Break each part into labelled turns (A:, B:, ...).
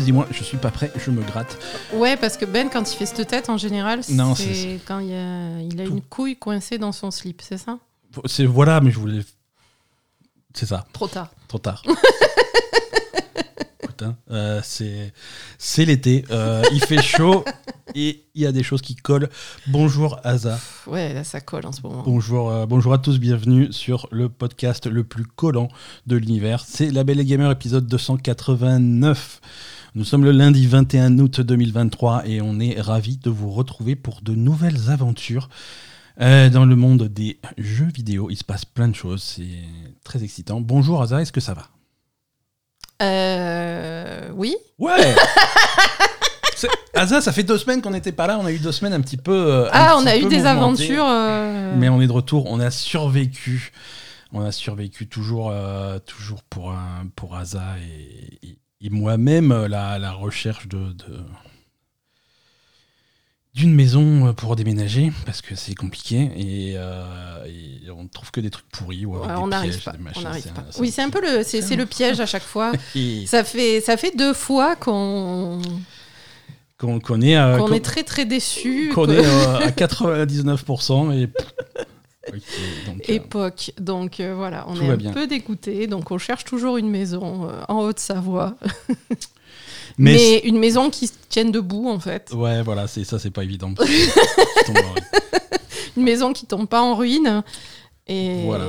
A: excusez-moi, je suis pas prêt, je me gratte.
B: Ouais, parce que Ben, quand il fait cette tête, en général, c'est quand il a, il a une couille coincée dans son slip, c'est ça?
A: C'est voilà, mais je voulais. C'est ça,
B: Trop tard.
A: trop tard. Putain, euh, c'est c'est l'été, euh, il fait chaud et il y a des choses qui collent. Bonjour
B: Pff, Ouais, là, ça colle en ce moment.
A: bonjour, euh, bonjour à tous, bienvenue sur le podcast le plus collant de l'univers. C'est La Belle et Gamer épisode 289. Nous sommes le lundi 21 août 2023 et on est ravis de vous retrouver pour de nouvelles aventures euh, dans le monde des jeux vidéo. Il se passe plein de choses, c'est très excitant. Bonjour Asa, est-ce que ça va?
B: Euh, oui.
A: Ouais Asa, ça fait deux semaines qu'on n'était pas là, on a eu deux semaines un petit peu... euh, un
B: Ah, on
A: petit
B: a eu
A: peu
B: des
A: mouvementées.
B: aventures. euh,
A: Mais on est de retour, on a survécu. On a survécu toujours, euh, toujours pour, un, pour Asa et, et- et moi-même, euh, la, la recherche de, d'une maison euh, pour déménager, parce que c'est compliqué et, euh, et on ne trouve que des trucs pourris. Ou avec
B: ouais,
A: des
B: on n'arrive pas. On
A: machins,
B: pas. Oui, c'est un peu le, c'est le piège à chaque fois.
A: Et
B: Ça fait, ça fait deux fois qu'on
A: qu'on est, euh,
B: est très très déçus.
A: qu'on est euh, à 99% et... Donc, euh,
B: Époque. Donc euh, voilà, on est un
A: bien.
B: peu dégoûtés. Donc on cherche toujours une maison euh, en Haute-Savoie.
A: mais
B: Mais, une maison qui se tienne debout en fait.
A: Ouais, voilà, c'est ça, c'est pas évident.
B: Une maison qui tombe pas en ruine. Et
A: Voilà.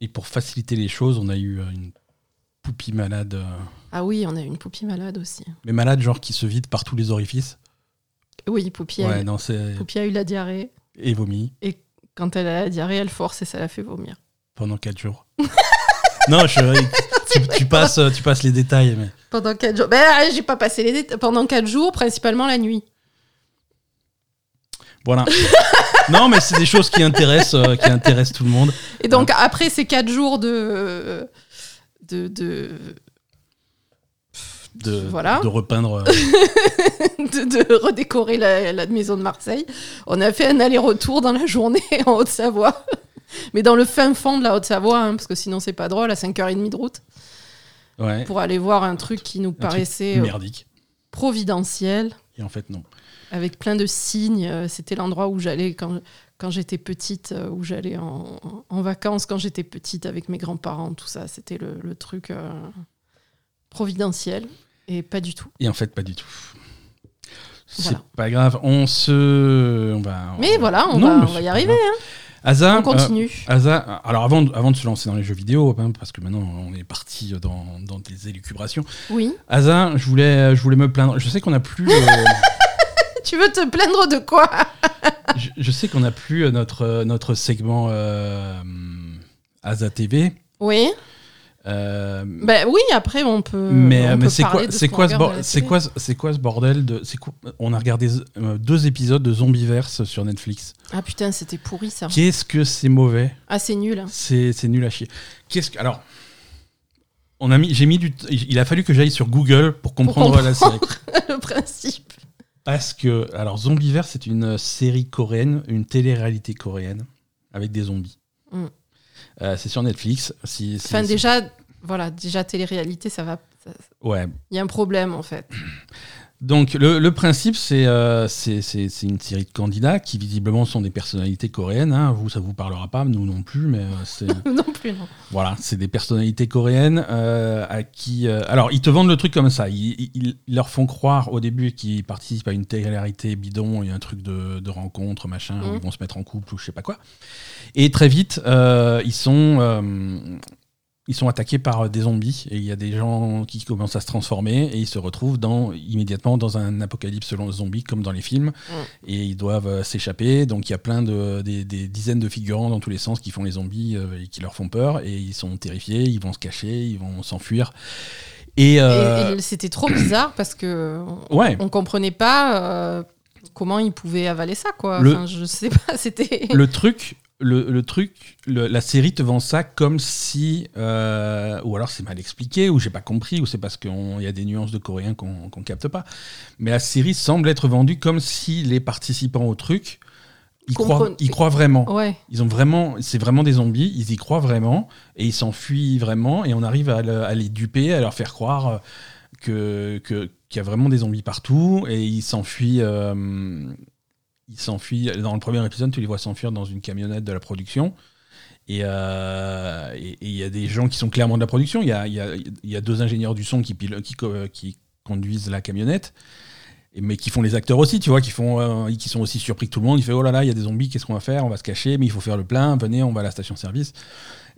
A: Et pour faciliter les choses, on a eu une poupie malade,
B: Ah oui, on a une poupie malade aussi.
A: mais malade genre qui se vide par tous les orifices.
B: Oui, poupie, a,
A: Ouais, non,
B: poupie a eu la diarrhée.
A: et vomi
B: Quand elle a la diarrhée, elle force et ça la fait vomir.
A: pendant 4 jours. non, je, tu, tu passes, tu passes les détails, mais
B: Pendant quatre jours. Ben, ah, j'ai pas passé les détails. Pendant quatre jours, principalement la nuit.
A: voilà. non, mais c'est des choses qui intéressent, euh, qui intéressent tout le monde.
B: Et donc, après ces quatre jours de. de, de,
A: De,
B: Voilà.
A: de repeindre. euh,
B: de, de redécorer la, la maison de Marseille, on a fait un aller-retour dans la journée en Haute-Savoie. Mais dans le fin fond de la Haute-Savoie, hein, parce que sinon c'est pas drôle, à 5h30 de route,
A: ouais,
B: pour aller voir un truc qui nous paraissait euh,
A: merdique.
B: providentiel,
A: Et en fait, non.
B: avec plein de signes. Euh, C'était l'endroit où j'allais quand, quand j'étais petite, où j'allais en, en vacances quand j'étais petite avec mes grands-parents, tout ça. C'était le, le truc euh, providentiel. Et pas du tout.
A: Et en fait, pas du tout. C'est
B: Voilà.
A: pas grave. On se, on va.
B: Mais voilà, on,
A: Non,
B: va, on y arriver. hein.
A: Asa,
B: On continue.
A: euh, Asa, alors avant, de- avant de se lancer dans les jeux vidéo, hein, parce que maintenant on est parti dans, dans des élucubrations.
B: oui.
A: Asa, je voulais, je voulais me plaindre. Je sais qu'on n'a plus, euh,
B: Tu veux te plaindre de quoi?
A: Je, je sais qu'on n'a plus euh, notre euh, notre segment euh, Asa TV.
B: Oui.
A: Euh,
B: Ben oui, après on peut.
A: mais
B: on
A: mais c'est quoi, c'est quoi, ce c'est quoi, ce- c'est quoi ce bordel de, c'est quoi, On a regardé euh, deux épisodes de Zombieverse sur Netflix.
B: Ah putain, c'était pourri ça.
A: Qu'est-ce que c'est mauvais
B: Ah, c'est nul. hein.
A: C'est c'est nul à chier. Qu'est-ce que alors on a mis j'ai mis du il a fallu que j'aille sur Google pour comprendre la série
B: le principe.
A: parce que alors Zombieverse c'est une série coréenne, une télé-réalité coréenne avec des zombies.
B: Mm.
A: Euh, c'est sur Netflix. Si, si-
B: Enfin,
A: si-
B: déjà, voilà, déjà télé-réalité, ça va. ça-
A: Ouais.
B: Il y a un problème en fait.
A: Donc le, le principe c'est euh, une série de candidats qui visiblement sont des personnalités coréennes. hein. Vous ça vous parlera pas, nous non plus, mais euh, c'est
B: non plus, non.
A: Voilà, c'est des personnalités coréennes euh, à qui. euh, alors, ils te vendent le truc comme ça. Ils, ils- ils leur font croire au début qu'ils participent à une télé-réalité bidon, il y a un truc de, de rencontre, machin, où
B: Mhm.
A: ils vont se mettre en couple ou je sais pas quoi. Et très vite, ils sont. Euh, ils sont attaqués par des zombies et il y a des gens qui commencent à se transformer et ils se retrouvent dans, immédiatement dans un apocalypse selon zombie comme dans les films et ils doivent euh, s'échapper. Donc il y a plein de des, des dizaines de figurants dans tous les sens qui font les zombies euh, et qui leur font peur et ils sont terrifiés, ils vont se cacher, ils vont s'enfuir. Et, euh,
B: Et, et c'était trop bizarre parce que on,
A: ouais,
B: on comprenait pas euh, comment ils pouvaient avaler ça, quoi.
A: Le-
B: Enfin, je sais pas, c'était.
A: le truc, le, le truc, le- la série te vend ça comme si, euh, ou alors c'est mal expliqué, ou j'ai pas compris, ou c'est parce qu'il y a des nuances de coréen qu'on qu'on capte pas. Mais la série semble être vendue comme si les participants au truc, ils, croient, ils croient vraiment.
B: Ouais.
A: Ils ont vraiment, c'est vraiment des zombies, ils y croient vraiment et ils s'enfuient vraiment et on arrive à, le- à les duper, à leur faire croire. euh, que, que- qu'il y a vraiment des zombies partout et ils s'enfuient. euh, ils s'enfuient. Dans le premier épisode, tu les vois s'enfuir dans une camionnette de la production. Et euh, il y a des gens qui sont clairement de la production. Il y a, il y a- il y a deux ingénieurs du son qui, pilo- qui, co- qui conduisent la camionnette, et- mais qui font les acteurs aussi, tu vois, qui, font, euh, qui sont aussi surpris que tout le monde. Il fait Oh là là, il y a des zombies, qu'est-ce qu'on va faire? On va se cacher, mais il faut faire le plein. Venez, on va à la station-service.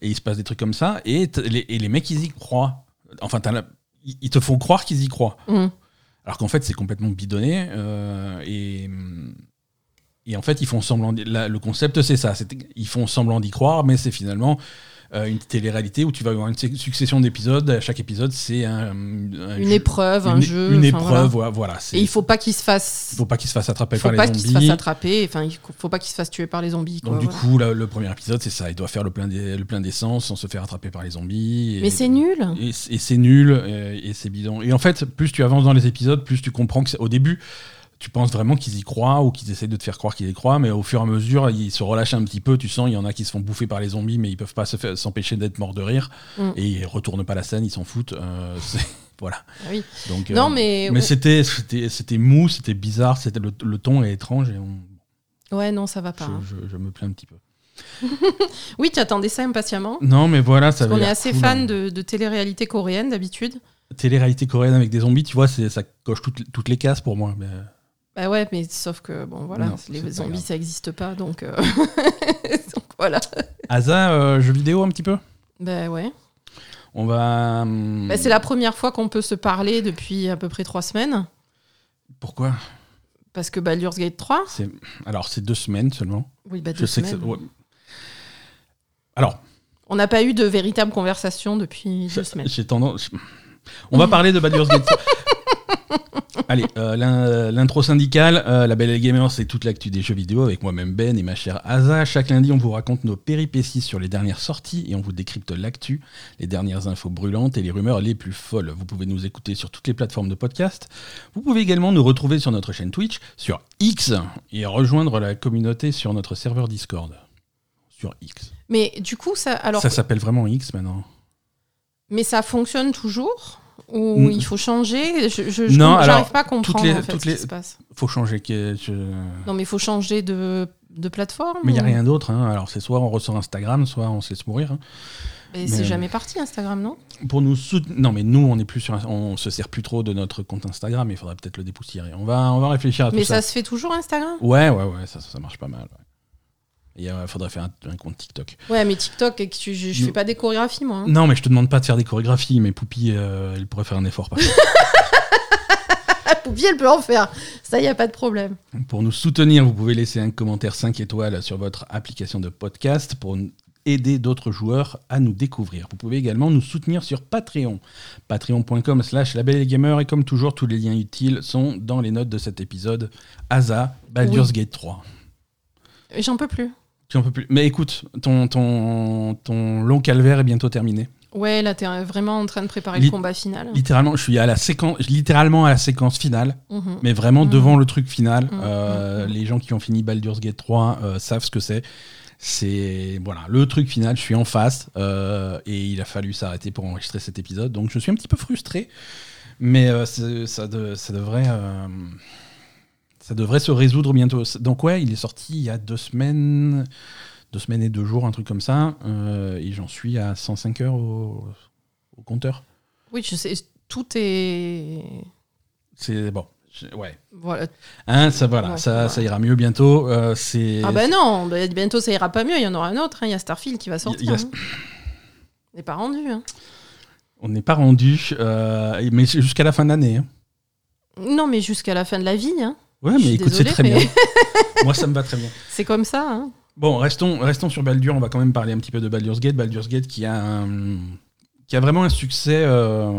A: Et il se passe des trucs comme ça. Et, les, et les mecs, ils y croient. Enfin, la- ils te font croire qu'ils y croient.
B: Mhm.
A: Alors qu'en fait, c'est complètement bidonné. euh, et, et en fait, ils font semblant. le concept, c'est ça. Ils font semblant d'y croire, mais c'est finalement euh, une télé-réalité où tu vas avoir une succession d'épisodes. Chaque épisode, c'est un, un
B: Une
A: jeu-
B: épreuve, un jeu.
A: Une épreuve,
B: voilà. Et il faut pas qu'il se fasse.
A: il faut pas qu'ils se fassent attraper
B: faut
A: par
B: pas
A: les
B: qu'il se
A: zombies.
B: fasse attraper. Enfin, il faut pas qu'il se fasse tuer par les zombies.
A: Donc du coup, là, le premier épisode, c'est ça. Il doit faire le plein d'e- le plein d'essence sans se faire attraper par les zombies. et-
B: Mais c'est nul.
A: Et, et c'est nul euh, et, c'est bidon. Et en fait, plus tu avances dans les épisodes, plus tu comprends que au début, tu penses vraiment qu'ils y croient ou qu'ils essayent de te faire croire qu'ils y croient, mais au fur et à mesure, ils se relâchent un petit peu. Tu sens, il y en a qui se font bouffer par les zombies, mais ils peuvent pas se s'empêcher d'être morts de rire
B: Mm.
A: et ils retournent pas la scène, ils s'en foutent. euh, voilà.
B: Ah oui.
A: Donc,
B: Non,
A: euh,
B: mais.
A: mais c'était c'était c'était mou, c'était bizarre, c'était le, le ton est étrange et on-
B: Ouais, non, ça va
A: je,
B: pas. hein.
A: je- je me plains un petit peu.
B: Oui, tu attendais ça impatiemment.
A: Non, mais voilà, ça.
B: Parce qu'on est assez
A: cool,
B: fan
A: hein.
B: de, de télé-réalité coréenne d'habitude.
A: Télé-réalité coréenne avec des zombies, tu vois, ça coche toutes, toutes les cases pour moi. mais-
B: Bah ouais, mais sauf que, bon, voilà,
A: Non,
B: les zombies, ça n'existe pas, donc, euh, donc voilà.
A: Asa, euh, jeux vidéo un petit peu?
B: Bah ouais.
A: On va. hum,
B: Bah, c'est la première fois qu'on peut se parler depuis à peu près trois semaines,
A: Pourquoi?
B: Parce que Baldur's Gate 3,
A: C'est- Alors, c'est deux semaines seulement.
B: oui, bah
A: Je
B: deux
A: sais que
B: semaines.
A: ouais. Alors,
B: On n'a pas eu de véritable conversation depuis deux semaines.
A: j'ai tendance. On va parler de Baldur's Gate 3. Allez, euh, l'in- l'intro syndicale, euh, la Belle et Gamer, c'est toute l'actu des jeux vidéo avec moi-même Ben et ma chère Asa. Chaque lundi, on vous raconte nos péripéties sur les dernières sorties et on vous décrypte l'actu, les dernières infos brûlantes et les rumeurs les plus folles. Vous pouvez nous écouter sur toutes les plateformes de podcast. Vous pouvez également nous retrouver sur notre chaîne Twitch, sur X et rejoindre la communauté sur notre serveur Discord. Sur X.
B: Mais du coup, ça, alors,
A: Ça s'appelle vraiment X maintenant.
B: mais ça fonctionne toujours? Ou
A: Mm.
B: il faut changer Je, je,
A: Non,
B: je-
A: alors,
B: j'arrive pas à comprendre
A: les-
B: en fait, ce
A: les-
B: qui se passe.
A: Faut changer. que- je-
B: Non, mais il faut changer de, de plateforme.
A: Mais il n'y a
B: ou-
A: rien d'autre. hein. Alors, c'est soit on ressort Instagram, soit on se laisse mourir. hein.
B: Mais
A: Mais-
B: c'est jamais parti Instagram, non?
A: Pour nous soutenir. Non, mais nous, on est plus sur. On se sert plus trop de notre compte Instagram. Il faudrait peut-être le dépoussiérer. On va, on va réfléchir à
B: Mais
A: tout
B: ça.
A: ça.
B: se fait toujours Instagram?
A: Ouais, ouais, ouais. Ça, ça marche pas mal. ouais. Il faudrait faire un, un compte TikTok.
B: Ouais, mais TikTok, et que tu- je, je fais pas des chorégraphies, moi. hein.
A: Non, mais je te demande pas de faire des chorégraphies. Mais Poupie, euh, elle pourrait faire un effort. par
B: Poupie, elle peut en faire. Ça, y a pas de problème.
A: Pour nous soutenir, vous pouvez laisser un commentaire 5 étoiles sur votre application de podcast pour aider d'autres joueurs à nous découvrir. Vous pouvez également nous soutenir sur Patreon. Patreon.com slash la belle et comme toujours, tous les liens utiles sont dans les notes de cet épisode. Asa, Baldur's
B: Oui.
A: Gate 3.
B: J'en peux plus.
A: Peux plus. Mais écoute, ton, ton, ton long calvaire est bientôt terminé.
B: Ouais, là, t'es vraiment en train de préparer le combat final.
A: Littéralement, je suis à la séquence, littéralement à la séquence finale.
B: Mhm.
A: mais vraiment
B: Mhm.
A: devant le truc final.
B: Mhm,
A: Euh. Les gens qui ont fini Baldur's Gate 3 euh, savent ce que c'est. C'est voilà le truc final. Je suis en face euh, et il a fallu s'arrêter pour enregistrer cet épisode. Donc je suis un petit peu frustré, mais ça, de- ça devrait ça devrait se résoudre bientôt. Donc ouais, il est sorti il y a deux semaines, deux semaines et deux jours, un truc comme ça, euh, et j'en suis à 105 heures au, au compteur.
B: Oui, je sais. Tout est.
A: C'est bon. Ouais.
B: Voilà.
A: Hein, ça, voilà,
B: Ouais,
A: ça, ira mieux bientôt. euh, c'est
B: Ah ben non, bah, bientôt ça ira pas mieux. Il y en aura un autre. hein. Il y a Starfield qui va sortir.
A: A-
B: hein. Il n'est pas rendu. hein.
A: On n'est pas rendu, euh, mais jusqu'à la fin de l'année.
B: Non, mais jusqu'à la fin de la vie. hein.
A: Ouais, mais écoute, c'est très
B: mais-
A: bien. Moi, ça me va très bien.
B: C'est comme ça. hein.
A: Bon, restons, restons sur Baldur. On va quand même parler un petit peu de Baldur's Gate. Baldur's Gate qui a, un- qui a vraiment un succès. euh,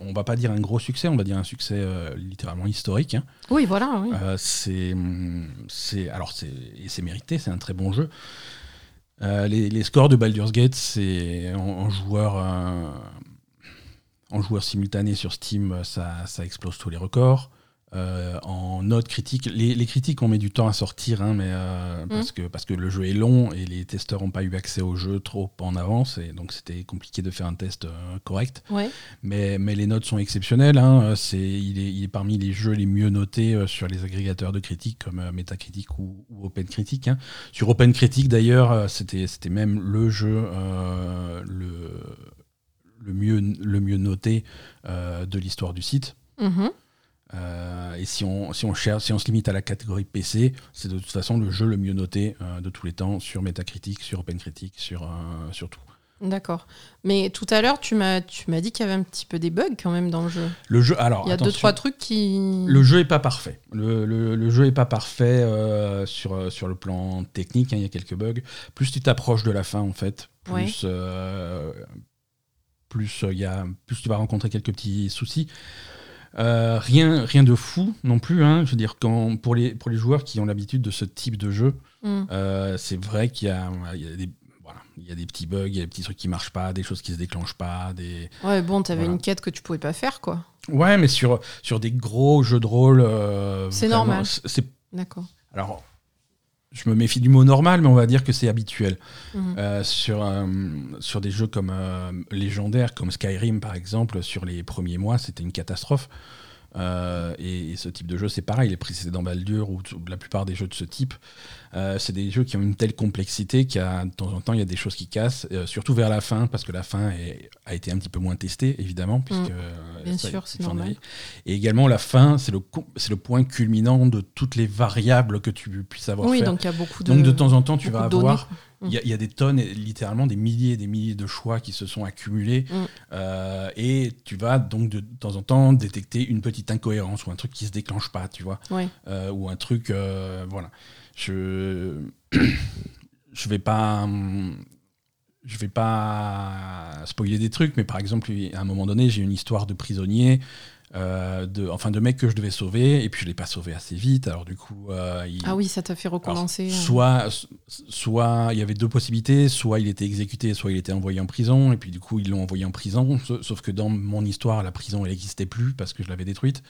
A: on va pas dire un gros succès, on va dire un succès euh, littéralement historique. hein.
B: Oui, voilà. Oui.
A: Euh, c'est, c'est, alors c'est, mérité, c'est un très bon jeu. Euh, les, les scores de Baldur's Gate, c'est en, en joueur, en joueur simultané sur Steam, ça, ça explose tous les records. Euh, en notes critiques. Les, les, critiques, on met du temps à sortir, hein, mais, euh, parce, que, parce que le jeu est long et les testeurs n'ont pas eu accès au jeu trop en avance, et donc c'était compliqué de faire un test euh, correct.
B: Ouais.
A: Mais, mais les notes sont exceptionnelles. Hein, c'est, il, est, il est parmi les jeux les mieux notés sur les agrégateurs de critiques comme Metacritic ou, ou OpenCritic. Hein. Sur OpenCritic, d'ailleurs, c'était, c'était même le jeu le, le, mieux, le mieux noté de l'histoire du site.
B: Mhm.
A: Euh, et si on, si, on cherche, si on se limite à la catégorie PC, c'est de toute façon le jeu le mieux noté euh, de tous les temps sur Metacritic, sur OpenCritic, sur, euh, sur tout.
B: D'accord. Mais tout à l'heure, tu m'as, tu m'as dit qu'il y avait un petit peu des bugs quand même dans le jeu.
A: Le jeu, alors.
B: Il y a deux, trois trucs qui.
A: Le jeu est pas parfait. Le, le, le jeu est pas parfait sur, sur le plan technique. Hein, il y a quelques bugs. Plus tu t'approches de la fin, en fait, plus. plus, y a, plus tu vas rencontrer quelques petits soucis. Euh, rien, rien de fou non plus. Hein. Je veux dire, quand, pour, les, pour les joueurs qui ont l'habitude de ce type de jeu,
B: mm.
A: euh, c'est vrai qu'il y a, il y a des il y a des petits bugs, il y a des petits trucs qui marchent pas, des choses qui se déclenchent pas. Des...
B: Ouais, bon, t'avais une quête que tu pouvais pas faire, quoi.
A: Ouais, mais sur, sur des gros jeux de rôle. Euh,
B: c'est normal.
A: D'accord. Alors, je me méfie du mot normal, mais on va dire que c'est habituel.
B: Mhm.
A: Euh, sur, euh, sur des jeux comme euh, légendaires, comme Skyrim par exemple, sur les premiers mois, c'était une catastrophe. Et, et, ce type de jeu, c'est pareil, les précédents Baldur ou la plupart des jeux de ce type, euh, c'est des jeux qui ont une telle complexité qu'à de temps en temps, il y a des choses qui cassent, euh, surtout vers la fin, parce que la fin a été un petit peu moins testée, évidemment. Puisque,
B: mm. euh, Bien sûr, c'est normal.
A: Et également, la fin, c'est le, le point culminant de toutes les variables que tu puisses avoir.
B: Oui,
A: faire.
B: donc il y a beaucoup de.
A: Donc de temps en temps, tu vas avoir. Il y, a des tonnes, littéralement des milliers et des milliers de choix qui se sont accumulés.
B: Mm.
A: et tu vas donc de, temps en temps détecter une petite incohérence ou un truc qui se déclenche pas, tu vois. ou un truc. voilà je je vais pas je vais pas spoiler des trucs, mais par exemple, à un moment donné, j'ai une histoire de prisonnier, euh, de, enfin de mec que je devais sauver, et puis je l'ai pas sauvé assez vite. Alors du coup, euh,
B: ah oui, ça t'a fait recommencer.
A: Hein. soit, soit il y avait deux possibilités, soit il était exécuté, soit il était envoyé en prison, et puis du coup ils l'ont envoyé en prison. Sauf que dans mon histoire, la prison elle n'existait plus parce que je l'avais détruite.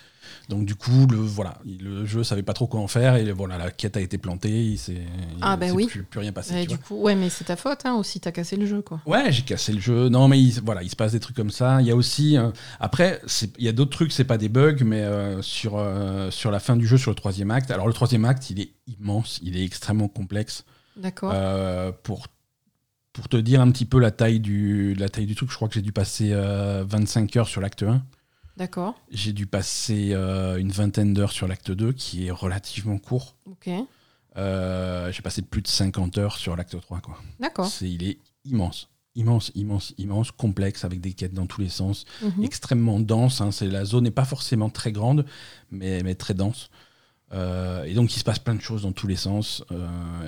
A: Donc du coup, le, voilà, le jeu savait pas trop quoi en faire et voilà, la quête a été plantée, il s'est
B: ah, ben oui.
A: plus, rien passé.
B: du coup, ouais, mais c'est ta faute hein, aussi, t'as cassé le jeu quoi.
A: Ouais, j'ai cassé le jeu. Non, mais il, voilà, il se passe des trucs comme ça. Il y a aussi, euh, après, il y a d'autres trucs, c'est pas des bugs, mais euh, sur euh, sur la fin du jeu, sur le troisième acte. Alors le troisième acte, il est immense, il est extrêmement complexe.
B: D'accord.
A: pour pour te dire un petit peu la taille du la taille du truc, je crois que j'ai dû passer 25 heures sur l'acte 1.
B: D'accord.
A: J'ai dû passer euh, une vingtaine d'heures sur l'acte 2, qui est relativement court.
B: Ok.
A: Euh, j'ai passé plus de 50 heures sur l'acte 3. Quoi.
B: D'accord.
A: il est immense. Immense, immense, immense, complexe, avec des quêtes dans tous les sens,
B: mhm.
A: extrêmement dense. Hein, la zone n'est pas forcément très grande, mais, mais très dense. Euh, et donc il se passe plein de choses dans tous les sens.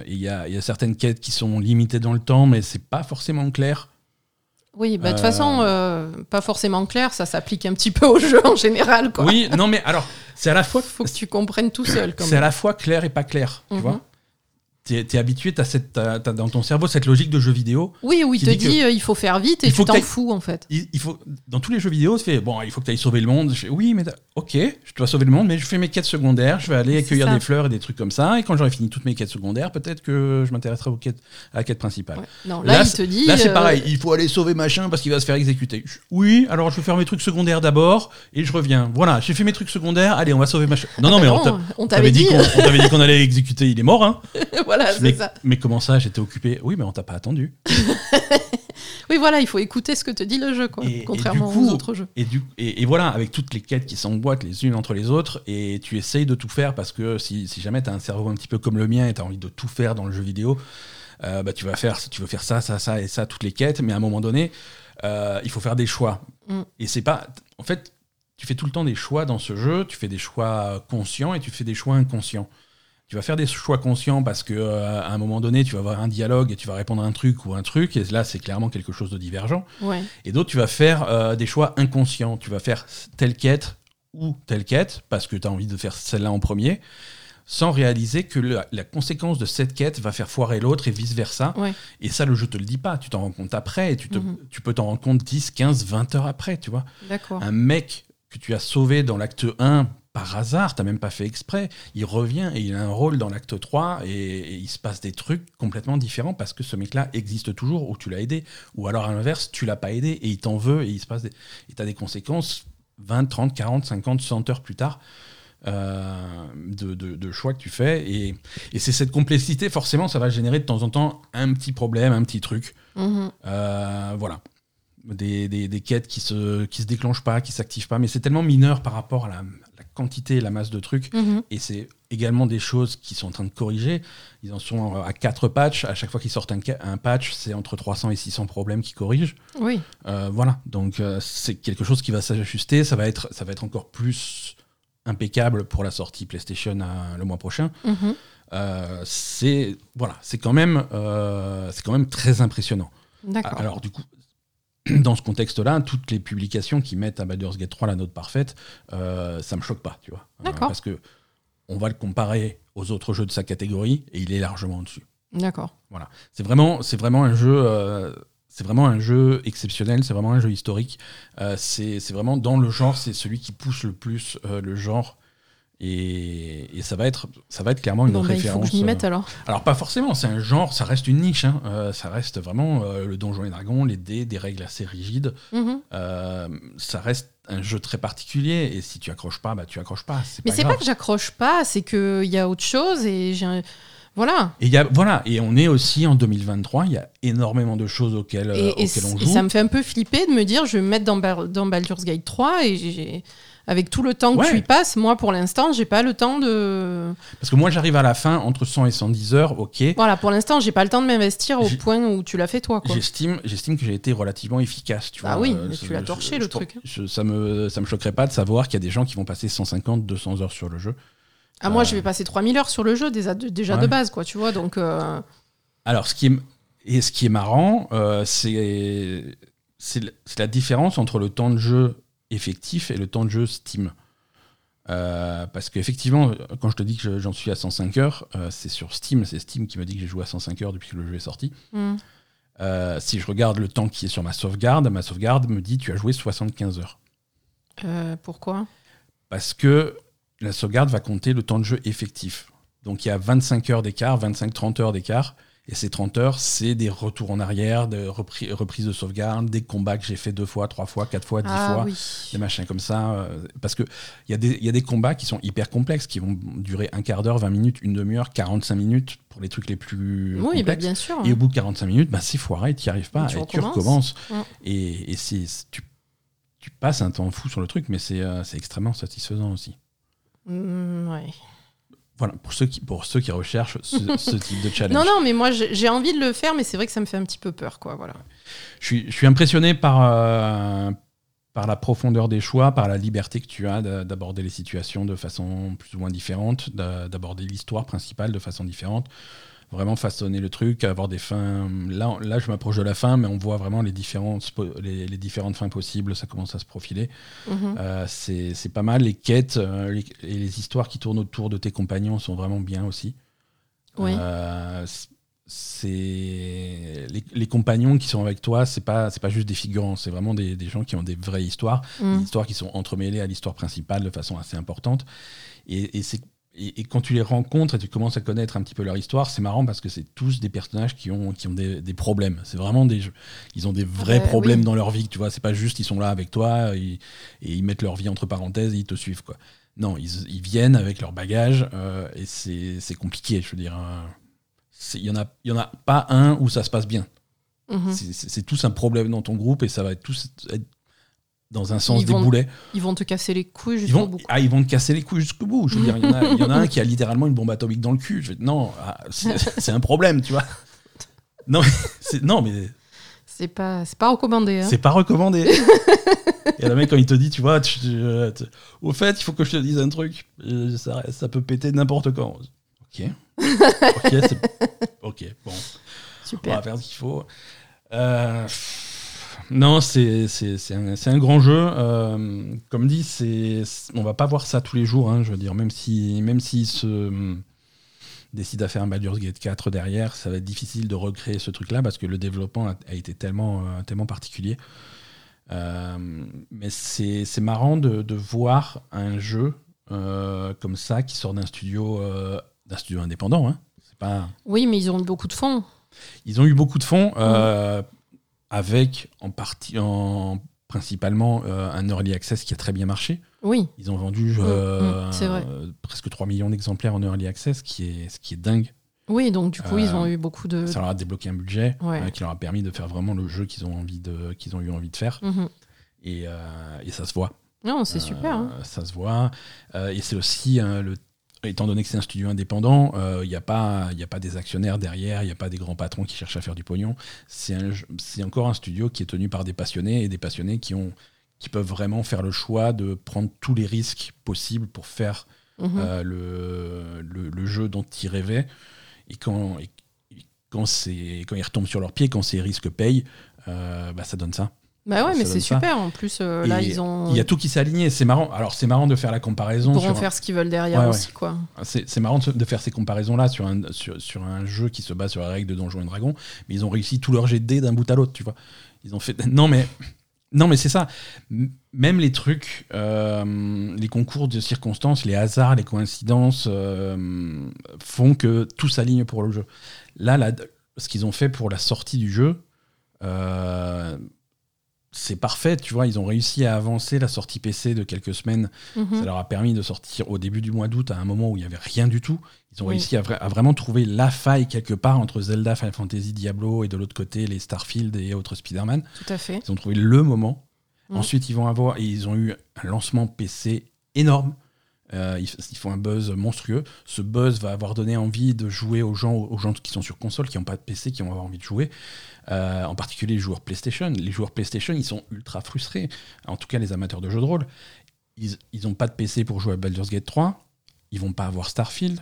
A: et il y a, y a, certaines quêtes qui sont limitées dans le temps, mais c'est pas forcément clair.
B: Oui, bah, de toute façon, euh, pas forcément clair, ça s'applique un petit peu au jeu en général. Quoi.
A: Oui, non, mais alors, c'est à la fois.
B: faut que tu comprennes tout seul.
A: C'est à la fois clair et pas clair, tu
B: mhm.
A: vois. Tu es, habitué, tu as, dans ton cerveau cette logique de jeu vidéo.
B: Oui, où il te dit, euh, il faut faire vite et tu t'en fous en fait.
A: Il, faut, dans tous les jeux vidéo, tu fais bon, il faut que tu ailles sauver le monde. Je fais, oui, mais ok, je dois sauver le monde, mais je fais mes quêtes secondaires, je vais aller accueillir des fleurs et des trucs comme ça. Et quand j'aurai fini toutes mes quêtes secondaires, peut-être que je m'intéresserai aux quêtes, à la quête principale.
B: Non, là, il te dit.
A: Là, c'est euh, pareil, il faut aller sauver machin parce qu'il va se faire exécuter. oui, alors je vais faire mes trucs secondaires d'abord et je reviens. Voilà, j'ai fait mes trucs secondaires, allez, on va sauver machin. Non, non, mais
B: on t'avait dit
A: qu'on allait exécuter, il est mort, hein.
B: voilà, c'est ça
A: mais comment ça, j'étais occupé? Oui, mais on t'a pas attendu.
B: oui, voilà, il faut écouter ce que te dit le jeu, quoi, contrairement aux autres jeux.
A: Et, du, et, voilà, avec toutes les quêtes qui s'emboîtent les unes entre les autres, et tu essayes de tout faire parce que si, si jamais tu as un cerveau un petit peu comme le mien et tu as envie de tout faire dans le jeu vidéo, euh, bah, tu, vas faire, tu veux faire ça, ça, ça et ça, toutes les quêtes, mais à un moment donné, euh, il faut faire des choix.
B: Mm.
A: Et c'est pas. En fait, tu fais tout le temps des choix dans ce jeu, tu fais des choix conscients et tu fais des choix inconscients tu vas faire des choix conscients parce que euh, à un moment donné, tu vas avoir un dialogue et tu vas répondre à un truc ou un truc, et là, c'est clairement quelque chose de divergent. Et d'autres, tu vas faire euh, des choix inconscients. Tu vas faire telle quête ou telle quête parce que tu as envie de faire celle-là en premier, sans réaliser que la, conséquence de cette quête va faire foirer l'autre et vice-versa. Et ça, le jeu te le dit pas. Tu t'en rends compte après et tu, te,
B: Mhm.
A: tu peux t'en rendre compte 10, 15, 20 heures après, tu vois. Un mec que tu as sauvé dans l'acte 1 par hasard, t'as même pas fait exprès. Il revient et il a un rôle dans l'acte 3 et, il se passe des trucs complètement différents parce que ce mec-là existe toujours ou tu l'as aidé. Ou alors à l'inverse, tu l'as pas aidé et il t'en veut et il se passe des... Et t'as des conséquences 20, 30, 40, 50, 100 heures plus tard. Euh, de, choix que tu fais. Et, c'est cette complexité, forcément, ça va générer de temps en temps un petit problème, un petit truc.
B: Mhm.
A: Euh, voilà. Des, des, quêtes qui se, qui se déclenchent pas, qui s'activent pas, mais c'est tellement mineur par rapport à la, quantité et la masse de trucs.
B: Mhm.
A: Et c'est également des choses qui sont en train de corriger. Ils en sont à quatre patchs. À chaque fois qu'ils sortent un, un patch, c'est entre 300 et 600 problèmes qui corrigent.
B: Oui.
A: Euh, voilà. Donc c'est quelque chose qui va s'ajuster. Ça va être, ça va être encore plus impeccable pour la sortie PlayStation euh, le mois prochain.
B: Mhm.
A: Euh, c'est voilà, c'est quand même euh, c'est quand même très impressionnant.
B: D'accord.
A: Alors du coup, dans ce contexte-là, toutes les publications qui mettent à Baldur's Gate 3 la note parfaite, ça me choque pas, tu vois.
B: D'accord.
A: parce que on va le comparer aux autres jeux de sa catégorie et il est largement au-dessus.
B: D'accord.
A: Voilà, c'est vraiment c'est vraiment un jeu c'est vraiment un jeu exceptionnel, c'est vraiment un jeu historique. Euh, c'est vraiment dans le genre, c'est celui qui pousse le plus euh, le genre. Et, ça, va être, ça va être clairement une référence. Il faut que
B: je m'y mette alors.
A: alors, pas forcément, c'est un genre, ça reste une niche. Hein. Euh, ça reste vraiment le Donjon et Dragon, les dés, des règles assez rigides.
B: Mhm.
A: ça reste un jeu très particulier. Et si tu accroches pas, bah, tu accroches pas.
B: Mais c'est pas que j'accroche pas, c'est qu'il y a autre chose. Et j'ai voilà.
A: Et, y a, voilà. et on est aussi en 2023, il y a énormément de choses auxquelles, euh, on joue.
B: Et ça me fait un peu flipper de me dire, je vais me mettre dans, dans Baldur's Gate 3 et avec tout le temps que tu y passes, moi pour l'instant, j'ai pas le temps de.
A: Parce que moi j'arrive à la fin entre 100 et 110 heures, ok.
B: Voilà, pour l'instant, j'ai pas le temps de m'investir au point où tu l'as fait toi.
A: J'estime, j'estime que j'ai été relativement efficace. Tu
B: ah
A: vois,
B: oui, euh, tu l'as torché le truc.
A: ça me, ça me choquerait pas de savoir qu'il y a des gens qui vont passer 150, 200 heures sur le jeu.
B: Ah, moi, je vais passer 3000 heures sur le jeu déjà, déjà de base, quoi, tu vois. Donc, euh,
A: Alors, ce qui est, et ce qui est marrant, euh, c'est la différence entre le temps de jeu effectif et le temps de jeu Steam. Euh, parce qu'effectivement, quand je te dis que j'en suis à 105 heures, c'est sur Steam. C'est Steam qui me dit que j'ai joué à 105 heures depuis que le jeu est sorti.
B: hmm.
A: si je regarde le temps qui est sur ma sauvegarde, ma sauvegarde me dit tu as joué 75 heures.
B: pourquoi?
A: Parce que la sauvegarde va compter le temps de jeu effectif. Donc il y a 25 heures d'écart, 25-30 heures d'écart. Et ces 30 heures, c'est des retours en arrière, des reprises de sauvegarde, des combats que j'ai fait deux fois, trois fois, quatre fois, dix
B: ah
A: fois, des machins comme ça. Euh, parce qu'il y, a des, y a des combats qui sont hyper complexes, qui vont durer un quart d'heure, 20 minutes, une demi-heure, 45 minutes pour les trucs les plus
B: oui, bah, bien sûr.
A: Et au bout de 45 minutes, bah, c'est foiré, tu n'y arrives pas, et tu, recommences. Et, et tu, tu, passes un temps fou sur le truc, mais c'est euh, extrêmement satisfaisant aussi.
B: Mm,
A: voilà, pour ceux qui, pour ceux qui recherchent ce, type de challenge.
B: Non, non, mais moi j'ai envie de le faire, mais c'est vrai que ça me fait un petit peu peur. Quoi, voilà.
A: je, suis, je suis impressionné par, euh, par la profondeur des choix, par la liberté que tu as d'aborder les situations de façon plus ou moins différente, d'aborder l'histoire principale de façon différente vraiment façonner le truc, avoir des fins. Là, là je m'approche de la fin, mais on voit vraiment les différentes, les, différentes fins possibles, ça commence à se profiler.
B: Mhm.
A: Euh, c'est pas mal. Les quêtes euh, et les histoires qui tournent autour de tes compagnons sont vraiment bien aussi.
B: Oui.
A: Euh, c'est les, compagnons qui sont avec toi, c'est pas c'est pas juste des figurants, c'est vraiment des, des, gens qui ont des vraies histoires,
B: mhm.
A: des histoires qui sont entremêlées à l'histoire principale de façon assez importante. Et, et c'est et, quand tu les rencontres et tu commences à connaître un petit peu leur histoire, c'est marrant parce que c'est tous des personnages qui ont, qui ont des, des problèmes. C'est vraiment des ils ont des vrais problèmes dans leur vie, tu vois. C'est pas juste ils sont là avec toi et, et, ils mettent leur vie entre parenthèses et ils te suivent, quoi. Non, ils, ils viennent avec leur bagage euh, et c'est compliqué, je veux dire. Hein. Il y en a, y en a pas un où ça se passe bien.
B: Mhm.
A: C'est tous un problème dans ton groupe et ça va être tous être dans un sens des boulets.
B: Ils vont te casser les couilles jusqu'au bout.
A: Ah, ils vont te casser les couilles jusqu'au bout. Je veux dire, il y, en a un qui a littéralement une bombe atomique dans le cul. Je non, ah, c'est un problème, tu vois. Non, mais non, mais
B: c'est pas, c'est pas recommandé. Hein.
A: C'est pas recommandé. Et le mec, quand il te dit, tu vois, au fait, il faut que je te dise un truc. Euh, ça, ça peut péter n'importe quand. Ok. ok, ok, bon.
B: Super.
A: On va faire ce qu'il faut. Euh, non, c'est un, un, grand jeu. Euh, comme dit, on va pas voir ça tous les jours. Hein, je veux dire, même si même s'il se hum, décide à faire un Baldur's Gate 4 derrière, ça va être difficile de recréer ce truc-là parce que le développement a, été tellement, euh, tellement particulier. Euh, mais c'est marrant de, de, voir un jeu comme ça qui sort d'un studio, d'un studio indépendant. Hein. C'est pas.
B: Oui, mais ils ont eu beaucoup de fonds.
A: Ils ont eu beaucoup de fonds euh, avec en partie, en, principalement un early access qui a très bien marché.
B: Oui.
A: Ils ont vendu
B: c'est vrai.
A: presque 3 millions d'exemplaires en early access, ce qui est, ce qui est dingue.
B: Oui, donc du coup, ils ont eu beaucoup de.
A: Ça leur a débloqué un budget qui leur a permis de faire vraiment le jeu qu'ils ont, envie de, qu'ils ont eu envie de faire.
B: Mhm.
A: et, et, ça se voit.
B: Non, c'est super. Hein.
A: Ça se voit. et c'est aussi le étant donné que c'est un studio indépendant, il n'y a, pas, a pas des actionnaires derrière, il n'y a pas des grands patrons qui cherchent à faire du pognon. C'est encore un studio qui est tenu par des passionnés et des passionnés qui, ont, qui peuvent vraiment faire le choix de prendre tous les risques possibles pour faire
B: Mhm.
A: euh, le, le, jeu dont ils rêvaient. Et quand, et, quand, quand ils retombent sur leurs pieds, quand ces risques payent, euh, bah, ça donne ça.
B: Bah ouais, mais c'est super. En plus, euh, là, ils ont.
A: Il y a tout qui s'est aligné. C'est marrant. Alors, c'est marrant de faire la comparaison.
B: Ils pourront faire ce qu'ils veulent derrière aussi, quoi.
A: C'est marrant de faire ces comparaisons-là sur un, sur, sur, un jeu qui se base sur la règle de Donjons et Dragons. Mais ils ont réussi tout leur jet de d'un bout à l'autre, tu vois. Ils ont fait. Non, mais. Non, mais c'est ça. Même les trucs, euh, les concours de circonstances, les hasards, les coïncidences euh, font que tout s'aligne pour le jeu. Là, là ce qu'ils ont fait pour la sortie du jeu, c'est parfait, tu vois, ils ont réussi à avancer la sortie PC de quelques semaines.
B: Mhm.
A: Ça leur a permis de sortir au début du mois d'août à un moment où il n'y avait rien du tout. Ils ont réussi à, vraiment trouver la faille quelque part entre Zelda, Final Fantasy, Diablo et de l'autre côté les Starfield et autres Spider-Man.
B: Tout à fait.
A: Ils ont trouvé le moment.
B: Mhm.
A: Ensuite, ils vont avoir, et ils ont eu un lancement PC énorme. Euh, ils, font un buzz monstrueux. Ce buzz va avoir donné envie de jouer aux gens, aux gens qui sont sur console, qui n'ont pas de PC, qui vont avoir envie de jouer. Euh, en particulier les joueurs PlayStation. Les joueurs PlayStation, ils sont ultra frustrés. En tout cas, les amateurs de jeux de rôle. Ils n'ont pas de PC pour jouer à Baldur's Gate 3. Ils vont pas avoir Starfield.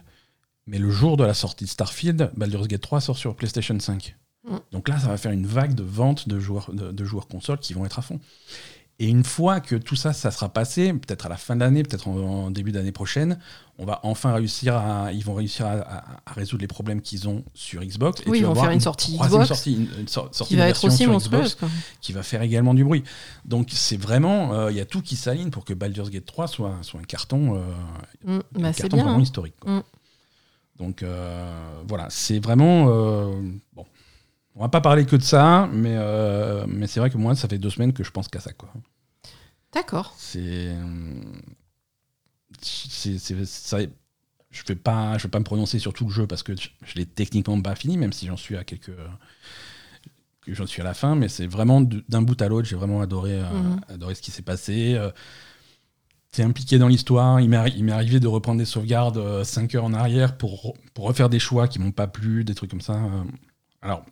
A: Mais le jour de la sortie de Starfield, Baldur's Gate 3 sort sur PlayStation 5.
B: Mm.
A: Donc là, ça va faire une vague de vente de joueurs, de, de joueurs consoles qui vont être à fond. Et une fois que tout ça, ça sera passé, peut-être à la fin de l'année, peut-être en, début d'année prochaine, on va enfin réussir à, ils vont réussir à, résoudre les problèmes qu'ils ont sur Xbox.
B: oui, ils vont faire une sortie Xbox,
A: sortie, une, sortie
B: qui va être aussi monstrueuse,
A: qui va faire également du bruit. Donc c'est vraiment, euh, il y a tout qui s'aligne pour que Baldur's Gate 3 soit, soit un carton, euh,
B: mm,
A: un
B: bah,
A: carton
B: bien,
A: vraiment
B: hein.
A: historique.
B: Mm.
A: Donc euh, voilà, c'est vraiment bon. On va pas parler que de ça, mais, mais c'est vrai que moi, ça fait deux semaines que je pense qu'à ça. Quoi.
B: D'accord.
A: C'est. ça, je vais pas, je vais pas me prononcer sur tout le jeu parce que je, je l'ai techniquement pas fini, même si j'en suis à quelques, que j'en suis à la fin. Mais c'est vraiment d'un bout à l'autre, j'ai vraiment adoré, euh,
B: Mhm.
A: adoré ce qui s'est passé. Euh, T'es impliqué dans l'histoire. Il m'est arrivé de reprendre des sauvegardes 5 heures en arrière pour, pour refaire des choix qui m'ont pas plu, des trucs comme ça. Alors,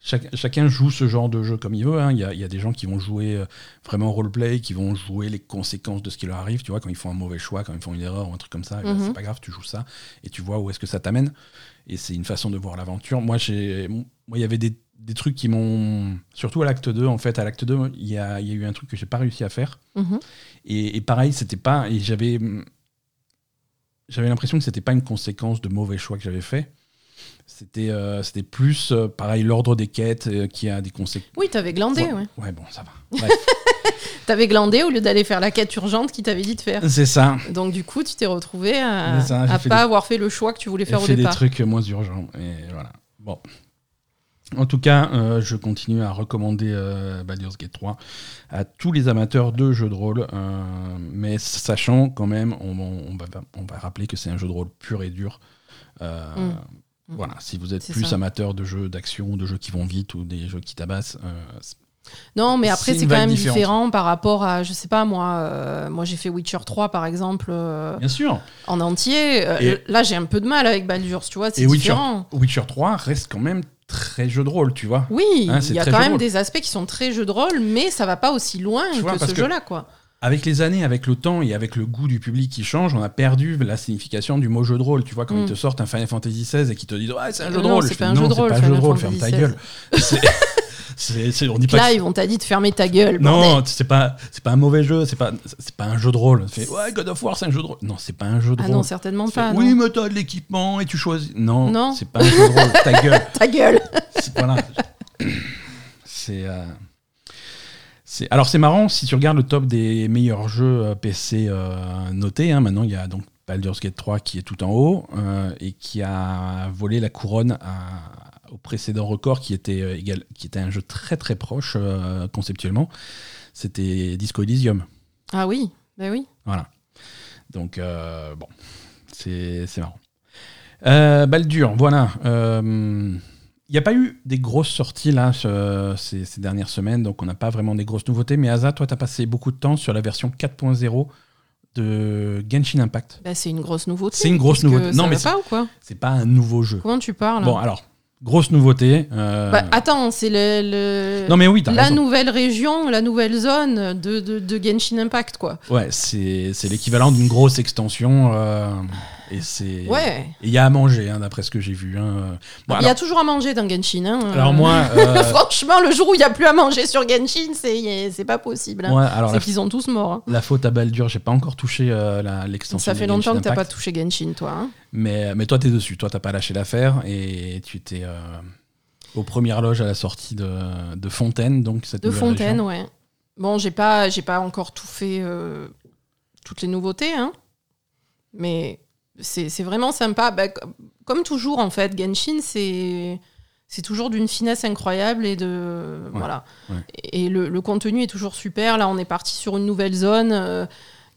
A: chaque- chacun joue ce genre de jeu comme il veut. hein. Il y, a, il y a des gens qui vont jouer euh, vraiment roleplay, qui vont jouer les conséquences de ce qui leur arrive. Tu vois, quand ils font un mauvais choix, quand ils font une erreur ou un truc comme ça, ben,
B: Mhm.
A: c'est pas grave, tu joues ça et tu vois où est-ce que ça t'amène. Et c'est une façon de voir l'aventure. Moi, il y avait des, des trucs qui m'ont, surtout à l'acte 2. En fait, à l'acte 2, il y a, il y a eu un truc que j'ai pas réussi à faire.
B: Mhm.
A: Et, et pareil, c'était pas. Et j'avais. J'avais l'impression que c'était pas une conséquence de mauvais choix que j'avais fait. C'était euh, c'était plus, euh, pareil, l'ordre des quêtes euh, qui a des conséquences.
B: Oui, t'avais glandé,
A: Ouais.
B: ouais.
A: Ouais, bon, ça va. Bref,
B: T'avais glandé au lieu d'aller faire la quête urgente qui t'avait dit de faire.
A: c'est ça.
B: Donc du coup, tu t'es retrouvé à,
A: ça,
B: à pas
A: des-
B: avoir fait le choix que tu voulais faire au
A: fait des
B: départ.
A: trucs moins urgents. Et voilà. Bon. En tout cas, je continue à recommander Baldur's Gate 3 à tous les amateurs de jeux de rôle, mais sachant quand même, on, on va, on va rappeler que c'est un jeu de rôle pur et dur. Euh,
B: Mm.
A: Voilà, si vous êtes plus
B: ça.
A: amateur de jeux d'action, de jeux qui vont vite ou des jeux qui tabassent, euh,
B: Non, mais après,
A: C'est
B: quand même
A: différente.
B: différent par rapport à, je sais pas, moi, euh, moi j'ai fait Witcher 3 par exemple euh,
A: bien sûr.
B: en entier. Euh, là, j'ai un peu de mal avec Baldur's, tu vois, c'est
A: Witcher,
B: différent.
A: Witcher 3 reste quand même très jeu de rôle, tu vois.
B: Oui,
A: Hein,
B: il y a quand
A: jeu
B: même
A: rôle.
B: des aspects qui sont très jeux de rôle, mais ça va pas aussi loin
A: Tu
B: que ce jeu-là, quoi.
A: Avec les années, avec le temps et avec le goût du public qui change, on a perdu la signification du mot jeu de rôle. Tu vois, quand
B: Mm.
A: ils te sortent un Final Fantasy XVI et qu'ils te disent Ouais, c'est un jeu de rôle.
B: c'est pas un
A: non,
B: jeu de
A: c'est
B: rôle,
A: pas un jeu de rôle, ferme ta gueule. C'est- c'est- c'est- on dit pas
B: Là,
A: que
B: ils vont t'a dit de fermer ta gueule.
A: non, c'est pas, c'est pas un mauvais jeu, c'est pas, c'est pas un jeu de rôle. Fait, ouais, God of War, c'est un jeu de rôle. Non, c'est pas un jeu de
B: Ah
A: rôle.
B: non, certainement
A: Fait,
B: pas.
A: oui, mais t'as de l'équipement et tu choisis. Non,
B: Non.
A: c'est pas un jeu de rôle. Ta gueule.
B: Ta gueule.
A: C'est- voilà. C'est. euh, C'est- Alors c'est marrant, si tu regardes le top des meilleurs jeux euh, PC euh, notés, hein, maintenant il y a donc Baldur's Gate 3 qui est tout en haut euh, et qui a volé la couronne à- au précédent record qui était, euh, égal, qui était un jeu très très proche conceptuellement. C'était Disco Elysium.
B: Ah oui, ben oui.
A: Voilà. Donc bon, c'est c'est marrant. Baldur, voilà. Il n'y a pas eu des grosses sorties là ce- ces, ces dernières semaines, donc on n'a pas vraiment des grosses nouveautés. Mais Asa, toi, tu as passé beaucoup de temps sur la version 4.0 de Genshin Impact.
B: Ben, c'est une grosse nouveauté.
A: C'est une grosse nouveauté. Non, mais c'est-
B: pas ou quoi
A: C'est pas un nouveau jeu.
B: Comment tu parles
A: Bon, alors, grosse nouveauté. euh,
B: Bah, Attends, c'est le, le-
A: non, mais oui,
B: la
A: raison.
B: nouvelle région, la nouvelle zone de, de, de Genshin Impact, quoi.
A: Ouais, c'est c'est l'équivalent d'une grosse extension. euh, et c'est.
B: Ouais.
A: Il y a à manger, hein, d'après ce que j'ai vu. hein. Bon,
B: Il y a toujours à manger dans Genshin. Hein.
A: Alors moi, euh,
B: Franchement, le jour où il n'y a plus à manger sur Genshin, c'est c'est pas possible. hein.
A: ouais,
B: c'est qu'ils sont tous morts. hein.
A: la faute à Baldur, j'ai pas encore touché euh, l'extension.
B: Ça fait longtemps
A: Genshin
B: que t'as pas touché Genshin, toi. hein.
A: Mais, mais toi, t'es dessus. Toi, t'as pas lâché l'affaire et tu étais euh, aux premières loges à la sortie de, de Fontaine, donc cette
B: De Fontaine,
A: région.
B: ouais. Bon, j'ai pas, j'ai pas encore tout fait, euh, toutes les nouveautés, hein. Mais c'est vraiment sympa. Bah, co- comme toujours, en fait, Genshin, c'est c'est toujours d'une finesse incroyable et de voilà.
A: ouais.
B: Et le, le contenu est toujours super. Là, on est parti sur une nouvelle zone. euh,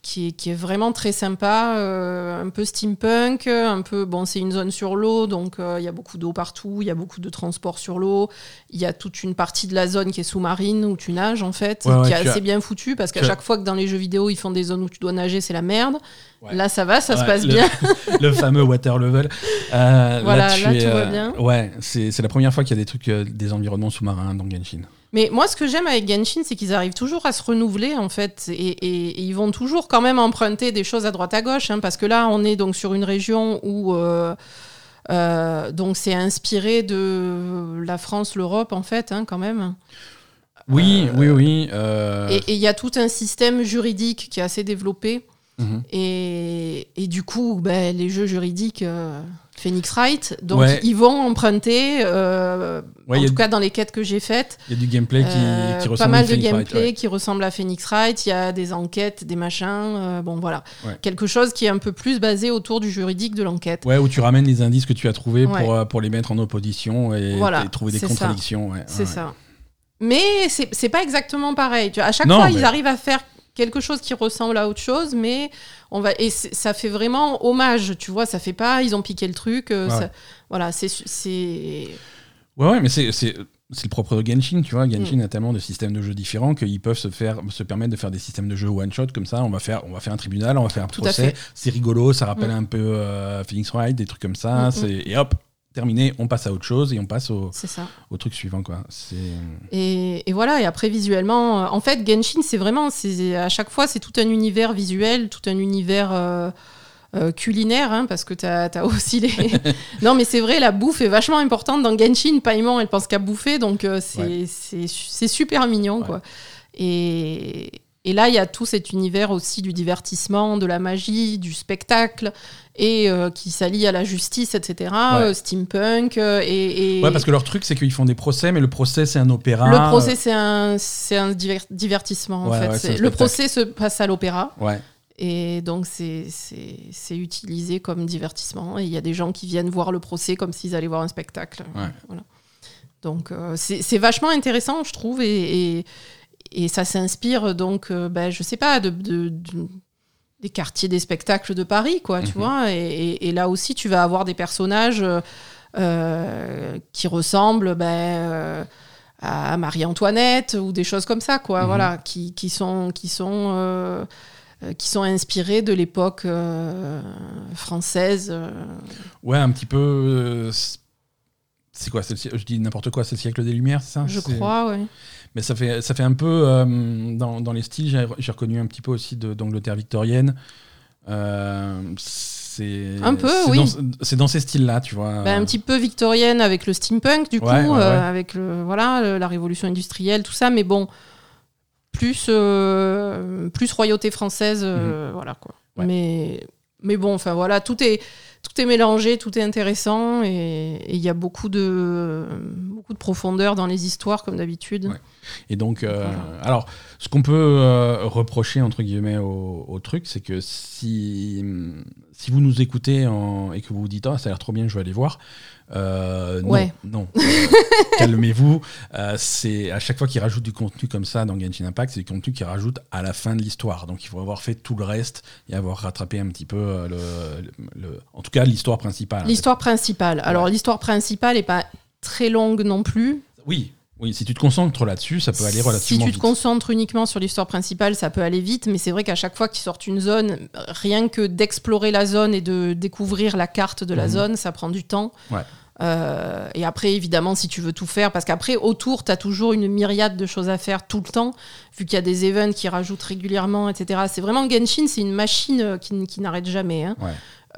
B: qui est, qui est vraiment très sympa, euh, un peu steampunk, un peu bon, c'est une zone sur l'eau, donc euh, il y a beaucoup d'eau partout, il y a beaucoup de transport sur l'eau, il y a toute une partie de la zone qui est sous-marine où tu nages en fait,
A: Ouais, ouais,
B: qui est assez
A: as-
B: bien foutu parce qu'à
A: as-
B: chaque fois que dans les jeux vidéo ils font des zones où tu dois nager, c'est la merde.
A: Ouais.
B: Là, ça va, ça se passe
A: le-
B: bien.
A: le fameux water level. Euh,
B: Voilà,
A: tu
B: là,
A: es,
B: tout va bien.
A: Ouais, c'est la première fois qu'il y a des trucs, des environnements sous-marins dans Genshin.
B: Mais moi, ce que j'aime avec Genshin, c'est qu'ils arrivent toujours à se renouveler, en fait, et, et- et ils vont toujours quand même emprunter des choses à droite à gauche, hein, parce que là, on est donc sur une région où euh, euh, donc c'est inspiré de la France, l'Europe, en fait, hein, quand même.
A: Oui,
B: Euh,
A: oui, oui.
B: Et il y a tout un système juridique qui est assez développé,
A: mhm.
B: et, et du coup, ben, les jeux juridiques. Phoenix Wright, donc
A: Ouais.
B: ils vont emprunter, euh,
A: Ouais,
B: en tout cas dans les quêtes que j'ai faites,
A: Il y a du gameplay qui,
B: euh,
A: qui ressemble
B: pas
A: à
B: de
A: Phoenix Wright,
B: gameplay
A: ouais.
B: qui ressemble à Phoenix Wright. Il y a des enquêtes, des machins. euh, bon, voilà. Quelque chose qui est un peu plus basé autour du juridique de l'enquête.
A: Ouais, où tu ramènes les indices que tu as trouvés pour, euh, pour les mettre en opposition et,
B: Voilà,
A: et trouver des contradictions.
B: C'est ça. Mais c'est c'est pas exactement pareil. À chaque
A: Non,
B: fois,
A: mais-
B: ils arrivent à faire quelque chose qui ressemble à autre chose, mais on va et ça fait vraiment hommage. Tu vois, ça fait pas. Ils ont piqué le truc. euh,
A: Ouais.
B: ça- voilà, c'est c'est
A: Ouais, ouais, mais c'est c'est- le propre de Genshin, tu vois.
B: Mm.
A: Genshin a tellement de systèmes de jeux différents qu'ils peuvent se faire se permettre de faire des systèmes de jeux one shot comme ça. On va faire on va faire un tribunal, on va faire un
B: Tout
A: procès. C'est rigolo, ça rappelle
B: Mm.
A: un peu euh, Phoenix Wright, des trucs comme ça.
B: Mm, mm.
A: c'est Et hop, terminé, on passe à autre chose et on passe au,
B: c'est ça.
A: au truc suivant, quoi.
B: Et, et voilà, et après visuellement, euh, en fait, Genshin, c'est vraiment, à chaque fois, c'est tout un univers visuel, tout un univers euh, euh, culinaire, hein, parce que tu as, aussi les. non, mais c'est vrai, la bouffe est vachement importante dans Genshin. Paimon, elle pense qu'à bouffer, donc euh, c'est
A: Ouais.
B: super mignon,
A: Ouais.
B: quoi. Et, et là, il y a tout cet univers aussi du divertissement, de la magie, du spectacle, et euh, qui s'allie à la justice, etc.
A: Ouais.
B: euh, steampunk, euh, et, et-
A: Ouais, parce que leur truc, c'est qu'ils font des procès, mais le procès, c'est un opéra.
B: le procès, c'est un, c'est un diver- divertissement, en fait.
A: ouais,
B: le procès se passe à l'opéra,
A: Ouais.
B: et donc c'est c'est- c'est utilisé comme divertissement. Et il y a des gens qui viennent voir le procès comme s'ils allaient voir un spectacle. Voilà. Donc c'est c'est vachement intéressant, je trouve, et, et, et ça s'inspire, donc, ben, je sais pas, de, de- de- des quartiers des spectacles de Paris, quoi, tu
A: Mhm.
B: vois. Et, et- et là aussi, tu vas avoir des personnages euh, euh, qui ressemblent ben, euh, à Marie-Antoinette ou des choses comme ça, quoi,
A: Mhm.
B: voilà, qui, qui sont, qui sont, euh, qui sont inspirés de l'époque française.
A: Ouais, un petit peu. c'est- quoi Je dis n'importe quoi, c'est le siècle des Lumières, c'est ça?
B: Je crois, ouais.
A: Mais ça fait, ça fait un peu. euh, dans, dans les styles, j'ai reconnu un petit peu aussi d'Angleterre victorienne. Euh, c'est
B: Un peu, oui.
A: dans- C'est dans ces styles-là, tu vois.
B: Bah, un petit peu victorienne avec le steampunk, du coup,
A: Ouais, ouais, ouais.
B: euh, avec le, voilà, le- la révolution industrielle, tout ça, mais bon, plus, euh, plus royauté française, euh, voilà quoi.
A: Mhm.
B: Mais, mais bon, enfin voilà, tout est, tout est mélangé, tout est intéressant et il y a beaucoup de, beaucoup de profondeur dans les histoires, comme d'habitude.
A: Ouais. Et donc, euh, alors, ce qu'on peut euh, reprocher, entre guillemets, au, au truc, c'est que si, si vous nous écoutez en- et que vous vous dites, ah, ça a l'air trop bien, je vais aller voir, euh, non,
B: Ouais.
A: non. Calmez-vous. Euh, c'est à chaque fois qu'ils rajoutent du contenu comme ça dans Genshin Impact, c'est du contenu qu'ils rajoutent à la fin de l'histoire. Donc, il faut avoir fait tout le reste et avoir rattrapé un petit peu euh, le, le- en tout cas, l'histoire principale.
B: L'histoire principale. Alors, l'histoire principale est pas très longue non plus.
A: Oui, oui. Si tu te concentres là-dessus, ça peut aller
B: Si
A: relativement
B: tu te
A: vite.
B: concentres uniquement sur l'histoire principale, ça peut aller vite, mais c'est vrai qu'à chaque fois qu'ils sortent une zone, rien que d'explorer la zone et de découvrir la carte de la
A: Mhm.
B: zone, ça prend du temps.
A: Ouais.
B: Euh, et après, évidemment, si tu veux tout faire, parce qu'après, autour, tu as toujours une myriade de choses à faire tout le temps, vu qu'il y a des events qui rajoutent régulièrement, etc. C'est vraiment Genshin, c'est une machine euh, qui, n'arrête jamais. hein.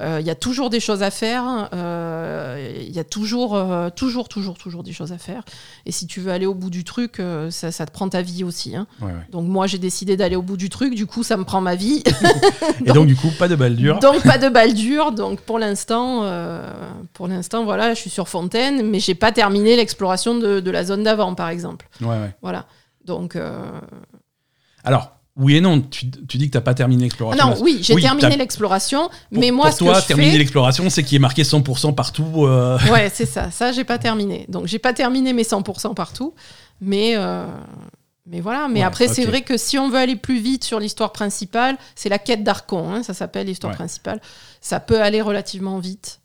B: Euh, Il y a toujours des choses à faire, euh, il y a toujours, euh, toujours, toujours, toujours des choses à faire. Et si tu veux aller au bout du truc, ça, ça te prend ta vie aussi. hein.
A: Ouais, ouais.
B: Donc moi, j'ai décidé d'aller au bout du truc, du coup, ça me prend ma vie.
A: Et donc, du coup, pas de balle dure.
B: donc pas de balle dure. Donc pour l'instant, pour l'instant, voilà, je suis sur Fontaine, mais j'ai pas terminé l'exploration de, de la zone d'avant, par exemple.
A: Ouais, ouais.
B: Voilà. Donc euh,
A: Alors, oui et non, tu, tu dis que t'as pas terminé
B: ah
A: l'exploration.
B: non,
A: là.
B: oui, j'ai
A: Oui,
B: terminé l'exploration,
A: Pour-
B: mais moi,
A: pour
B: ce
A: toi,
B: que je
A: terminer
B: fais,
A: l'exploration, c'est qu'il est marqué 100% partout. euh,
B: ouais, c'est ça. Ça, j'ai pas terminé. Donc j'ai pas terminé mes 100% partout, mais euh, mais voilà. Mais
A: Ouais,
B: après, c'est vrai que si on veut aller plus vite sur l'histoire principale, c'est la quête d'Archon. hein, ça s'appelle l'histoire
A: Ouais.
B: principale. Ça peut aller relativement vite.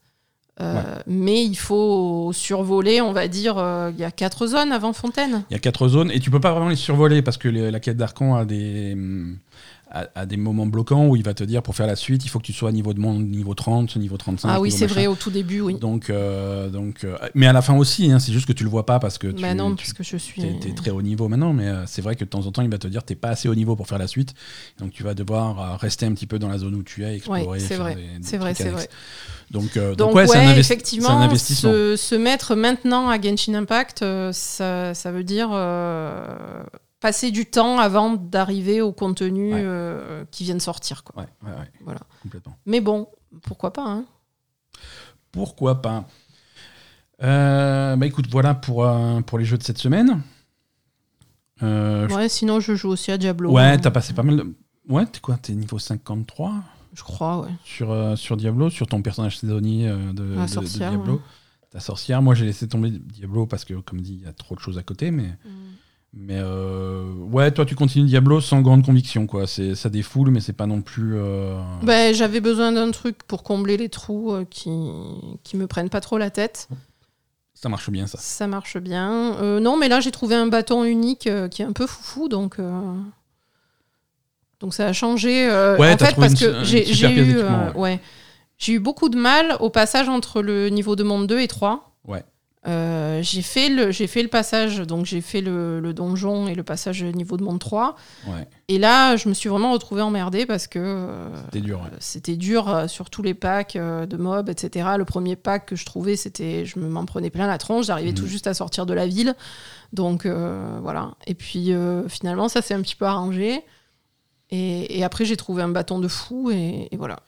B: Euh,
A: Ouais.
B: Mais il faut survoler, on va dire, euh, il y a quatre zones avant Fontaine.
A: Il y a quatre zones et tu peux pas vraiment les survoler parce que la quête d'Archon a des, a des moments bloquants où il va te dire pour faire la suite, il faut que tu sois à niveau de monde, niveau 30, niveau 35.
B: ah oui, c'est vrai, au tout début, oui.
A: Donc, euh, donc, euh, mais à la fin aussi, hein, c'est juste que tu le vois pas parce que tu,
B: Bah non,
A: tu-
B: puisque je suis.
A: T'es, t'es très haut niveau maintenant, mais euh, c'est vrai que de temps en temps, il va te dire t'es pas assez haut niveau pour faire la suite. Donc tu vas devoir euh, rester un petit peu dans la zone où tu es, explorer.
B: Ouais, c'est vrai, c'est vrai, c'est.
A: Donc, euh, donc,
B: Donc,
A: ouais, un
B: effectivement,
A: c'est un investissement.
B: Se, se mettre maintenant à Genshin Impact, euh, ça, ça veut dire euh, passer du temps avant d'arriver au contenu
A: Ouais.
B: euh, qui vient de sortir. Quoi.
A: Ouais, ouais, ouais,
B: Voilà.
A: complètement.
B: Mais bon, pourquoi pas hein.
A: Pourquoi pas Euh, Bah écoute, voilà pour, euh, pour les jeux de cette semaine. Je-
B: Ouais, sinon je joue aussi à Diablo.
A: ouais,
B: hein.
A: t'as passé pas mal de... Ouais, t'es quoi T'es niveau 53
B: Je crois, ouais.
A: sur, sur Diablo, sur ton personnage saisonnier de,
B: La
A: de- de
B: sorcière,
A: Diablo. Ta sorcière. Moi, j'ai laissé tomber Diablo parce que, comme dit, il y a trop de choses à côté. Mais, mais euh, ouais, toi, tu continues Diablo sans grande conviction. quoi. C'est Ça défoule, mais c'est pas non plus. euh,
B: Ben, J'avais besoin d'un truc pour combler les trous euh, qui, qui me prennent pas trop la tête.
A: Ça marche bien, ça.
B: Ça marche bien. Euh, non, mais là, j'ai trouvé un bâton unique qui est un peu foufou, donc. Donc ça a changé.
A: Ouais,
B: en
A: t'as
B: fait,
A: trouvé
B: parce
A: une-
B: que j'ai eu, ouais. j'ai eu beaucoup de mal au passage entre le niveau de monde 2 et 3.
A: Ouais.
B: Euh, j'ai fait le j'ai fait le passage donc j'ai fait le, le donjon et le passage niveau de monde 3
A: Ouais,
B: et là je me suis vraiment retrouvée emmerdée parce que euh,
A: c'était dur. ouais.
B: c'était dur euh, sur tous les packs euh, de mobs, etc. Le premier pack que je trouvais, c'était, je me m'en prenais plein la tronche. J'arrivais
A: Mhm.
B: tout juste à sortir de la ville, donc euh, voilà. Et puis euh, finalement, ça s'est un petit peu arrangé. Et, et après, j'ai trouvé un bâton de fou et, et voilà.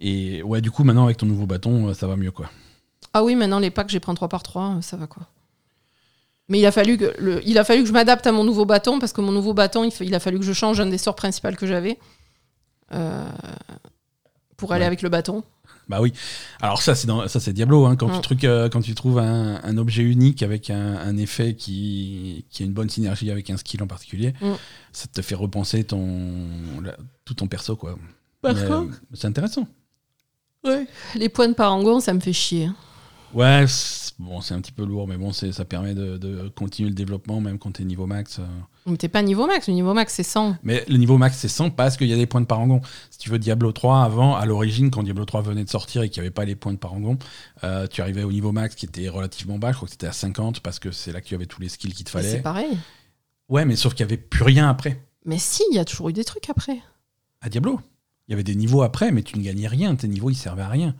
A: Et ouais, du coup, maintenant, avec ton nouveau bâton, euh, ça va mieux, quoi.
B: Ah oui, maintenant les packs, j'ai prends 3 par 3 ça va quoi. Mais il a fallu que le, il a fallu que je m'adapte à mon nouveau bâton parce que mon nouveau bâton, il, a fallu que je change un des sorts principaux que j'avais euh, pour aller
A: Ouais.
B: avec le bâton.
A: Bah oui. Alors ça, c'est dans- ça c'est Diablo. Hein, quand,
B: Mm.
A: tu truc, euh, quand tu trouves un, un objet unique avec un, un effet qui, qui a une bonne synergie avec un skill en particulier,
B: Mm.
A: ça te fait repenser ton, la- tout ton perso. quoi.
B: Par
A: Mais,
B: contre-
A: euh, c'est intéressant.
B: Les points de parangon, ça me fait chier. hein.
A: Ouais, c'est- bon, c'est un petit peu lourd, mais bon, ça permet de, de continuer le développement, même quand tu es niveau max. euh.
B: Mais t'es pas niveau max, le niveau max c'est 100.
A: Mais le niveau max, c'est 100 parce qu'il y a des points de parangon. Si tu veux Diablo 3, avant, à l'origine, quand Diablo 3 venait de sortir et qu'il n'y avait pas les points de parangon, euh, tu arrivais au niveau max qui était relativement bas. Je crois que c'était à 50 parce que c'est là que tu avais tous les skills qu'il te fallait.
B: C'est pareil.
A: Ouais, mais sauf qu'il n'y avait plus rien après.
B: Mais si, il y a toujours eu des trucs après.
A: À Diablo, il y avait des niveaux après, mais tu ne gagnais rien. Tes niveaux, ils servaient à rien.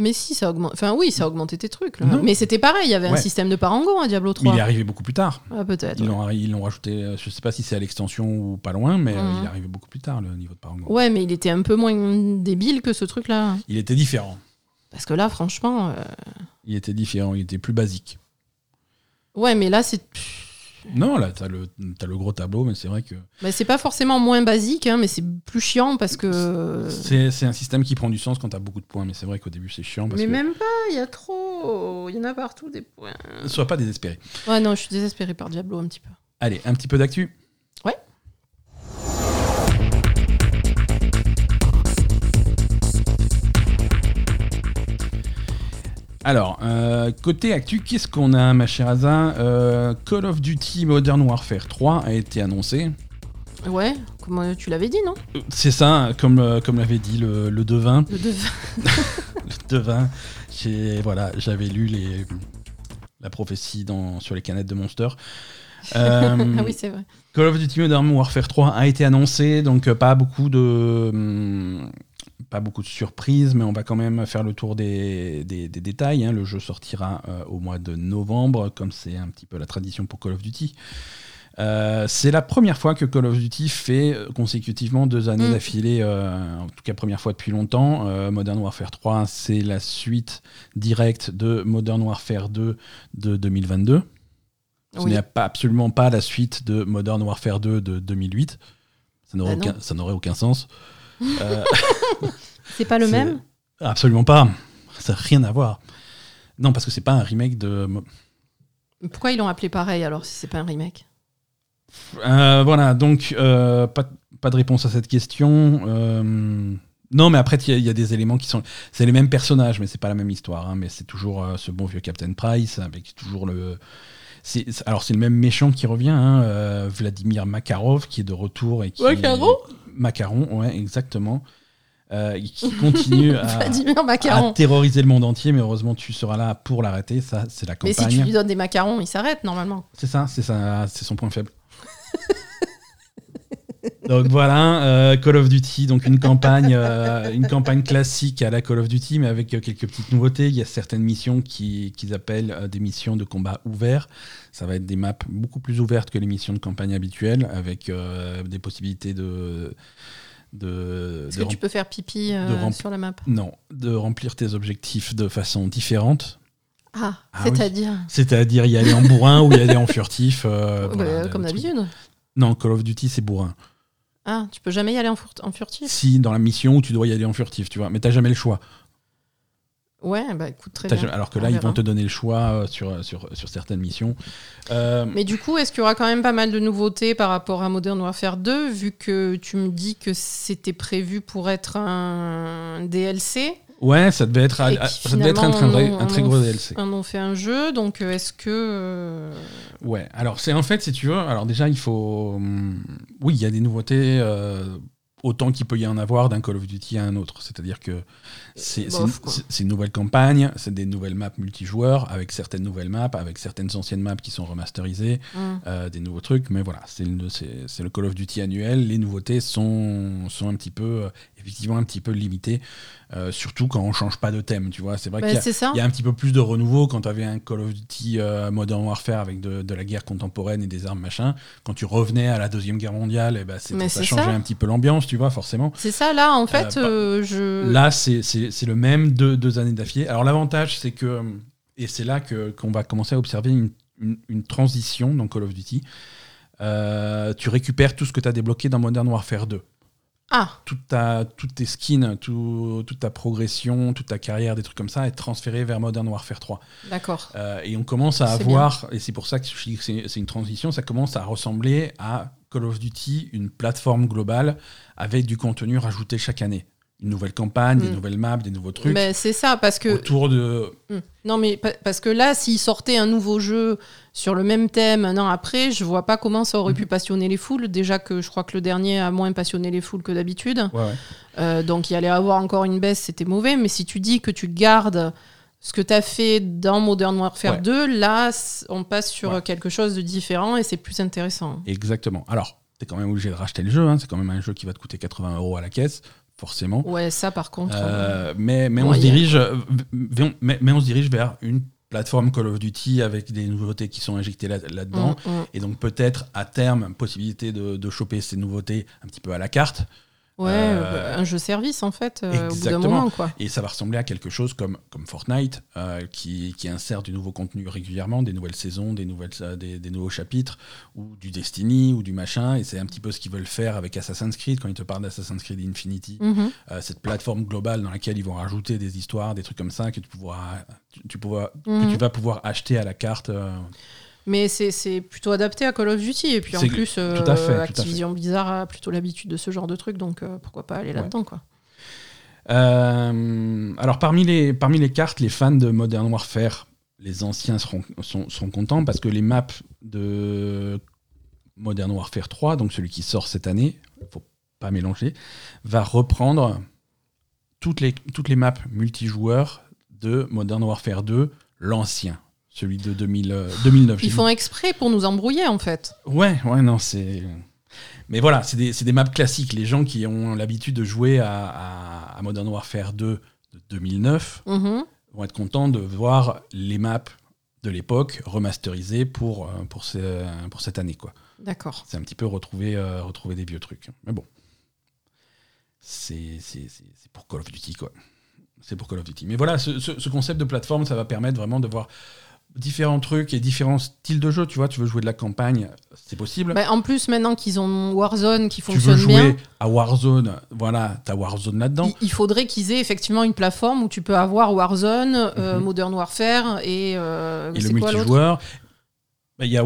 B: Mais si, ça augmente. Enfin oui, ça a augmenté tes trucs. Là. Mais c'était pareil, il y avait un système de parangon à Diablo
A: Mais
B: 3.
A: il est arrivé beaucoup plus tard.
B: Ah, peut-être.
A: Ils
B: ouais.
A: l'ont rajouté, euh, je sais pas si c'est à l'extension ou pas loin, mais euh,
B: Mhm.
A: il est arrivé beaucoup plus tard, le niveau de parangon.
B: Ouais, mais il était un peu moins débile que ce truc-là.
A: Il était différent.
B: Parce que là, franchement, euh,
A: Il était différent, il était plus basique.
B: Ouais, mais là, c'est.
A: Non, là, t'as le, as le gros tableau, mais c'est vrai que.
B: Bah, c'est pas forcément moins basique, hein, mais c'est plus chiant parce que.
A: C'est un système qui prend du sens quand t'as beaucoup de points, mais c'est vrai qu'au début, c'est chiant. Parce
B: mais
A: que...
B: même pas, il y a trop. Il y en a partout des points.
A: Sois pas désespéré.
B: Ouais, non, je suis désespéré par Diablo un petit peu.
A: Allez, un petit peu d'actu. Alors, euh, côté actu, qu'est-ce qu'on a, ma chère Aza euh, Call of Duty Modern Warfare 3 a été annoncé.
B: Ouais, comme tu l'avais dit, non?
A: C'est ça, comme, euh, comme l'avait dit le, le devin.
B: Le devin.
A: le devin. J'ai, voilà, j'avais lu les, la prophétie dans, sur les canettes de Monster.
B: ah oui, c'est vrai.
A: Call of Duty Modern Warfare 3 a été annoncé, donc pas beaucoup de. Pas beaucoup de surprises, mais on va quand même faire le tour des, des, détails. Hein. Le jeu sortira euh, au mois de novembre, comme c'est un petit peu la tradition pour Call of Duty. Euh, c'est la première fois que Call of Duty fait euh, consécutivement deux années mm. d'affilée, en tout cas première fois depuis longtemps. Modern Warfare 3, c'est la suite directe de Modern Warfare 2 de 2022. Ce n'est pas, absolument pas la suite de Modern Warfare 2 de 2008. Ça n'aurait bah aucun, aucun, sens.
B: Euh, c'est pas le même
A: Absolument pas. Ça n'a rien à voir. Non, parce que c'est pas un remake de.
B: Pourquoi ils l'ont appelé pareil alors si c'est pas un remake?
A: Euh, Voilà, donc euh, pas, pas, de réponse à cette question. non, mais après, il y, a des éléments qui sont. C'est les mêmes personnages, mais c'est pas la même histoire. Hein, mais c'est toujours ce bon vieux Captain Price avec toujours le. Alors c'est le même méchant qui revient, hein, Vladimir Makarov, qui est de retour et qui.
B: Makarov?
A: Macaron, ouais, exactement. Euh, qui continue à,
B: à,
A: terroriser le monde entier, mais heureusement tu seras là pour l'arrêter. Ça, c'est la campagne.
B: Mais si tu lui donnes des macarons, il s'arrête normalement.
A: C'est ça, c'est ça, c'est son point faible. Donc voilà, euh, Call of Duty, donc une campagne, euh, une campagne classique à la Call of Duty, mais avec quelques petites nouveautés. Il y a certaines missions qu'ils appellent des missions de combat ouvert. Ça va être des maps beaucoup plus ouvertes que les missions de campagne habituelles, avec des possibilités de
B: est-ce que tu peux faire pipi sur la map?
A: Non, de remplir tes objectifs de façon différente.
B: Ah, ah c'est-à-dire?
A: C'est-à-dire y aller en bourrin ou y aller en furtif.
B: Bah, comme d'habitude.
A: Non, Call of Duty, c'est bourrin.
B: Ah, tu peux jamais y aller en, en, furtif?
A: Si, dans la mission où tu dois y aller en furtif, tu vois. Mais t'as jamais le choix.
B: Ouais, bah écoute, très bien.
A: Alors que là, ils vont te donner le choix euh, sur, sur, sur certaines missions.
B: Euh, Mais du coup, est-ce qu'il y aura quand même pas mal de nouveautés par rapport à Modern Warfare 2, vu que tu me dis que c'était prévu pour être un DLC
A: Ouais, ça devait être, ça devait être un, très, un très gros DLC.
B: On en fait un jeu, donc euh, est-ce que.
A: Ouais, alors c'est en fait, si tu veux, alors déjà, il faut. Hum, oui, il y a des nouveautés autant qu'il peut y en avoir d'un Call of Duty à un autre. C'est-à-dire que c'est une, nouvelle campagne, c'est des nouvelles maps multijoueurs, avec certaines nouvelles maps, avec certaines anciennes maps qui sont remasterisées, mm. euh, des nouveaux trucs, mais voilà, c'est le, Call of Duty annuel. Les nouveautés sont, sont un petit peu, euh, effectivement, un petit peu limitées. Euh, surtout quand on change pas de thème, tu vois. C'est vrai qu'il y, a un petit peu plus de renouveau quand tu avais un Call of Duty Modern Warfare avec de, la guerre contemporaine et des armes machin. Quand tu revenais à la deuxième guerre mondiale, et eh ben, ça changeait un petit peu l'ambiance, tu vois, forcément.
B: C'est ça, là, en fait, je.
A: Là, c'est le même deux, deux années d'affilée. Alors l'avantage, c'est que et c'est là que qu'on va commencer à observer une, une, transition dans Call of Duty. tu récupères tout ce que tu as débloqué dans Modern Warfare 2.
B: Ah.
A: Toute ta, toutes tes skins, toute ta progression, toute ta carrière, des trucs comme ça, est transférée vers Modern Warfare 3.
B: D'accord.
A: Euh, et on commence à avoir, et c'est pour ça que je dis que c'est une transition, ça commence à ressembler à Call of Duty, une plateforme globale avec du contenu rajouté chaque année une nouvelle campagne, des mm. nouvelles maps, des nouveaux trucs.
B: Mais c'est ça, parce que.
A: Autour de.
B: Mm. Non, mais parce que là, s'ils sortaient un nouveau jeu sur le même thème un an après, je vois pas comment ça aurait pu mm-hmm. passionner les foules. Déjà que je crois que le dernier a moins passionné les foules que d'habitude. Euh, donc il allait avoir encore une baisse, c'était mauvais. Mais si tu dis que tu gardes ce que tu as fait dans Modern Warfare 2, là, on passe sur quelque chose de différent et c'est plus intéressant.
A: Exactement. Alors, tu es quand même obligé de racheter le jeu. Hein. C'est quand même un jeu qui va te coûter 80 euros à la caisse forcément.
B: Ouais, ça par contre.
A: Euh, mais, mais, on se dirige, mais, mais, on se dirige vers une plateforme Call of Duty avec des nouveautés qui sont injectées là-dedans. Mm, mm. Et donc peut-être à terme, possibilité de, de, choper ces nouveautés un petit peu à la carte.
B: Ouais,
A: Euh,
B: un jeu service en fait, euh, au bout d'un
A: exactement.
B: moment quoi.
A: Et ça va ressembler à quelque chose comme, comme Fortnite, euh, qui, qui insère du nouveau contenu régulièrement, des nouvelles saisons, des, nouvelles, des, des nouveaux chapitres, ou du Destiny, ou du machin. Et c'est un petit peu ce qu'ils veulent faire avec Assassin's Creed, quand ils te parlent d'Assassin's Creed Infinity.
B: Mhm.
A: Euh, cette plateforme globale dans laquelle ils vont rajouter des histoires, des trucs comme ça, que tu, pourras, tu, tu pourras- que tu vas pouvoir acheter à la carte.
B: Mais c'est- plutôt adapté à Call of Duty. Et puis en plus, euh,
A: tout à fait, tout à
B: Activision Blizzard a plutôt l'habitude de ce genre de truc, donc euh, pourquoi pas aller là-dedans quoi.
A: Euh, alors parmi les, parmi les cartes, les fans de Modern Warfare, les anciens seront, sont, contents parce que les maps de Modern Warfare 3, donc celui qui sort cette année, faut pas mélanger, va reprendre toutes les, toutes les maps multijoueurs de Modern Warfare 2, l'ancien, celui de 2000, euh, 2009.
B: Ils font exprès pour nous embrouiller en fait.
A: Ouais, ouais, non, c'est. Mais voilà, c'est des, des maps classiques. Les gens qui ont l'habitude de jouer à, à- à Modern Warfare 2 de 2009
B: Mhm.
A: vont être contents de voir les maps de l'époque remasterisées pour, euh, pour, ce- pour cette année. quoi.
B: D'accord.
A: C'est un petit peu retrouver, euh, retrouver des vieux trucs. Mais bon, c'est pour Call of Duty, quoi. C'est pour Call of Duty. Mais voilà, ce, ce- ce concept de plateforme, ça va permettre vraiment de voir différents trucs et différents styles de jeu. Tu vois, tu veux jouer de la campagne, c'est possible.
B: Bah, en plus, maintenant qu'ils ont Warzone qui
A: tu veux
B: fonctionne
A: jouer
B: bien,
A: à Warzone, voilà, t'as Warzone là-dedans.
B: il, il faudrait qu'ils aient effectivement une plateforme où tu peux avoir Warzone, euh,
A: Mhm.
B: Modern Warfare et, euh,
A: Et le
B: quoi
A: multijoueur, bah, il y a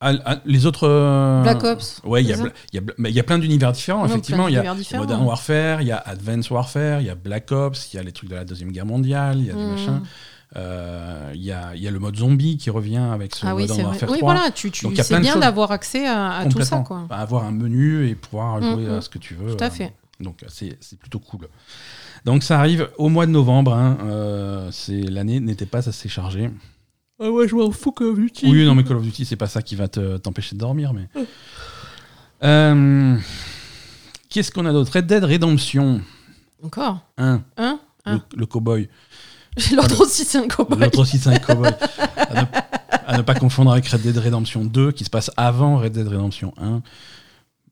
A: Ah, ah, les autres. euh,
B: Black Ops.
A: Ouais, il y, y il y a plein d'univers différents,
B: Non,
A: effectivement. Il y a. Modern Warfare, il y a Advanced Warfare, il y a Black Ops, il y a les trucs de la Deuxième Guerre mondiale, il y a des
B: Hmm.
A: Euh, Il y, a, il y a le mode zombie qui revient avec ce
B: Ah oui, vrai.
A: Warfare
B: Oui,
A: 3.
B: voilà, tu, tu,
A: Donc,
B: c'est bien d'avoir accès à, à tout ça. Quoi.
A: Bah, avoir un menu et pouvoir
B: Mm,
A: jouer
B: mm.
A: à ce que tu veux.
B: Tout à
A: euh,
B: fait.
A: Donc c'est c'est plutôt cool. Donc ça arrive au mois de novembre. hein, euh, c'est L'année n'était pas assez chargée. Ah ouais, je m'en fous Call of Duty. Oui, non, mais Call of Duty, c'est pas ça qui va te- t'empêcher de dormir. Mais... Euh, Qu'est-ce qu'on a d'autre? Red Dead Redemption
B: Encore?
A: 1, le,
B: Ah.
A: le cowboy.
B: L'autre aussi, c'est un cowboy.
A: L'autre aussi, c'est un cowboy. à, ne, à ne pas confondre avec Red Dead Redemption 2, qui se passe avant Red Dead Redemption 1.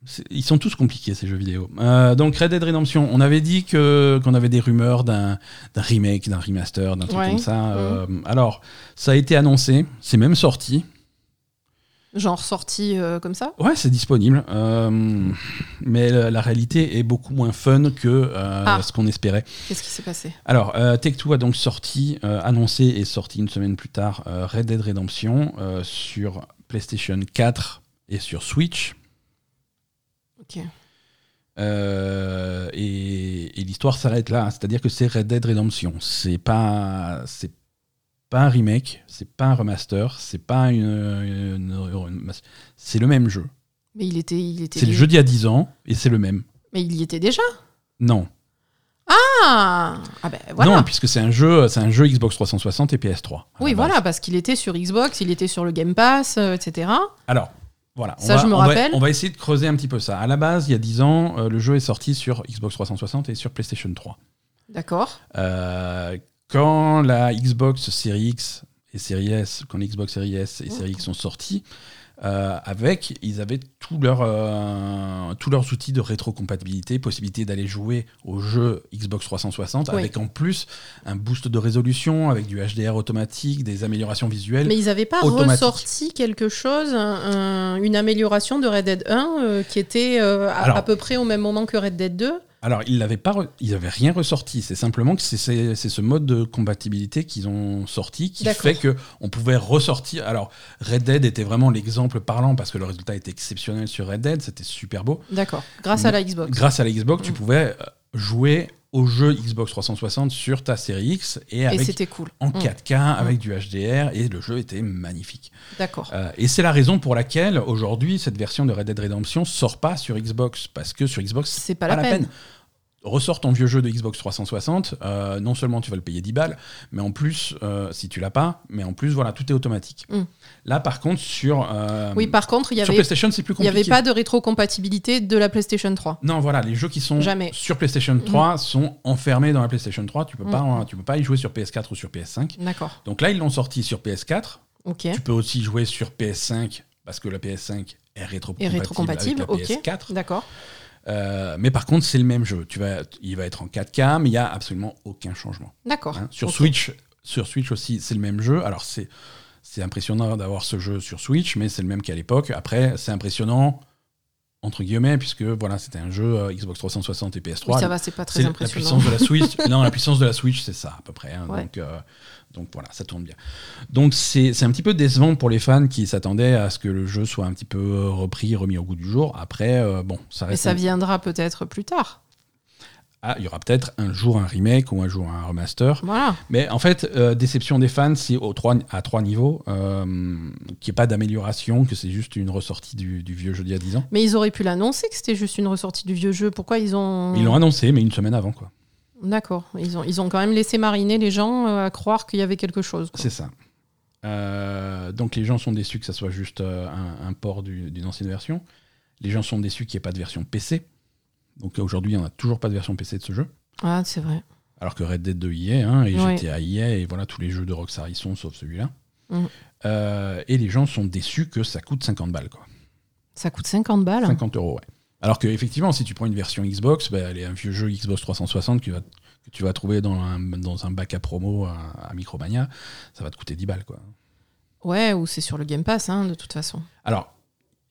A: C'est- Ils sont tous compliqués, ces jeux vidéo. Euh, donc, Red Dead Redemption, on avait dit que- qu'on avait des rumeurs d'un remake, d'un remaster, d'un truc
B: Ouais.
A: comme ça. Euh, alors, ça a été annoncé, c'est même sorti.
B: Genre sorti euh, comme ça?
A: Ouais, c'est disponible. Euh, mais la, la réalité est beaucoup moins fun que euh,
B: Ah.
A: ce qu'on espérait.
B: Qu'est-ce qui s'est passé?
A: Alors, Take-Two a donc sorti, annoncé et sorti une semaine plus tard Red Dead Redemption sur PlayStation 4 et sur Switch.
B: Ok.
A: Et et l'histoire s'arrête là, c'est-à-dire que c'est Red Dead Redemption. C'est pas, c'est pas un remake, c'est pas un remaster, c'est pas une, une- une- c'est le même jeu.
B: Mais il était, il était.
A: C'est le jeu d'il y a 10 ans et c'est le même.
B: Mais il y était déjà?
A: Non,
B: Ah Ah ben voilà.
A: non, puisque c'est un jeu, c'est un jeu Xbox 360 et PS3. à
B: oui, voilà, parce qu'il était sur Xbox, il était sur le Game Pass, euh, etc.
A: Alors, voilà. on
B: Ça,
A: va-
B: je me
A: on va-
B: rappelle.
A: on va essayer de creuser un petit peu ça. À la base, il y a 10 ans, euh, le jeu est sorti sur Xbox 360 et sur PlayStation 3.
B: D'accord.
A: Euh, quand la Xbox Series X et Series S, quand Xbox Series S et Series X sont sortis, euh, avec, ils avaient tous leurs, euh, tous leurs outils de rétrocompatibilité, possibilité d'aller jouer aux jeux Xbox 360,
B: Oui.
A: avec en plus un boost de résolution, avec du HDR automatique, des améliorations visuelles.
B: Mais ils n'avaient pas ressorti quelque chose, un- un- une amélioration de Red Dead 1 euh, qui était euh, à,
A: Alors-
B: à peu près au même moment que Red Dead 2
A: Alors, ils n'avaient pas, re- ils avaient rien ressorti. C'est simplement que c'est- ce mode de compatibilité qu'ils ont sorti qui fait que on pouvait ressortir. Alors, Red Dead était vraiment l'exemple parlant parce que le résultat était exceptionnel sur Red Dead. C'était super beau.
B: D'accord. Grâce à la Xbox.
A: Grâce à la Xbox, tu
B: Mm.
A: pouvais euh, jouer au jeu Xbox 360 sur ta série X et
B: Et
A: avec
B: c'était cool.
A: en
B: Mm.
A: 4K avec du HDR et le jeu était magnifique.
B: D'accord.
A: Euh, et c'est la raison pour laquelle aujourd'hui cette version de Red Dead Redemption sort pas sur Xbox parce que sur Xbox
B: C'est pas la peine.
A: Ressort ton vieux jeu de Xbox 360, euh, non seulement tu vas le payer 10 balles, mais en plus, euh, si tu l'as pas, mais en plus, voilà, tout est automatique.
B: Mm.
A: Là, par contre, sur, euh,
B: Oui, par contre, il y
A: sur PlayStation, c'est plus
B: il y
A: compliqué.
B: avait pas de rétrocompatibilité de la PlayStation 3.
A: Non, voilà, les jeux qui sont
B: Jamais.
A: sur PlayStation 3 sont enfermés dans la PlayStation 3. Tu peux, pas,
B: Mm.
A: tu peux pas y jouer sur PS4 ou sur PS5.
B: D'accord.
A: Donc là, ils l'ont sorti sur PS4.
B: Ok.
A: Tu peux aussi jouer sur PS5 parce que la PS5 est rétrocompatible,
B: rétrocompatible,
A: avec la
B: ok.
A: PS4.
B: D'accord.
A: Euh, mais par contre, c'est le même jeu. Tu vas, il va être en 4K, mais il n'y a absolument aucun changement.
B: D'accord.
A: Hein. Sur. Switch, sur Switch aussi, c'est le même jeu. Alors, c'est c'est impressionnant d'avoir ce jeu sur Switch, mais c'est le même qu'à l'époque. Après, c'est impressionnant, entre guillemets, puisque voilà, c'était un jeu euh, Xbox 360 et PS3.
B: Oui, ça va, c'est pas très
A: C'est la
B: impressionnant.
A: puissance de la Switch. non, la puissance de la Switch, c'est ça à peu près. hein.
B: Ouais.
A: Donc, euh, donc voilà, ça tourne bien. Donc c'est un petit peu décevant pour les fans qui s'attendaient à ce que le jeu soit un petit peu euh, repris, remis au goût du jour. Après, euh, bon, ça
B: Et
A: reste.
B: ça
A: un-
B: viendra peut-être plus tard.
A: Ah, il y aura peut-être un jour un remake ou un jour un remaster.
B: Voilà.
A: Mais en fait, euh, déception des fans, c'est au trois, à trois niveaux, euh, qu'il n'y ait pas d'amélioration, que c'est juste une ressortie du, du vieux jeu d'il y a 10 ans.
B: Mais ils auraient pu l'annoncer que c'était juste une ressortie du vieux jeu. Pourquoi ils ont.
A: Ils l'ont annoncé, mais une semaine avant, quoi.
B: D'accord. Ils ont, ils ont quand même laissé mariner les gens euh, à croire qu'il y avait quelque chose.
A: C'est ça. Euh, donc les gens sont déçus que ça soit juste euh, un, un port du- d'une ancienne version. Les gens sont déçus qu'il n'y ait pas de version PC. Donc aujourd'hui, il n'y en a toujours pas de version PC de ce jeu.
B: Ah, c'est vrai.
A: Alors que Red Dead 2 y est, hein, et
B: Ouais.
A: GTA y est, et voilà, tous les jeux de Rockstar y sont, sauf celui-là. Euh, et les gens sont déçus que ça coûte 50 balles, quoi.
B: Ça coûte 50 balles.
A: 50 euros, ouais. Alors que effectivement, si tu prends une version Xbox, bah, elle est un vieux jeu Xbox 360 que, tu vas- que tu vas trouver dans un, dans un bac à promo à, à Micromania, ça va te coûter 10 balles, quoi.
B: Ouais, ou c'est sur le Game Pass, hein, de toute façon.
A: Alors,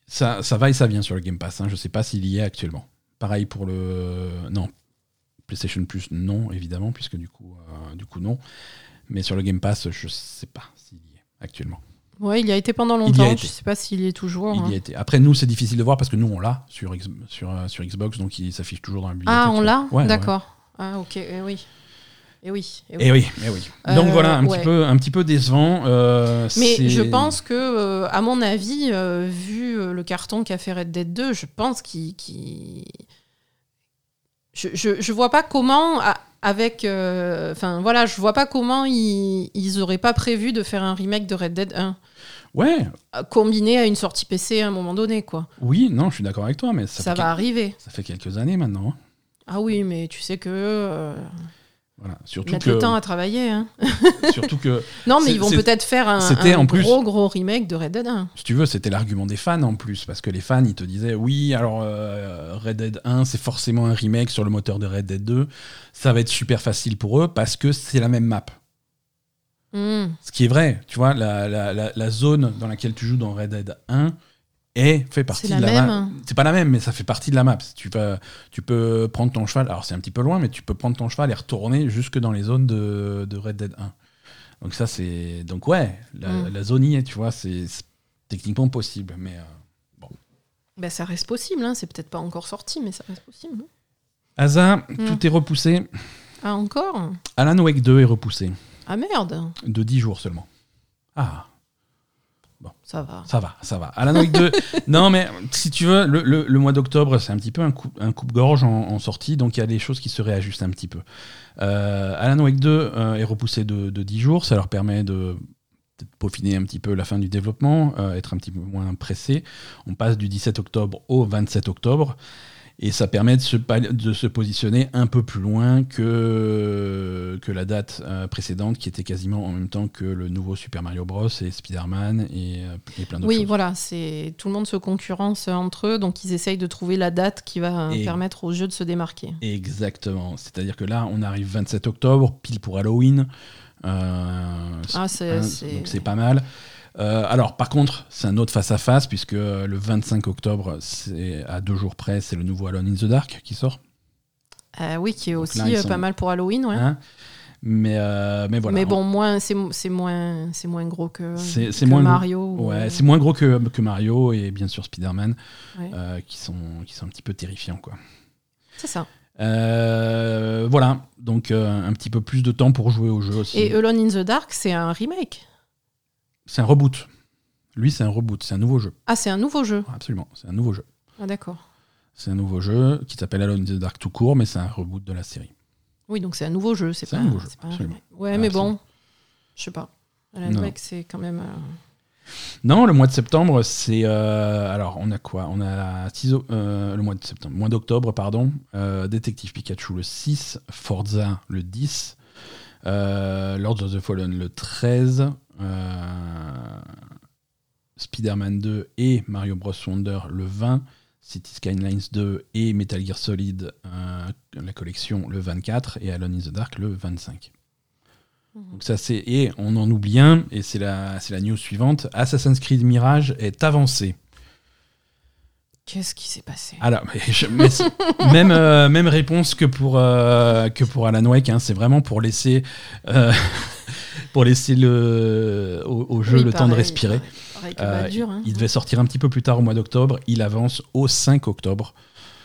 A: ça, ça va et ça vient sur le Game Pass. hein. Je sais pas s'il y est actuellement. Pareil pour le. Non. PlayStation Plus, non, évidemment, puisque du coup, euh, du coup non. Mais sur le Game Pass, je sais pas s'il y est actuellement.
B: Ouais, il y a été pendant longtemps.
A: été.
B: Je sais pas s'il y est toujours.
A: Il
B: hein.
A: y a été. Après, nous, c'est difficile de voir parce que nous, on l'a sur, X- sur, euh, sur Xbox, donc il s'affiche toujours dans la bibliothèque.
B: Ah, on l'a
A: Ouais, ouais.
B: D'accord. Ah, ok. Eh oui. Et oui. eh oui.
A: Et oui, eh oui. Donc
B: Euh,
A: voilà, un,
B: ouais.
A: petit peu, un petit peu décevant. euh,
B: Mais je pense que, euh, à mon avis, vu le carton qu'a fait Red Dead 2, je pense qu'il. qu'il- Je, je, je vois pas comment, avec. euh, Enfin, voilà, je vois pas comment ils, ils auraient pas prévu de faire un remake de Red Dead 1,
A: Ouais,
B: euh, combiné à une sortie PC à un moment donné, quoi.
A: oui, non, je suis d'accord avec toi, mais ça,
B: Ça, va
A: quel-
B: arriver.
A: ça fait quelques années maintenant. hein.
B: Ah oui, mais tu sais que. euh,
A: Voilà. Surtout que,
B: le temps à travailler. Hein.
A: surtout que
B: Non, mais ils vont peut-être faire un,
A: c'était
B: un
A: en plus-
B: gros, gros remake de Red Dead 1.
A: si tu veux, c'était l'argument des fans en plus, parce que les fans, ils te disaient, oui, alors euh, Red Dead 1, c'est forcément un remake sur le moteur de Red Dead 2, ça va être super facile pour eux, parce que c'est la même map.
B: Hmm.
A: Ce qui est vrai, tu vois, la, la- la- la zone dans laquelle tu joues dans Red Dead 1 est, fait partie de
B: la
A: map. C'est pas la même, mais ça fait partie de la map. Tu, vas, tu peux prendre ton cheval, alors c'est un petit peu loin, mais tu peux prendre ton cheval et retourner jusque dans les zones de, de Red Dead 1. Donc ça, c'est... Donc ouais, la,
B: Mm.
A: la zone y est, tu vois, c'est techniquement possible, mais... euh,
B: Ben, ça reste possible, hein. c'est peut-être pas encore sorti, mais ça reste possible. hein.
A: Asa,
B: Mm.
A: tout est repoussé.
B: Ah, encore?
A: Alan Wake 2 est repoussé
B: Ah merde
A: de 10 jours seulement. Ah,
B: Ça va.
A: ça va, ça va. Alan Wake 2, non mais si tu veux, le, le- le mois d'octobre, c'est un petit peu un, coup, un coupe-gorge en, en sortie, donc il y a des choses qui se réajustent un petit peu. Euh, Alan Wake 2 euh, est repoussé de, de 10 jours, ça leur permet de peaufiner un petit peu la fin du développement, euh, être un petit peu moins pressé. On passe du 17 octobre au 27 octobre. Et ça permet de se, de se positionner un peu plus loin que, que la date euh, précédente, qui était quasiment en même temps que le nouveau Super Mario Bros. et Spider-Man et, euh, et plein d'autres
B: Oui,
A: choses.
B: voilà, tout le monde se concurrence entre eux, donc ils essayent de trouver la date qui va
A: Et-
B: permettre au jeu de se démarquer.
A: Exactement. C'est-à-dire que là, on arrive 27 octobre, pile pour Halloween. Euh,
B: Ah, c'est- c'est-
A: donc c'est pas mal. Euh, alors, par contre, c'est un autre face-à-face, puisque euh, le 25 octobre, c'est à deux jours près, c'est le nouveau Alone in the Dark qui sort.
B: Euh, oui, qui est
A: Donc
B: aussi
A: là, ils sont-
B: pas mal pour Halloween, ouais.
A: Hein mais, euh, mais voilà.
B: Mais bon, moins, c'est moins, c'est moins gros que,
A: C'est- c'est
B: que
A: moins gros.
B: Mario. ou-
A: c'est moins gros que, que Mario et bien sûr Spider-Man,
B: Ouais.
A: euh, qui, sont, qui sont un petit peu terrifiants. Quoi.
B: C'est ça.
A: Euh, voilà, donc un petit peu plus de temps pour jouer au jeu aussi.
B: Et Alone in the Dark, c'est un remake.
A: C'est un reboot. Lui, c'est un reboot, c'est un nouveau jeu.
B: Ah, c'est un nouveau jeu.
A: Absolument, c'est un nouveau jeu.
B: Ah, d'accord.
A: C'est un nouveau jeu qui s'appelle Alone in the Dark tout court, mais c'est un reboot de la série.
B: Oui, donc c'est un nouveau jeu. C'est pas
A: un nouveau jeu,
B: pas un
A: absolument.
B: Ouais,
A: Ah,
B: mais
A: absolument.
B: bon, je sais pas. Alan. Wake, c'est quand même. euh,
A: Non, le mois de septembre, c'est. euh, alors, on a quoi? On a euh, le mois de septembre, mois d'octobre, pardon. Détective Pikachu le 6, Forza le 10, euh, Lords of the Fallen le 13, euh, Spider-Man 2 et Mario Bros. Wonder le 20, City Skylines 2 et Metal Gear Solid, euh, la collection, le 24, et Alone in the Dark, le 25. Donc ça c'est et on en oublie un et c'est la c'est la news suivante. Assassin's Creed Mirage est avancé.
B: Qu'est-ce qui s'est passé?
A: Alors, mais je- mais c'est- même, euh, même réponse que pour, euh, que pour Alan Wake. hein. c'est vraiment pour laisser, euh, pour laisser le, au, au jeu
B: Oui,
A: le temps de respirer.
B: pareil, pareil hein.
A: Il devait sortir un petit peu plus tard au mois d'octobre. Il avance au 5 octobre.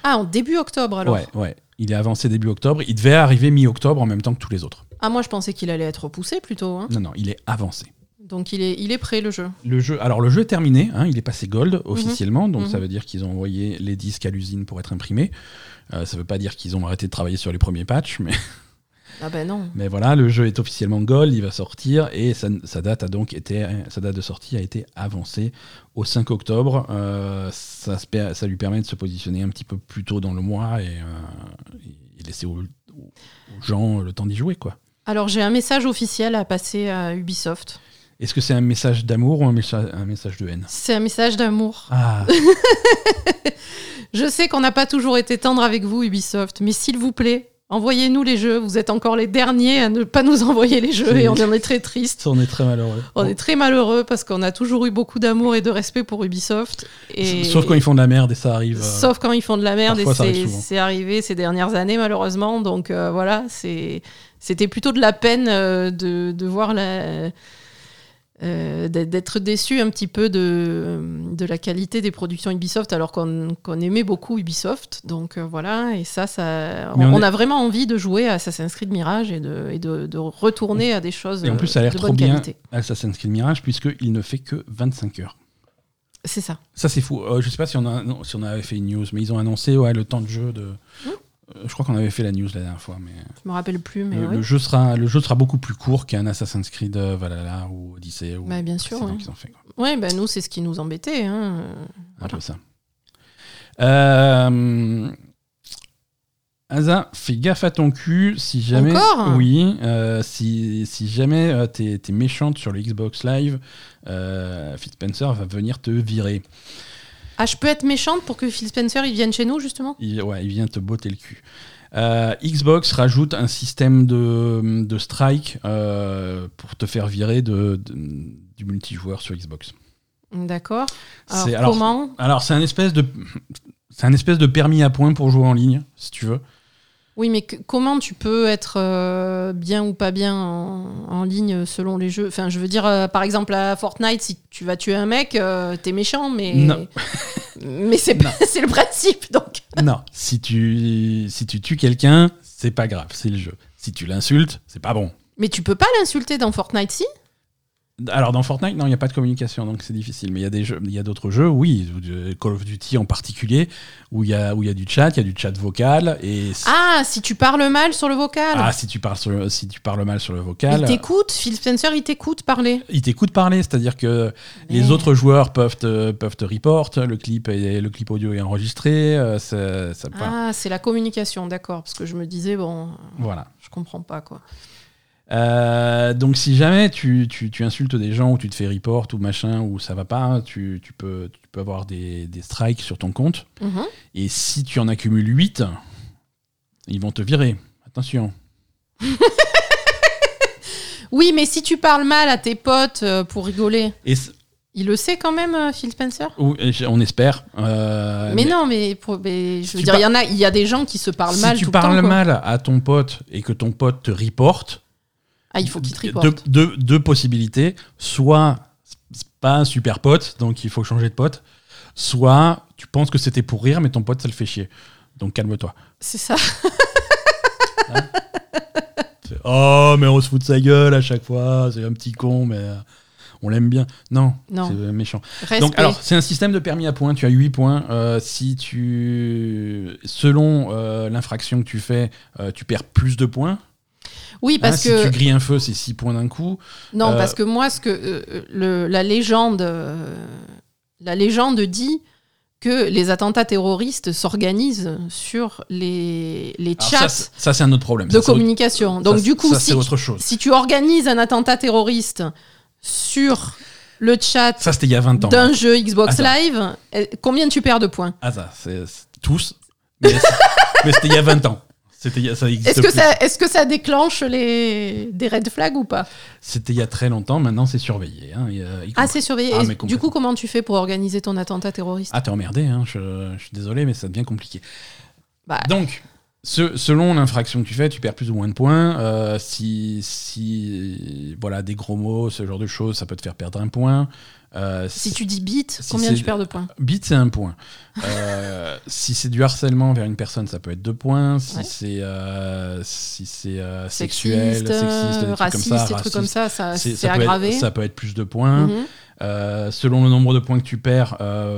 B: Ah, en début octobre alors?
A: Ouais, ouais. Il est avancé début octobre. Il devait arriver mi-octobre en même temps que tous les autres.
B: Ah, moi je pensais qu'il allait être repoussé plutôt. hein.
A: Non, non, il est avancé.
B: Donc il est, il est prêt le jeu.
A: Le jeu, alors le jeu est terminé, hein, il est passé gold officiellement, donc
B: Mhm.
A: ça veut dire qu'ils ont envoyé les disques à l'usine pour être imprimés. Euh, ça veut pas dire qu'ils ont arrêté de travailler sur les premiers patchs, mais
B: Ah ben non.
A: Mais voilà, le jeu est officiellement gold, il va sortir et sa, sa date a donc été, sa date de sortie a été avancée au 5 octobre. Euh, ça, lui permet de se positionner un petit peu plus tôt dans le mois et, euh, et laisser aux, aux gens le temps d'y jouer, quoi.
B: Alors j'ai un message officiel à passer à Ubisoft.
A: Est-ce que c'est un message d'amour ou un message, un message de haine
B: C'est un message d'amour.
A: Ah,
B: Je sais qu'on n'a pas toujours été tendre avec vous, Ubisoft, mais s'il vous plaît, envoyez-nous les jeux. Vous êtes encore les derniers à ne pas nous envoyer les jeux et on en est très triste.
A: on est très malheureux.
B: On est très malheureux parce qu'on a toujours eu beaucoup d'amour et de respect pour Ubisoft. Et...
A: Sauf quand ils font de la merde et ça arrive. euh,
B: Sauf quand ils font de la merde
A: parfois,
B: et c'est- arrivé ces dernières années malheureusement. Donc euh, voilà, c'était plutôt de la peine euh, de, de voir la euh, d'être- déçu un petit peu de, de la qualité des productions Ubisoft alors qu'on aimait beaucoup Ubisoft. Donc euh, voilà, et ça, ça on,
A: on
B: on
A: est-
B: a vraiment envie de jouer à Assassin's Creed Mirage et de, et de, de retourner à des choses
A: Et en plus, ça a l'air
B: de
A: trop bien
B: qualité.
A: Assassin's Creed Mirage puisqu'il ne fait que 25 heures.
B: C'est ça.
A: Ça, c'est fou. Euh, je sais pas si on, a, non, si on avait fait une news, mais ils ont annoncé ouais, le temps de jeu de.
B: Hmm.
A: Je crois qu'on avait fait la news la dernière fois, mais,
B: Je me rappelle plus, mais
A: le, jeu sera, le jeu sera beaucoup plus court qu'un Assassin's Creed euh, Valhalla ou Odyssey ou
B: Bah, bien sûr, ouais.
A: ont fait. quoi.
B: Ouais, ben nous, c'est ce qui nous embêtait. Hein.
A: Un peu ça. Euh, Asa, fais gaffe à ton cul si jamais.
B: Encore?
A: Oui, euh, si, si jamais euh, t'es t'es méchante sur le Xbox Live, euh, Phil Spencer va venir te virer.
B: Ah, je peux être méchante pour que Phil Spencer il vienne chez nous, justement?
A: Il, ouais, il vient te botter le cul. Euh, Xbox rajoute un système de, de strike euh, pour te faire virer de, de- du multijoueur sur Xbox.
B: D'accord. Alors,
A: C'est- alors,
B: comment?
A: Alors c'est un espèce de c'est un espèce de permis à points pour jouer en ligne, si tu veux.
B: Oui, mais que- comment tu peux être euh, bien ou pas bien en, en ligne selon les jeux? Enfin, je veux dire, euh, par exemple, à Fortnite, si tu vas tuer un mec, euh, t'es méchant, mais.
A: Non.
B: mais c'est pas- c'est le principe, donc.
A: non, si tu si tu tues quelqu'un, c'est pas grave, c'est le jeu. Si tu l'insultes, c'est pas bon.
B: Mais tu peux pas l'insulter dans Fortnite, si?
A: Alors dans Fortnite, non, il n'y a pas de communication, donc c'est difficile. Mais il y a des jeux, il y a d'autres jeux, oui, euh, Call of Duty en particulier, où il y a où il y a du chat, il y a du chat vocal et
B: Ah, si tu parles mal sur le vocal.
A: Ah, si tu parles sur le- si tu parles mal sur le vocal,
B: il t'écoute, Phil Spencer, il t'écoute parler.
A: il t'écoute parler, c'est-à-dire que les autres joueurs peuvent te, peuvent te report, le clip le clip audio est enregistré, euh, ça, ça- voilà.
B: Ah, c'est la communication, d'accord. Parce que je me disais, bon,
A: Voilà.
B: je comprends pas, quoi.
A: Euh, donc si jamais tu, tu, tu insultes des gens ou tu te fais report ou machin ou ça va pas, tu, tu peux, tu peux avoir des, des strikes sur ton compte.
B: Mhm.
A: Et si tu en accumules 8, ils vont te virer. Attention.
B: Oui, mais si tu parles mal à tes potes euh, pour rigoler,
A: Et
B: il le sait quand même, euh, Phil Spencer?
A: On espère. euh,
B: mais, non, mais, je
A: Si
B: veux
A: tu
B: dire,
A: par-
B: il y en a, il y a des gens qui se parlent
A: si
B: mal
A: tu
B: tout
A: parles
B: le temps. quoi.
A: mal à ton pote et que ton pote te reporte,
B: Ah, il faut qu'il te
A: deux,
B: reporte.
A: deux- deux possibilités. Soit c'est pas un super pote, donc il faut changer de pote. Soit tu penses que c'était pour rire, mais ton pote ça le fait chier. Donc calme-toi.
B: C'est ça.
A: Oh, mais on se fout de sa gueule à chaque fois, c'est un petit con, mais euh, on l'aime bien. Non,
B: Non.
A: c'est méchant.
B: Respect.
A: Donc, alors, c'est un système de permis à points. Tu as 8 points. Euh, si tu. Selon euh, l'infraction que tu fais, euh, tu perds plus de points.
B: Oui, parce
A: Hein,
B: que.
A: Si tu grilles un feu, c'est 6 points d'un coup.
B: Non,
A: Euh,
B: parce que moi, ce que euh, le, la légende, euh, la légende dit que les attentats terroristes s'organisent sur les, les
A: Alors,
B: chats
A: ça, c'est- ça, c'est un autre problème.
B: de
A: Ça, c'est autre-
B: communication. Donc
A: ça,
B: du coup, si,
A: c'est autre chose.
B: si tu organises un attentat terroriste sur le chat
A: Ça, c'était il y a 20 ans.
B: d'un
A: hein.
B: jeu Xbox
A: Ah.
B: Live, euh, combien tu perds de points?
A: Ah, ça, c'est tous. Mais c'était il y a 20 ans.
B: Est-ce que, ça, est-ce que ça déclenche les... des red flags ou pas
A: C'était il y a très longtemps. Maintenant, c'est surveillé. hein, y y
B: Ah, c'est surveillé.
A: Ah,
B: Et du coup, comment tu fais pour organiser ton attentat terroriste
A: Ah, t'es emmerdé. Hein, je, je suis désolé, mais ça devient compliqué.
B: Bah,
A: Donc, ce- selon l'infraction que tu fais, tu perds plus ou moins de points. Euh, si, si, voilà, des gros mots, ce genre de choses, ça peut te faire perdre un point. Euh,
B: Si tu dis bit,
A: si
B: combien tu perds de points
A: Bit, c'est un point. Euh, si c'est du harcèlement vers une personne, ça peut être deux points. Si
B: Ouais.
A: c'est euh, si c'est
B: Sexiste,
A: sexuel, sexiste,
B: raciste, des trucs comme ça, ça
A: c'est- être-
B: aggravé.
A: ça peut être plus de points.
B: Mhm.
A: Selon le nombre de points que tu perds,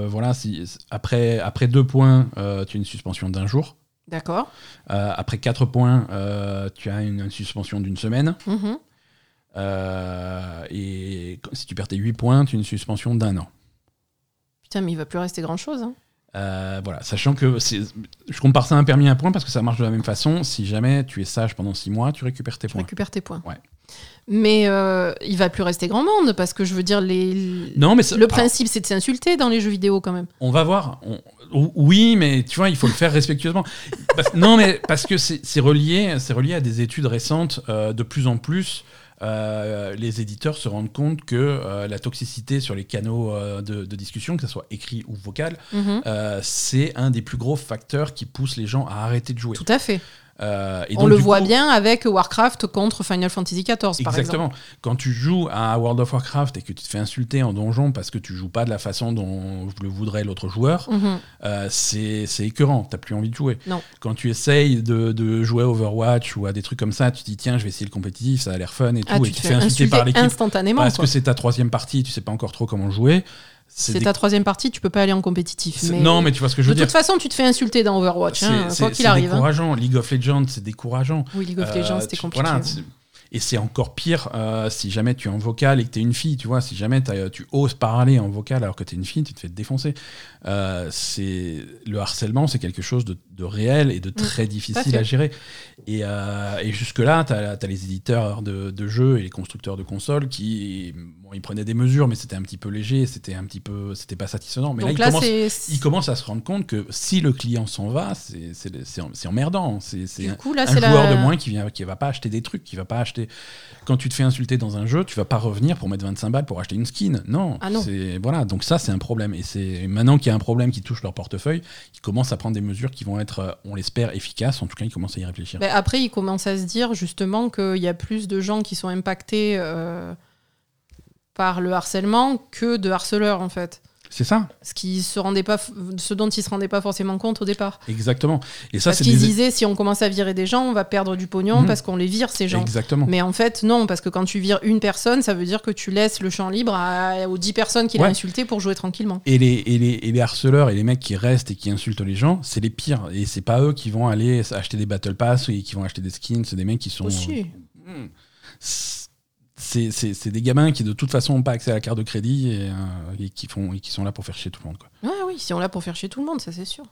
A: voilà, si, après, après deux points, tu as une suspension d'un jour.
B: D'accord.
A: Après 4 points, tu as une, une suspension d'une semaine.
B: Mhm.
A: Euh, et si tu perds tes 8 points, tu as une suspension d'un an.
B: Putain, mais il va plus rester grand chose.
A: Euh, voilà, sachant que je compare ça à un permis à points parce que ça marche de la même façon. Si jamais tu es sage pendant 6 mois, tu récupères tes
B: Tu
A: points.
B: récupères tes points.
A: Ouais.
B: Mais euh, il va plus rester grand monde parce que je veux dire, les...
A: Non, mais
B: le principe c'est de s'insulter dans les jeux vidéo quand même.
A: on va voir. On- oui, mais tu vois, il faut le faire respectueusement. Parce- non, mais parce que c'est relié, c'est relié à des études récentes. euh, de plus en plus, euh, les éditeurs se rendent compte que euh, la toxicité sur les canaux euh, de, de discussion, que ce soit écrit ou vocal,
B: Mhm.
A: c'est un des plus gros facteurs qui poussent les gens à arrêter de jouer.
B: Tout à fait.
A: Euh, et
B: On
A: donc,
B: le voit
A: coup-
B: bien avec Warcraft contre Final Fantasy XIV par exemple.
A: Exactement. Quand tu joues à World of Warcraft et que tu te fais insulter en donjon parce que tu joues pas de la façon dont le voudrait l'autre joueur, euh, c'est écœurant. T'as plus envie de jouer.
B: Non.
A: Quand tu essayes de, de jouer à Overwatch ou à des trucs comme ça, tu te dis tiens, je vais essayer le compétitif, ça a l'air fun et tout,
B: Ah,
A: et
B: tu
A: tu
B: te fais
A: fais insulter
B: insulter
A: par l'équipe
B: instantanément.
A: parce
B: quoi.
A: que c'est ta troisième partie, tu sais pas encore trop comment jouer.
B: C'est
A: des-
B: ta troisième partie, tu peux pas aller en compétitif.
A: c'est-
B: Mais...
A: Non, mais tu vois ce que je
B: de
A: veux dire.
B: toute façon, tu te fais insulter dans Overwatch, hein,
A: C'est-
B: quoi
A: c'est
B: qu'il
A: c'est
B: arrive. hein.
A: décourageant. League of Legends, c'est décourageant.
B: Oui, League of
A: Euh,
B: Legends, c'était
A: tu-
B: compliqué.
A: voilà, c'est- et c'est encore pire euh, si jamais tu es en vocal et que tu es une fille, tu vois. Si jamais tu oses parler en vocal alors que tu es une fille, tu te fais défoncer. Euh, c'est le harcèlement, c'est quelque chose de, de réel et de très difficile à gérer. Et, euh, et jusque-là, tu as, les éditeurs de, de jeux et les constructeurs de consoles qui bon, ils prenaient des mesures, mais c'était un petit peu léger, c'était un petit peu, c'était pas satisfaisant. Mais
B: Donc
A: là,
B: là,
A: ils commencent, ils commencent à se rendre compte que si le client s'en va, c'est- emmerdant. C'est un-
B: là,
A: un joueur
B: la.
A: de moins qui vient qui va pas acheter des trucs qui va pas acheter quand tu te fais insulter dans un jeu tu vas pas revenir pour mettre 25 balles pour acheter une skin non,
B: Ah non.
A: c'est voilà donc ça c'est un problème et c'est maintenant qu'il y a un problème qui touche leur portefeuille ils commencent à prendre des mesures qui vont être euh, on l'espère efficaces en tout cas ils commencent à y réfléchir
B: Ben, après, il commence à se dire justement qu'il y a plus de gens qui sont impactés euh, par le harcèlement que de harceleurs en fait.
A: C'est ça
B: Ce, qui se rendait pas, ce dont ils se rendaient pas forcément compte au départ.
A: exactement et ça
B: parce qu'ils
A: des...
B: disaient si on commence à virer des gens, on va perdre du pognon
A: Mhm.
B: parce qu'on les vire ces gens.
A: exactement
B: Mais en fait, non, parce que quand tu vires une personne, ça veut dire que tu laisses le champ libre à- aux 10 personnes qu'il a
A: Ouais.
B: insultées pour jouer tranquillement.
A: Et les, et, les, et les harceleurs et les mecs qui restent et qui insultent les gens, c'est les pires. Et c'est pas eux qui vont aller acheter des Battle Pass et qui vont acheter des skins, c'est des mecs qui sont.
B: Aussi.
A: Hmm. C'est c'est- des gamins qui de toute façon n'ont pas accès à la carte de crédit et, euh, et qui, font, et qui sont là pour faire chier tout le monde. Quoi.
B: Ouais, oui, si on l'a pour faire chier tout le monde, ça c'est sûr.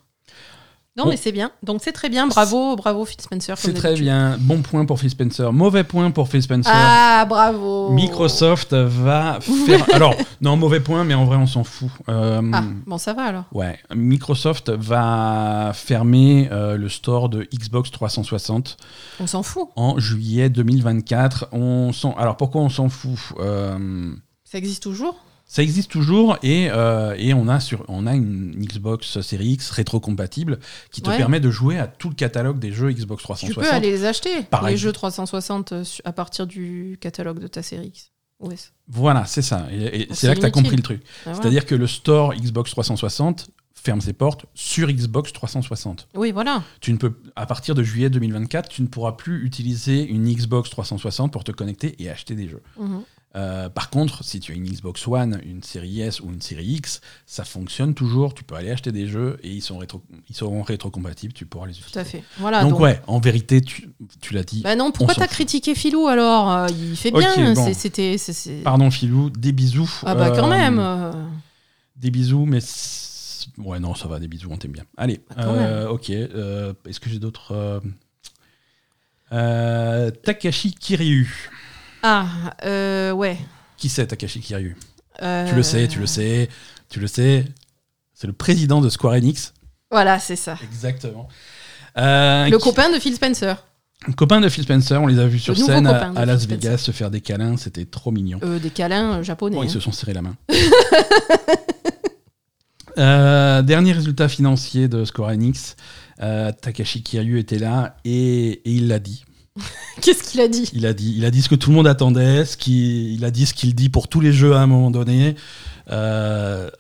B: Non,
A: Bon.
B: mais c'est bien. Donc c'est très bien. Bravo, bravo Phil Spencer.
A: C'est très bien. Bon point pour Phil Spencer. Mauvais point pour Phil Spencer.
B: Ah, bravo.
A: Microsoft va faire. Alors, non, mauvais point, mais en vrai, on s'en fout. Euh,
B: Ah, bon, ça va alors.
A: Ouais, Microsoft va fermer euh, le store de Xbox 360
B: On s'en fout.
A: en juillet 2024. On Alors pourquoi on s'en fout Euh,
B: Ça existe toujours?
A: Ça existe toujours et, euh, et on, a sur, on a une Xbox Series X rétrocompatible qui te
B: Ouais.
A: permet de jouer à tout le catalogue des jeux Xbox
B: Tu
A: 360.
B: peux aller les acheter,
A: Pareil.
B: les jeux 360 euh, à partir du catalogue de ta série X. OS.
A: Voilà, c'est ça. Et, et
B: Donc
A: c'est là que tu as compris le truc.
B: Ah.
A: C'est-à-dire que le store Xbox 360 ferme ses portes sur Xbox 360.
B: Oui, voilà.
A: Tu ne peux, à partir de juillet 2024, tu ne pourras plus utiliser une Xbox 360 pour te connecter et acheter des jeux.
B: Mhm.
A: Euh, par contre, si tu as une Xbox One, une série S ou une série X, ça fonctionne toujours. Tu peux aller acheter des jeux et ils, sont rétro, ils seront rétrocompatibles. Tu pourras les utiliser.
B: Tout à fait. Voilà.
A: donc,
B: donc-
A: ouais, en vérité, tu, tu l'as dit.
B: Bah non, pourquoi t'as critiqué Philou alors? Euh, Il fait bien.
A: bon.
B: C'était.
A: Pardon, Philou, des bisous.
B: Ah bah quand
A: Euh,
B: même.
A: Des bisous, mais. Ouais, non, ça va, des bisous, on t'aime bien. Allez,
B: Bah,
A: euh, ok. Est-ce que j'ai d'autres. Takashi Kiryu.
B: Ah, euh, ouais.
A: Qui c'est Takashi Kiryu?
B: Euh,
A: Tu le sais, tu le sais, tu le sais. C'est le président de Square Enix.
B: Voilà, c'est ça.
A: Exactement. Euh,
B: Le
A: qui-
B: copain de Phil Spencer.
A: copain de Phil Spencer, on les a vus sur
B: Le
A: scène à, Las
B: Spencer.
A: Vegas se faire des câlins, c'était trop mignon.
B: Euh, des câlins euh, japonais.
A: Bon, ils
B: hein.
A: se sont serrés la main. Euh, dernier résultat financier de Square Enix, euh, Takashi Kiryu était là et, et il l'a dit.
B: Qu'est-ce qu'il a dit?
A: Il a dit, il a dit ce que tout le monde attendait, ce qui, il a dit ce qu'il dit pour tous les jeux à un moment donné. Euh,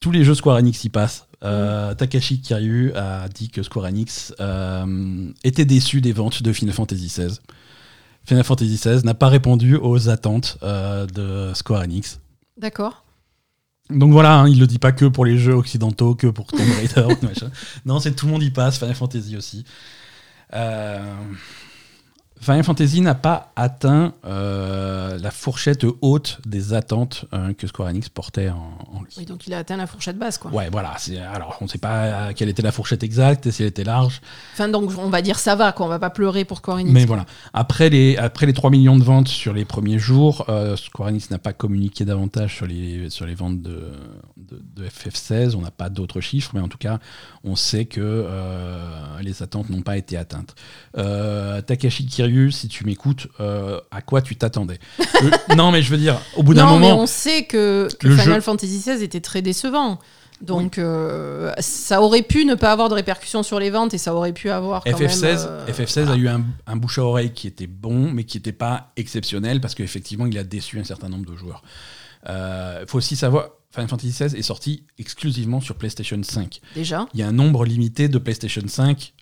A: tous les jeux Square Enix y passent. Euh, Takashi Kiryu a dit que Square Enix euh, était déçu des ventes de Final Fantasy XVI. Final Fantasy XVI n'a pas répondu aux attentes de Square Enix.
B: D'accord.
A: Donc voilà, hein, il le dit pas que pour les jeux occidentaux, que pour Tomb Raider. machin. Non, c'est tout le monde y passe, Final Fantasy aussi. Euh, Final Fantasy n'a pas atteint euh, la fourchette haute des attentes euh, que Square Enix portait en, en lui.
B: Oui, donc il a atteint la fourchette basse, quoi.
A: Ouais, voilà. Alors, on ne sait pas euh, quelle était la fourchette exacte, et si elle était large.
B: Enfin, donc on va dire ça va, quoi. On va pas pleurer pour Square Enix.
A: Mais
B: quoi.
A: voilà. Après les, après les 3 millions de ventes sur les premiers jours, euh, Square Enix n'a pas communiqué davantage sur les, sur les ventes de, de, de FF16. On n'a pas d'autres chiffres, mais en tout cas, on sait que les attentes n'ont pas été atteintes. Takashi Si tu m'écoutes, euh, à quoi tu t'attendais Euh, Non, mais je veux dire, au bout d'un
B: mais
A: moment.
B: on sait que, que
A: le
B: Final
A: jeu-
B: Fantasy XVI était très décevant. Donc euh, ça aurait pu ne pas avoir de répercussions sur les ventes et ça aurait pu avoir quand
A: FF16,
B: même, euh,
A: FF16 a eu un, un bouche à oreille qui était bon, mais qui n'était pas exceptionnel parce qu'effectivement, il a déçu un certain nombre de joueurs. Il faut aussi savoir, Final Fantasy XVI est sorti exclusivement sur PlayStation 5.
B: déjà.
A: Il y a un nombre limité de PlayStation 5.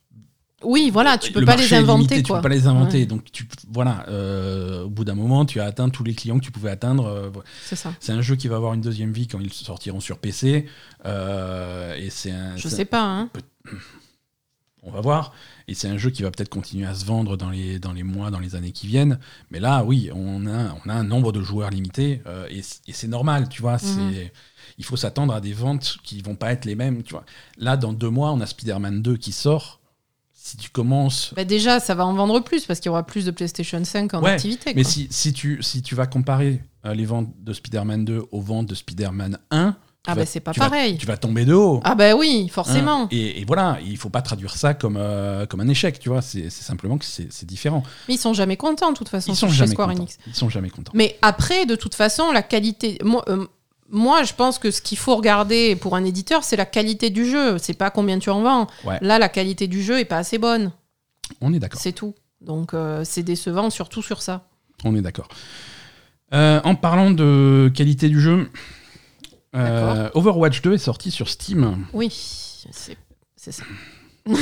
B: Oui, voilà, tu peux
A: Le
B: pas les inventer,
A: limité,
B: quoi.
A: Tu peux pas les inventer.
B: Ouais,
A: Donc, tu, voilà, euh, au bout d'un moment, tu as atteint tous les clients que tu pouvais atteindre. euh,
B: c'est ça.
A: c'est un jeu qui va avoir une deuxième vie quand ils sortiront sur PC. euh, et c'est un,
B: Je sais pas, hein.
A: on va voir. Et c'est un jeu qui va peut-être continuer à se vendre dans les, dans les mois, dans les années qui viennent. Mais là, oui, on a, on a un nombre de joueurs limité. euh, et c'est normal, tu vois.
B: Mhm.
A: c'est Il faut s'attendre à des ventes qui vont pas être les mêmes, tu vois. Là, dans deux mois, on a Spider-Man 2 qui sort. Si tu commences...
B: Bah déjà, ça va en vendre plus parce qu'il y aura plus de PlayStation 5 en
A: Ouais,
B: activité.
A: Mais si, si, tu, si tu vas comparer euh, les ventes de Spider-Man 2 aux ventes de Spider-Man 1, tu
B: Ah
A: vas-
B: bah c'est pas
A: tu vas-
B: pareil.
A: tu vas tomber de haut.
B: Ah bah oui, forcément.
A: Hein, et, et voilà, il faut pas traduire ça comme, euh, comme un échec, tu vois. C'est simplement que c'est différent.
B: Mais ils sont jamais contents, de toute façon,
A: Ils sont jamais
B: Square
A: contents.
B: Enix.
A: Ils sont jamais contents.
B: Mais après, de toute façon, la qualité. Moi, euh, moi, je pense que ce qu'il faut regarder pour un éditeur, c'est la qualité du jeu. C'est pas combien tu en vends.
A: Ouais.
B: Là, la qualité du jeu est pas assez bonne.
A: On est d'accord.
B: C'est tout. Donc, euh, c'est décevant, surtout sur ça.
A: On est d'accord. Euh, en parlant de qualité du jeu, euh, Overwatch 2 est sorti sur Steam.
B: Oui, c'est ça.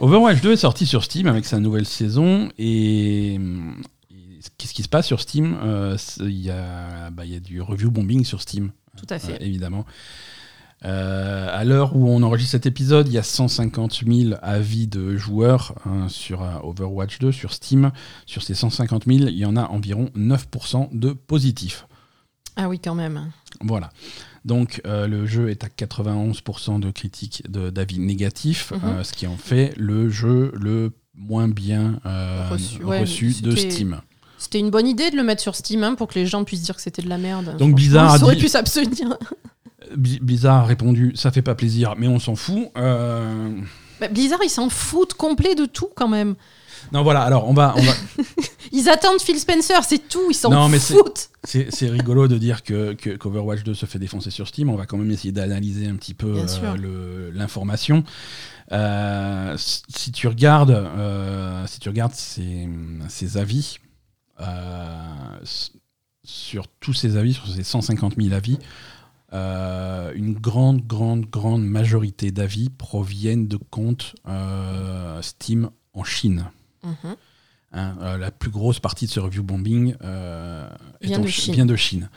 A: Overwatch 2 est sorti sur Steam avec sa nouvelle saison et, et qu'est-ce qui se passe sur Steam Euh, c'est- Il y, a, bah, il y a du review bombing sur Steam,
B: Tout à fait.
A: euh, évidemment. Euh, à l'heure où on enregistre cet épisode, il y a 150 000 avis de joueurs hein, sur euh, Overwatch 2 sur Steam. Sur ces 150 000, il y en a environ 9% de positifs.
B: Ah oui, quand même.
A: Voilà. Donc euh, le jeu est à 91% de critiques d'avis négatifs,
B: Mhm.
A: ce qui en fait le jeu le moins bien
B: Reçu,
A: de Steam.
B: C'était une bonne idée de le mettre sur Steam hein, pour que les gens puissent dire que c'était de la merde.
A: Donc Blizzard a
B: Ils auraient
A: dit-
B: pu s'abstenir.
A: Blizzard a répondu ça fait pas plaisir, mais on s'en fout. Euh,
B: Bah, Blizzard, ils s'en foutent complet de tout quand même.
A: Non voilà, alors on va, on va...
B: Ils attendent Phil Spencer, c'est tout. Ils s'en foutent.
A: c'est rigolo de dire que que- qu'Overwatch 2 se fait défoncer sur Steam. On va quand même essayer d'analyser un petit peu euh, l'information. Euh, si si tu regardes, euh, si tu regardes ces, ces avis, euh, sur tous ces avis, sur ces 150 000 avis, euh, une grande, grande, grande majorité d'avis proviennent de comptes euh, Steam en Chine.
B: Mhm.
A: Hein, euh, la plus grosse partie de ce review bombing est
B: Vient
A: en
B: de
A: Chi-
B: Chine.
A: vient de Chine.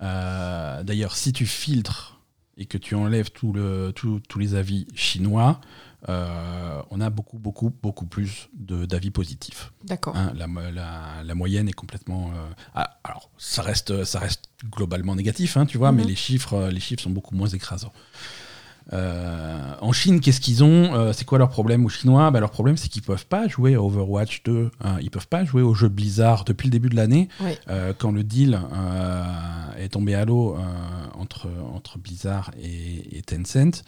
A: D'ailleurs, si tu filtres et que tu enlèves tout le, tout- tous les avis chinois, euh, on a beaucoup, beaucoup, beaucoup plus de- d'avis positifs.
B: D'accord.
A: Hein, la, la- la moyenne est complètement. euh, ah, alors, ça reste, ça reste globalement négatif, hein, tu vois,
B: Mhm.
A: mais les chiffres, les chiffres sont beaucoup moins écrasants. Euh, en Chine, qu'est-ce qu'ils ont euh, C'est quoi leur problème aux Chinois? Bah, Leur problème, c'est qu'ils peuvent pas jouer à Overwatch 2. Hein, ils peuvent pas jouer au jeu Blizzard depuis le début de l'année.
B: Oui.
A: Euh, quand le deal est tombé à l'eau entre, entre Blizzard et, et Tencent,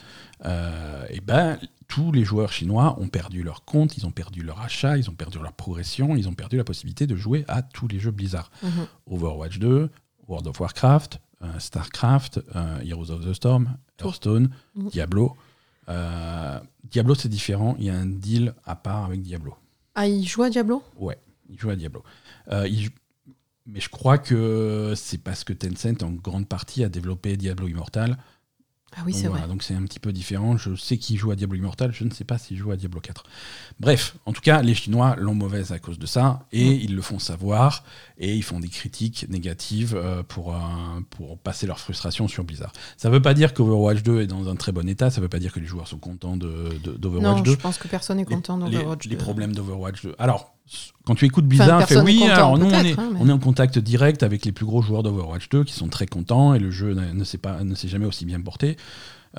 A: et ben, tous les joueurs chinois ont perdu leur compte, ils ont perdu leur achat, ils ont perdu leur progression, ils ont perdu la possibilité de jouer à tous les jeux Blizzard.
B: Mhm.
A: Overwatch 2, World of Warcraft, Starcraft, euh, Heroes of the Storm. Hearthstone,
B: Mhm.
A: Diablo. Euh, Diablo, c'est différent, il y a un deal à part avec Diablo.
B: Ah, il joue à Diablo?
A: Il joue à Diablo. Euh, il joue- Mais je crois que c'est parce que Tencent, en grande partie, a développé Diablo Immortal.
B: Ah oui,
A: Donc
B: c'est
A: voilà,
B: vrai.
A: donc c'est un petit peu différent. Je sais qu'il joue à Diablo Immortal, je ne sais pas s'il joue à Diablo 4. Bref, en tout cas, les Chinois l'ont mauvaise à cause de ça, et ils le font savoir, et ils font des critiques négatives euh, pour, euh, pour passer leur frustration sur Blizzard. Ça ne veut pas dire qu'Overwatch 2 est dans un très bon état, ça ne veut pas dire que les joueurs sont contents de- de- d'Overwatch
B: Non,
A: 2.
B: je pense que personne n'est content
A: les,
B: d'Overwatch
A: les
B: 2.
A: problèmes d'Overwatch 2. Alors, quand tu écoutes Blizzard, fait
B: personne n'est
A: oui,
B: content,
A: alors nous on est,
B: hein, mais-
A: on est en contact direct avec les plus gros joueurs d'Overwatch 2 qui sont très contents et le jeu ne, ne s'est pas ne s'est jamais aussi bien porté.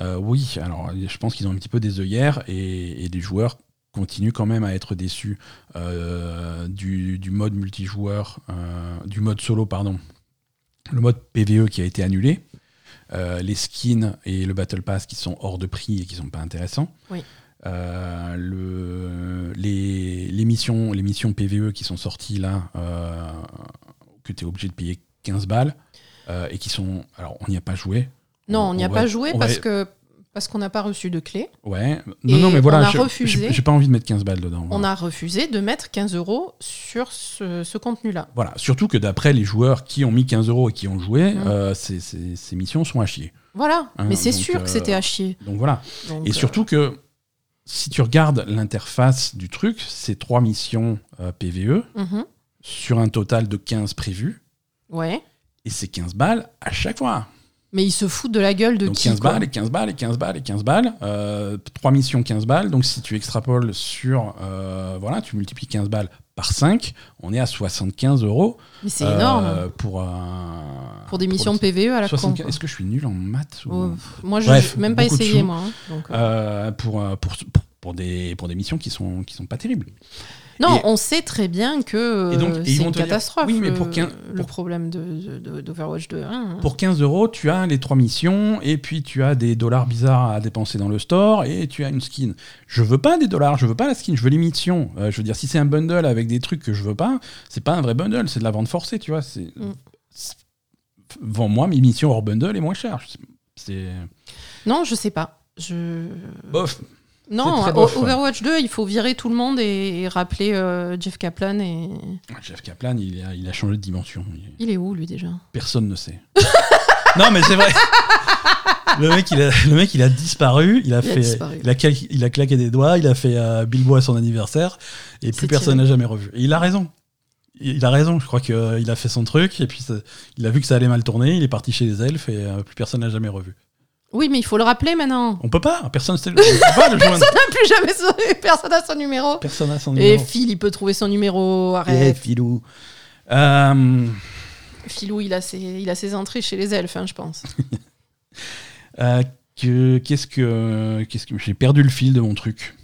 A: Euh, oui, alors je pense qu'ils ont un petit peu des œillères et, et les joueurs continuent quand même à être déçus euh, du, du mode multijoueur, euh, du mode solo, pardon. Le mode PVE qui a été annulé, les skins et le Battle Pass qui sont hors de prix et qui sont pas intéressants.
B: Oui.
A: Euh, le, les, les missions, les missions PVE qui sont sorties là, euh, que tu es obligé de payer 15 balles euh, et qui sont. Alors, on n'y a pas joué.
B: Non, on n'y a
A: va-
B: pas joué
A: on va-
B: parce que parce qu'on n'a pas reçu de clé.
A: Ouais. Non, non, mais
B: on
A: voilà,
B: a
A: je-
B: refusé.
A: j'ai pas envie de mettre 15 balles dedans.
B: On a refusé de mettre 15 euros sur ce, ce contenu-là.
A: Voilà, surtout que d'après les joueurs qui ont mis 15 euros et qui ont joué, euh, ces, ces- ces missions sont à chier.
B: Voilà,
A: Hein,
B: mais c'est sûr que c'était à chier.
A: Donc voilà.
B: Donc,
A: Et surtout que si tu regardes l'interface du truc, c'est trois missions euh, PVE
B: mhm,
A: sur un total de 15 prévus.
B: Ouais.
A: Et c'est 15 balles à chaque fois.
B: Mais ils se foutent de la gueule de
A: Donc
B: qui
A: 15
B: quoi.
A: balles et 15 balles et 15 balles et 15 balles. Euh, trois missions 15 balles. Donc si tu extrapoles sur... euh, voilà, tu multiplies 15 balles par 5, on est à 75 euros.
B: Mais c'est
A: euh,
B: énorme.
A: Pour, un-
B: Pour des missions
A: le-
B: PVE à la con.
A: 75
B: quoi.
A: Est-ce que je suis nul en maths ou-
B: Oh, moi, je n'ai même pas essayé, moi. hein, donc, euh.
A: Euh, pour, euh, pour, pour, pour des, pour des missions qui sont, qui sont pas terribles.
B: Non,
A: et-
B: on sait très bien que euh, c'est une
A: dire,
B: catastrophe,
A: oui, mais
B: le,
A: pour
B: le
A: pour-
B: problème de, de- d'Overwatch 2. hein.
A: Pour 15 euros, tu as les trois missions, et puis tu as des dollars bizarres à dépenser dans le store, et tu as une skin. Je veux pas des dollars, je veux pas la skin, je veux les missions. Euh, je veux dire, si c'est un bundle avec des trucs que je veux pas, c'est pas un vrai bundle, c'est de la vente forcée, tu vois. C'est,
B: Mm.
A: Vends-moi mes missions hors bundle et moins cher. C'est.
B: Non, je sais pas. Je...
A: Bof.
B: Non,
A: ouais.
B: Overwatch 2, il faut virer tout le monde et, et rappeler euh, Jeff Kaplan. Et...
A: Jeff Kaplan, il a, il a changé de dimension. Il-
B: Il est où, lui, déjà?
A: Personne ne sait. non, mais c'est vrai. Le mec, il a, le mec, il a disparu. Il a,
B: Il a
A: fait,
B: disparu.
A: il a, cla- il a claqué des doigts. Il a fait euh, Bilbo à son anniversaire. Et plus personne n'a jamais revu. Et il a raison. Il a raison. Je crois qu'il a fait son truc. Et puis, ça- il a vu que ça allait mal tourner. Il est parti chez les elfes. Et euh, plus personne n'a jamais revu.
B: Oui, mais il faut le rappeler maintenant.
A: On peut pas. Personne ne.
B: Personne n'a plus jamais son... Personne n'a son numéro.
A: Personne n'a son
B: Et
A: numéro.
B: Phil, il peut trouver son numéro.
A: Eh,
B: Arrête.
A: filou. Euh,
B: Philou, il a, ses... il a ses entrées chez les elfes, hein, je pense.
A: Euh, que- qu'est-ce que qu'est-ce que j'ai perdu le fil de mon truc.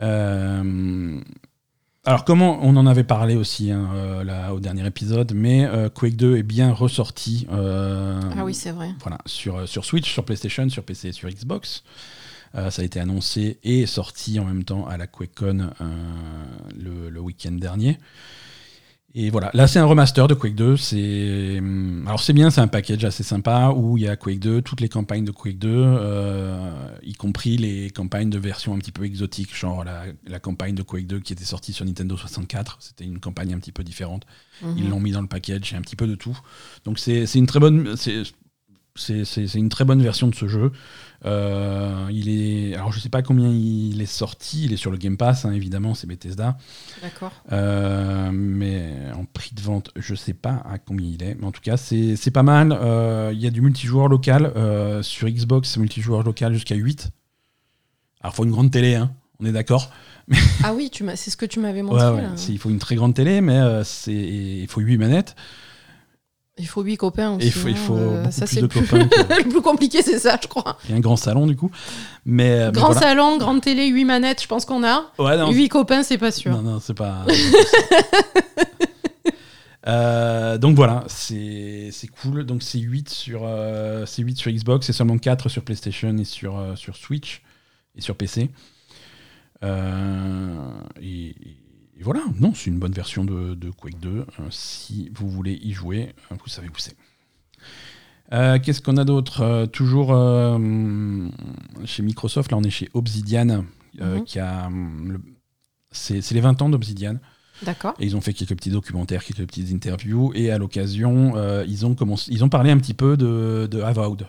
A: Euh, alors comment on en avait parlé aussi hein, euh, là, au dernier épisode, mais euh, Quake 2 est bien ressorti. euh,
B: ah oui, c'est vrai.
A: voilà, sur, sur Switch, sur PlayStation, sur PC et sur Xbox. Ça a été annoncé et sorti en même temps à la QuakeCon le, le week-end dernier. Et voilà, là c'est un remaster de Quake 2. C'est hum, alors c'est bien, c'est un package assez sympa où il y a Quake 2, toutes les campagnes de Quake 2, euh, y compris les campagnes de versions un petit peu exotiques, genre la, la campagne de Quake 2 qui était sortie sur Nintendo 64. C'était une campagne un petit peu différente.
B: Mhm.
A: Ils l'ont mis dans le package, un petit peu de tout. Donc c'est une très bonne, c'est une très bonne version de ce jeu. Euh, il est, alors je sais pas combien il est sorti, il est sur le Game Pass hein, évidemment, c'est Bethesda.
B: D'accord.
A: Euh, mais en prix de vente, je sais pas à combien il est. Mais en tout cas, c'est pas mal. Euh, Il y a du multijoueur local euh, sur Xbox, multijoueur local jusqu'à 8. Alors faut une grande télé, hein, on est d'accord.
B: Ah oui, c'est ce que tu m'avais montré.
A: Ouais, ouais,
B: là.
A: c'est- il faut une très grande télé, mais c'est- il faut 8 manettes.
B: Il faut huit copains aussi.
A: Et il faut, il faut
B: euh, ça, c'est le plus-
A: copains. que-
B: le plus compliqué, c'est ça, je crois.
A: et un grand salon, du coup. Mais, mais
B: Grand
A: voilà.
B: salon, grande télé, huit manettes, je pense qu'on a.
A: Ouais,
B: Huit copains, c'est pas sûr.
A: Non, non, c'est pas. Euh, donc voilà, c'est c'est cool. Donc c'est 8 sur, euh, c'est 8 sur Xbox, c'est seulement 4 sur PlayStation et sur, euh, sur Switch et sur PC. Euh, et, et voilà, non, c'est une bonne version de, de Quake 2. Euh, si vous voulez y jouer, euh, vous savez où c'est. Euh, Qu'est-ce qu'on a d'autre? Toujours chez Microsoft, là on est chez Obsidian,
B: Mhm.
A: qui a. hum, le- C'est les 20 ans d'Obsidian.
B: D'accord.
A: Et ils ont fait quelques petits documentaires, quelques petites interviews. Et à l'occasion, ils, ont commencé- ils ont parlé un petit peu de, de Avowed,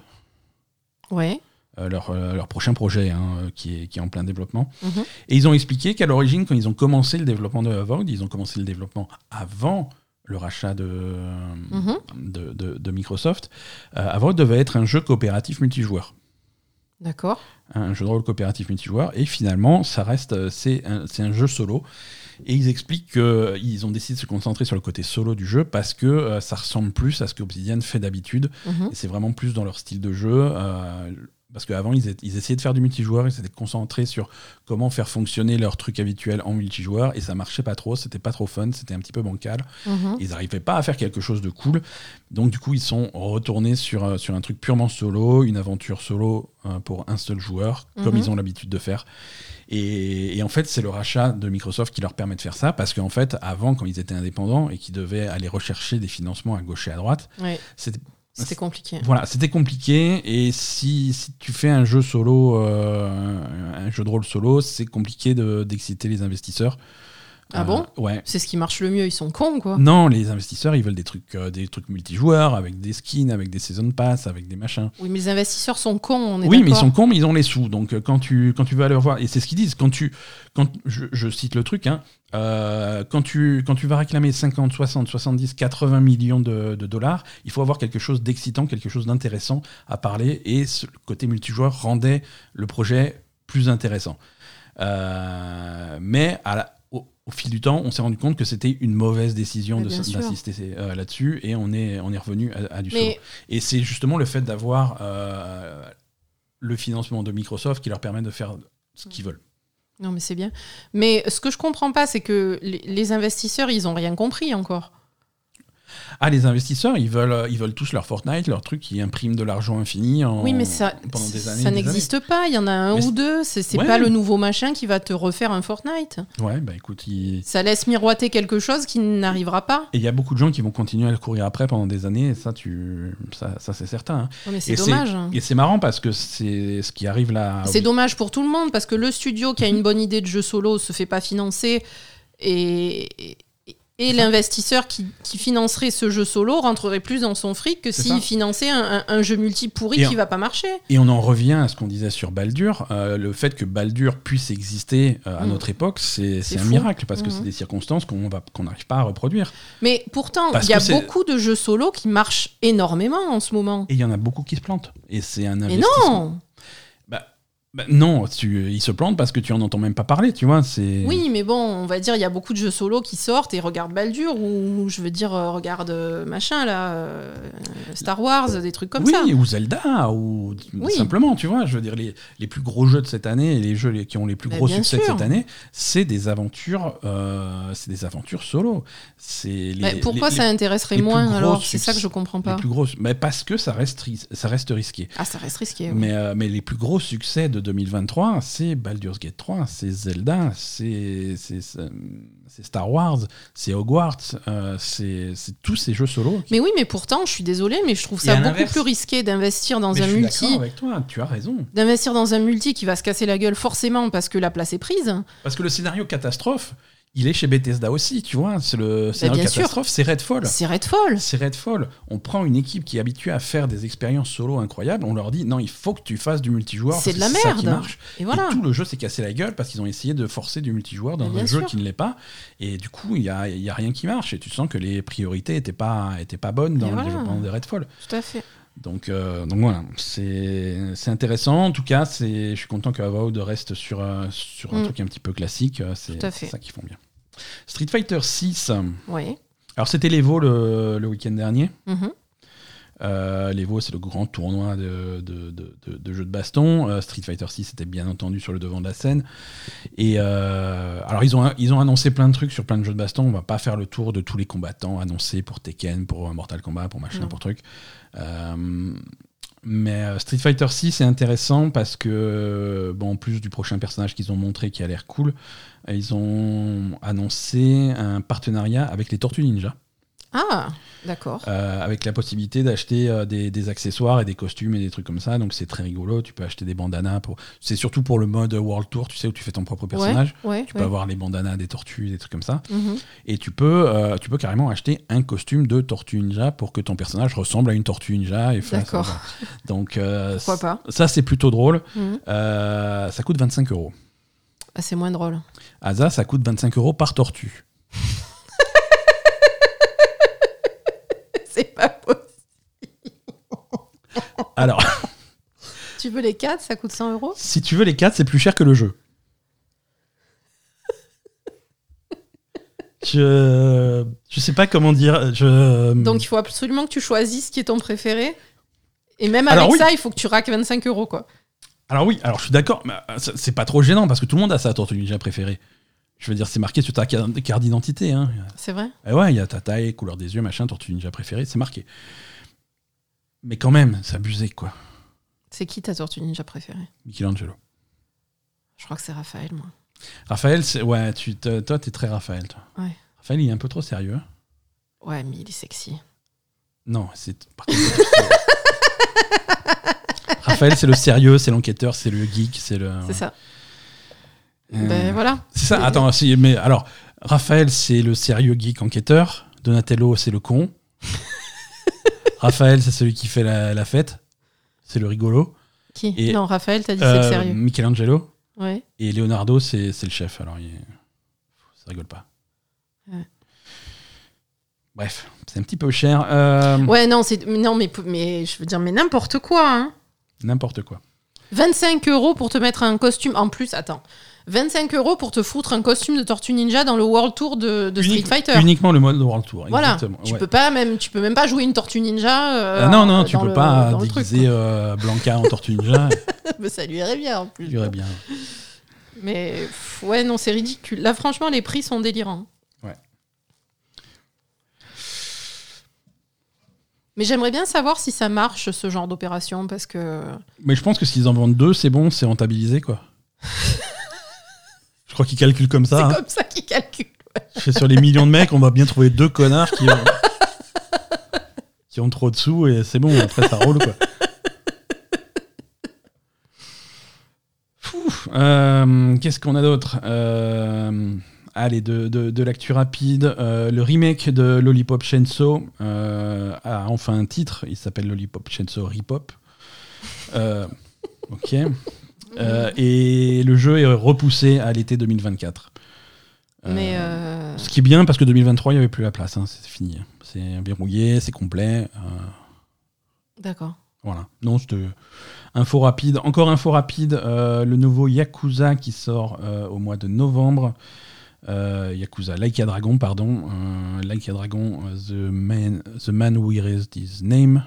B: Ouais.
A: Euh, leur, euh, leur prochain projet hein, euh, qui, est, qui est en plein développement.
B: Mhm.
A: Et ils ont expliqué qu'à l'origine, quand ils ont commencé le développement de Avowed, ils ont commencé le développement avant le rachat de,
B: Mhm.
A: de, de- de Microsoft. Euh, Avowed devait être un jeu coopératif multijoueur.
B: D'accord.
A: un jeu de rôle coopératif multijoueur et finalement ça reste c'est un, un jeu solo et ils expliquent qu'ils ont décidé de se concentrer sur le côté solo du jeu parce que euh, ça ressemble plus à ce qu'Obsidian fait d'habitude
B: Mhm.
A: c'est vraiment plus dans leur style de jeu euh, parce qu'avant ils, essayaient de faire du multijoueur ils s'étaient concentrés sur comment faire fonctionner leur truc habituel en multijoueur et ça marchait pas trop c'était pas trop fun c'était un petit peu bancal
B: Mhm.
A: ils n'arrivaient pas à faire quelque chose de cool. Donc du coup, ils sont retournés sur, euh, sur un truc purement solo, une aventure solo euh, pour un seul joueur, comme
B: Mhm.
A: ils ont l'habitude de faire. Et, et en fait, c'est le rachat de Microsoft qui leur permet de faire ça, parce qu'en fait, avant, quand ils étaient indépendants et qu'ils devaient aller rechercher des financements à gauche et à droite, c'était
B: C'était compliqué.
A: voilà, c'était compliqué. Et si, si tu fais un jeu solo, euh, un jeu de rôle solo, c'est compliqué de- d'exciter les investisseurs.
B: Ah bon
A: Ouais.
B: C'est ce qui marche le mieux. Ils sont cons, quoi.
A: Non, les investisseurs, ils veulent des trucs, euh, des trucs multijoueurs, avec des skins, avec des season pass, avec des machins.
B: Oui, mais les investisseurs sont cons, on est
A: Oui, mais ils sont cons, mais ils ont les sous. Donc euh, quand tu, quand tu vas aller voir, et c'est ce qu'ils disent, quand tu, quand, je, je cite le truc, hein, euh, quand, tu, quand tu vas réclamer 50, 60, 70, 80 millions de, de dollars, il faut avoir quelque chose d'excitant, quelque chose d'intéressant à parler, et ce le côté multijoueur rendait le projet plus intéressant. Euh, mais à la- au, fil du temps, on s'est rendu compte que c'était une mauvaise décision d'insister euh, là-dessus, et on est, on est revenu à, à du solo.
B: Mais
A: Et c'est justement le fait d'avoir euh, le financement de Microsoft qui leur permet de faire ce qu'ils veulent.
B: non, mais c'est bien. Mais ce que je comprends pas, c'est que les, les investisseurs, ils ont rien compris encore.
A: Ah, les investisseurs, ils veulent, euh, ils veulent tous leur Fortnite, leur truc qui imprime de l'argent infini en-
B: oui, mais ça,
A: pendant des années.
B: ça n'existe pas. Il y en a un
A: Mais
B: ou deux. C'est
A: Ouais.
B: pas le nouveau machin qui va te refaire un Fortnite.
A: Ouais, bah écoute, il-
B: Ça laisse miroiter quelque chose qui n'arrivera pas.
A: et il y a beaucoup de gens qui vont continuer à le courir après pendant des années, et ça, tu... ça, ça c'est certain. hein.
B: Ouais, mais c'est dommage.
A: Et c'est marrant parce que c'est ce qui arrive là.
B: C'est dommage pour tout le monde parce que le studio qui a une bonne idée de jeu solo se fait pas financer et, et, l'investisseur qui, qui financerait ce jeu solo rentrerait plus dans son fric que s'il
A: ça.
B: finançait un, un- un jeu multi pourri qui va pas marcher.
A: Et on en revient à ce qu'on disait sur Baldur. euh, le fait que Baldur puisse exister euh, à
B: Mm.
A: notre époque, c'est un
B: fou.
A: miracle parce que
B: Mhm.
A: c'est des circonstances qu'on n'arrive pas à reproduire.
B: Mais pourtant, il y a beaucoup de jeux solo qui marchent énormément en ce moment.
A: Et il y en a beaucoup qui se plantent. Et c'est un investissement.
B: non
A: Bah, non, tu, ils se plantent parce que tu en entends même pas parler, tu vois. C'est
B: Oui, mais bon, on va dire, il y a beaucoup de jeux solo qui sortent et regarde Baldur ou je veux dire, euh, regarde euh, machin là, euh, Star Wars, des trucs comme
A: oui,
B: ça.
A: ou Zelda, ou
B: Oui.
A: simplement, tu vois. Je veux dire, les, les plus gros jeux de cette année et les jeux qui ont les plus
B: Bah,
A: gros succès de cette année, c'est des aventures, euh, c'est des aventures solo. C'est les,
B: Mais pourquoi
A: les-
B: ça intéresserait moins alors? C'est ça que je comprends
A: les
B: pas.
A: plus gros, mais parce que ça reste, ça reste risqué.
B: Ah, ça reste risqué. oui.
A: Mais, euh, mais les plus gros succès de 2023, c'est Baldur's Gate 3, c'est Zelda, c'est c'est- c'est Star Wars, c'est Hogwarts, euh, c'est c'est tous ces jeux solo. qui-
B: Mais oui, mais pourtant, je suis désolée, mais je trouve ça beaucoup plus risqué d'investir dans
A: Mais
B: un
A: je suis
B: multi.
A: d'accord avec toi, tu as raison.
B: D'investir dans un multi qui va se casser la gueule forcément parce que la place est prise.
A: Parce que le scénario catastrophe, il est chez Bethesda aussi, tu vois. C'est le scénario
B: Bah,
A: catastrophe, c'est Redfall.
B: C'est Redfall.
A: C'est Redfall. On prend une équipe qui est habituée à faire des expériences solo incroyables, on leur dit non, il faut que tu fasses du multijoueur.
B: C'est de la
A: ça qui
B: merde.
A: marche.
B: Et voilà.
A: Et tout le jeu s'est cassé la gueule parce qu'ils ont essayé de forcer du multijoueur dans
B: Mais
A: un jeu qui ne l'est pas. Et du coup, il n'y a, y a rien qui marche. Et tu sens que les priorités n'étaient pas, étaient pas bonnes dans
B: Et
A: le
B: voilà.
A: développement de Redfall.
B: Tout à fait.
A: Donc, euh, donc voilà, c'est c'est intéressant. En tout cas, c'est- je suis content que Avowed reste sur, euh, sur un
B: Mm.
A: tout un petit peu classique. Euh, C'est c'est ça qu'ils font bien. Street Fighter 6.
B: Oui.
A: Alors c'était l'Evo le, le week-end dernier. Euh, L'Evo, c'est le grand tournoi de, de, de- de- de jeux de baston. Euh, Street Fighter 6 était bien entendu sur le devant de la scène. Et euh, alors, ils ont, ils ont annoncé plein de trucs sur plein de jeux de baston. On va pas faire le tour de tous les combattants annoncés pour Tekken, pour Mortal Kombat, pour machin,
B: Non.
A: pour truc. Euh, mais euh, Street Fighter 6 est intéressant parce que, bon, en plus du prochain personnage qu'ils ont montré qui a l'air cool, euh, ils ont annoncé un partenariat avec les Tortues Ninja.
B: Ah, d'accord.
A: Euh, avec la possibilité d'acheter euh, des, des accessoires et des costumes et des trucs comme ça. Donc c'est très rigolo. Tu peux acheter des bandanas. Pour... C'est surtout pour le mode World Tour, tu sais, où tu fais ton propre personnage.
B: Ouais, ouais,
A: Tu peux
B: ouais.
A: avoir les bandanas des tortues, des trucs comme ça.
B: Mhm.
A: Et tu peux, euh, tu peux carrément acheter un costume de tortue ninja pour que ton personnage ressemble à une tortue ninja.
B: D'accord.
A: Donc
B: Pourquoi pas
A: ça, c'est plutôt drôle.
B: Mhm.
A: Ça coûte 25 euros.
B: Ah, c'est moins drôle.
A: Asa, ça coûte 25 euros par tortue.
B: C'est pas possible.
A: Alors,
B: Tu veux les 4, ça coûte 100 euros?
A: Si tu veux les 4, c'est plus cher que le jeu. Je je sais pas comment dire. Je
B: Donc il faut absolument que tu choisisses qui est ton préféré. Et même
A: Alors
B: avec
A: oui.
B: ça, il faut que tu raques 25 euros, quoi.
A: alors oui, alors je suis d'accord, mais euh, c'est c'est pas trop gênant parce que tout le monde a sa tortue ninja préférée. Je veux dire, c'est marqué sur ta carte d'identité. Hein.
B: C'est vrai?
A: Et ouais, il y a ta taille, couleur des yeux, machin, tortue ninja préférée, c'est marqué. Mais quand même, c'est abusé quoi.
B: C'est qui ta tortue ninja préférée?
A: Michelangelo.
B: Je crois que c'est Raphaël, moi.
A: Raphaël, c'est ouais, tu te- toi t'es très Raphaël. Toi.
B: Ouais.
A: Raphaël, il est un peu trop sérieux.
B: Ouais, mais il est sexy.
A: Non, c'est. par contre, c'est- Raphaël, c'est le sérieux, c'est l'enquêteur, c'est le geek, c'est le.
B: C'est ça.
A: Euh,
B: Ben voilà.
A: C'est ça. Attends, si, mais alors, Raphaël, c'est le sérieux geek enquêteur. Donatello, c'est le con. Raphaël, c'est celui qui fait la, la fête. C'est le rigolo.
B: Qui
A: Et-
B: Non, Raphaël, t'as dit c'est le
A: Euh,
B: sérieux.
A: Michelangelo.
B: Ouais.
A: Et Leonardo, c'est c'est le chef. Alors, il ça rigole pas.
B: Ouais.
A: Bref, c'est un petit peu cher. Euh,
B: Ouais, non, c'est non, mais mais je veux dire, mais n'importe quoi. Hein.
A: N'importe quoi.
B: 25 euros pour te mettre un costume. En plus, attends. 25 euros pour te foutre un costume de Tortue Ninja dans le World Tour de, de Street Fighter.
A: Uniquement le mode World Tour.
B: Voilà.
A: Exactement.
B: Tu
A: ouais.
B: peux pas même, tu peux même pas jouer une Tortue Ninja. euh,
A: Ah non, non, tu peux
B: le-
A: pas
B: truc,
A: déguiser euh, Blanca en tortue ninja.
B: Mais ça lui irait bien en plus.
A: Il y aurait bien.
B: Mais pff, ouais, non, c'est ridicule. Là, franchement, les prix sont délirants.
A: Ouais.
B: Mais j'aimerais bien savoir si ça marche ce genre d'opération parce que
A: Mais je pense que s'ils en vendent deux, c'est bon, c'est rentabilisé, quoi. je crois qu'ils calculent comme ça.
B: c'est
A: hein.
B: comme ça qu'ils calculent.
A: C'est Sur les millions de mecs, on va bien trouver deux connards qui ont, qui ont trop de sous et c'est bon, après ça roule, quoi. Euh, Qu'est-ce qu'on a d'autre? Euh, Allez, de, de, de l'actu rapide. euh, le remake de Lollipop Chainsaw a enfin un titre. Il s'appelle Lollipop Chainsaw Repop. Ok. Euh, et le jeu est repoussé à l'été 2024. Euh,
B: Mais euh,
A: Ce qui est bien parce que 2023, il n'y avait plus la place. hein, c'est fini. C'est verrouillé, c'est complet. euh,
B: d'accord.
A: voilà. Non, c'était info rapide. Encore info rapide. le nouveau Yakuza qui sort au mois de novembre. Euh, Yakuza Like a Dragon, pardon. Euh, like a Dragon, the, man, the Man Who Erased His Name.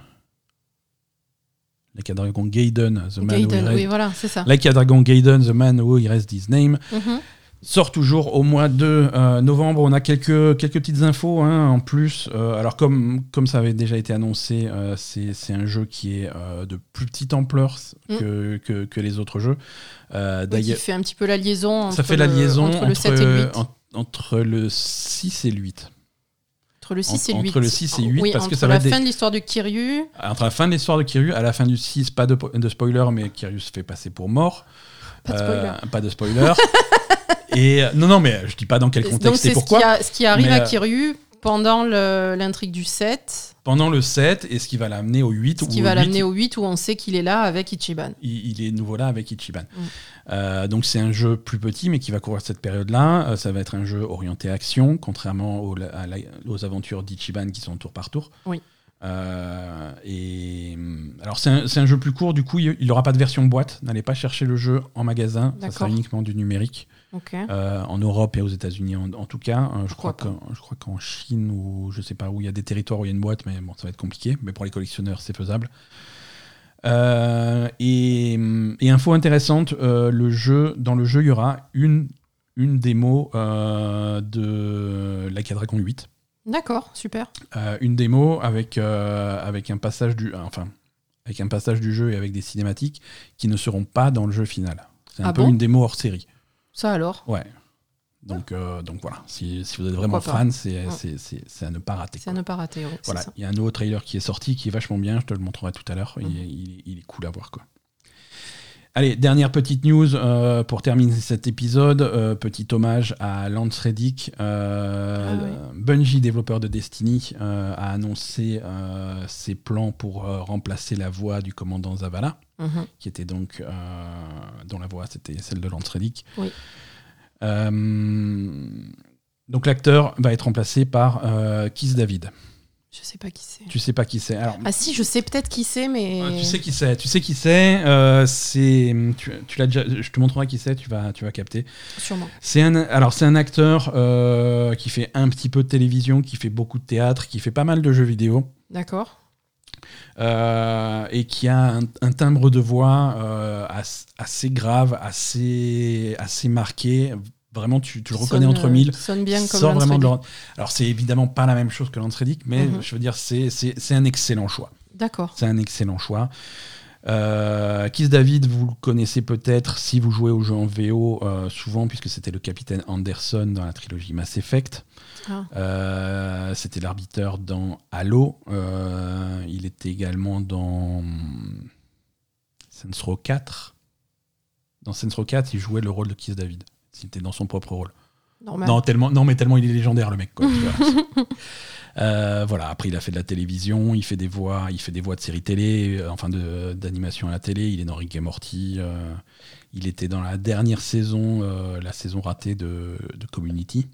A: Like a Dragon Gaiden, The Man Who
B: Gaiden, oui, voilà, c'est ça.
A: Like a Dragon Gaiden, The Man Who Erased His Name
B: Mhm.
A: sort toujours au mois de euh, novembre. On a quelques, quelques petites infos hein, en plus. Euh, alors comme, comme ça avait déjà été annoncé, euh, c'est un jeu qui est de plus petite ampleur que, que, que les autres jeux. Euh,
B: Oui, qui fait un petit peu la liaison. Entre
A: ça fait la
B: le-
A: liaison
B: entre, le 7 et le 8.
A: en- entre le 6 et le 8.
B: Entre le 6 et le
A: entre
B: 8.
A: le 6 et 8,
B: Oui,
A: parce que
B: entre
A: ça va
B: la
A: être des-
B: fin de l'histoire de Kiryu.
A: Entre la fin de l'histoire de Kiryu, à la fin du 6, pas de, de spoiler, mais Kiryu se fait passer pour mort.
B: Pas de spoiler.
A: Euh, pas de spoiler. et euh, non, non, mais je dis pas dans quel
B: Donc
A: contexte
B: c'est
A: et
B: ce,
A: pourquoi.
B: qui a- ce qui arrive
A: Mais,
B: à
A: euh,
B: Kiryu pendant l'intrigue du 7,
A: pendant le 7 et ce qui va l'amener au 8.
B: ce qui va
A: au 8,
B: l'amener au 8 où on sait qu'il est là avec Ichiban.
A: il, il est nouveau là avec Ichiban.
B: Mm.
A: Euh, donc c'est un jeu plus petit mais qui va couvrir cette période-là. Euh, ça va être un jeu orienté action, contrairement aux, à la- aux aventures d'Ichiban qui sont tour par tour.
B: Oui.
A: Euh, et hum, alors c'est un, jeu plus court, du coup il n'aura pas de version boîte. N'allez pas chercher le jeu en magasin, ça sera uniquement du numérique. Euh, en Europe et aux États-Unis en, en tout cas. Euh, je, crois qu'en, je crois qu'en Chine ou je sais pas où il y a des territoires où il y a une boîte, mais bon, ça va être compliqué. Mais pour les collectionneurs, c'est faisable. Euh, et, et info intéressante, euh, le jeu, dans le jeu, il y aura une, une démo de Like a Dragon 8.
B: D'accord, super.
A: Une démo avec, avec un passage du enfin avec un passage du jeu et avec des cinématiques qui ne seront pas dans le jeu final. C'est un
B: Ah
A: peu
B: bon?
A: une démo hors série.
B: Ça alors
A: Ouais. Donc, euh, donc voilà, si, si vous êtes vraiment
B: Pourquoi
A: fan, c'est
B: Ouais.
A: à ne pas rater.
B: C'est à ne pas rater. ouais,
A: Voilà, il y a un nouveau trailer qui est sorti qui est vachement bien, je te le montrerai tout à l'heure. Il,
B: Mhm.
A: il est cool à voir quoi. Allez, dernière petite news euh, pour terminer cet épisode. euh, petit hommage à Lance Reddick. Euh,
B: Ah
A: Bungie, développeur de Destiny, a annoncé ses plans pour remplacer la voix du commandant Zavala,
B: Mhm.
A: qui était donc dont la voix c'était celle de Lance Reddick.
B: Oui.
A: Donc l'acteur va être remplacé par Kiss David.
B: Je sais pas qui c'est.
A: Tu sais pas qui c'est. Alors,
B: Ah si, je sais peut-être qui c'est, mais.
A: euh, tu sais qui c'est. Tu sais qui c'est. euh, c'est. Tu, tu l'as déjà. Je te montrerai qui c'est. Tu vas, tu vas capter.
B: Sûrement.
A: C'est un. Alors c'est un acteur euh, qui fait un petit peu de télévision, qui fait beaucoup de théâtre, qui fait pas mal de jeux vidéo.
B: D'accord.
A: euh, et qui a un, un timbre de voix euh, as- assez grave, assez, assez marqué. Vraiment, tu, tu le reconnais
B: Sonne,
A: entre
B: euh,
A: mille.
B: Sonne bien comme
A: vraiment de Alors, c'est évidemment pas la même chose que Lance Reddick, mais
B: Mhm.
A: je veux dire, c'est un excellent choix.
B: D'accord.
A: C'est un excellent choix. Euh, Kiss David, vous le connaissez peut-être si vous jouez aux jeux en VO euh, souvent, puisque c'était le capitaine Anderson dans la trilogie Mass Effect.
B: Ah.
A: Euh, c'était l'arbitre dans Halo. Il était également dans Saints Row 4. Dans Saints Row 4, il jouait le rôle de Kiss David. C'était dans son propre rôle.
B: Normal.
A: Non, tellement, non, mais tellement il est légendaire le mec. Quoi. Euh, voilà. Après, il a fait de la télévision, il fait des voix, il fait des voix de séries télé, euh, enfin de- d'animation à la télé. Il est dans Rick et Morty. euh, il était dans la dernière saison, euh, la saison ratée de, de Community.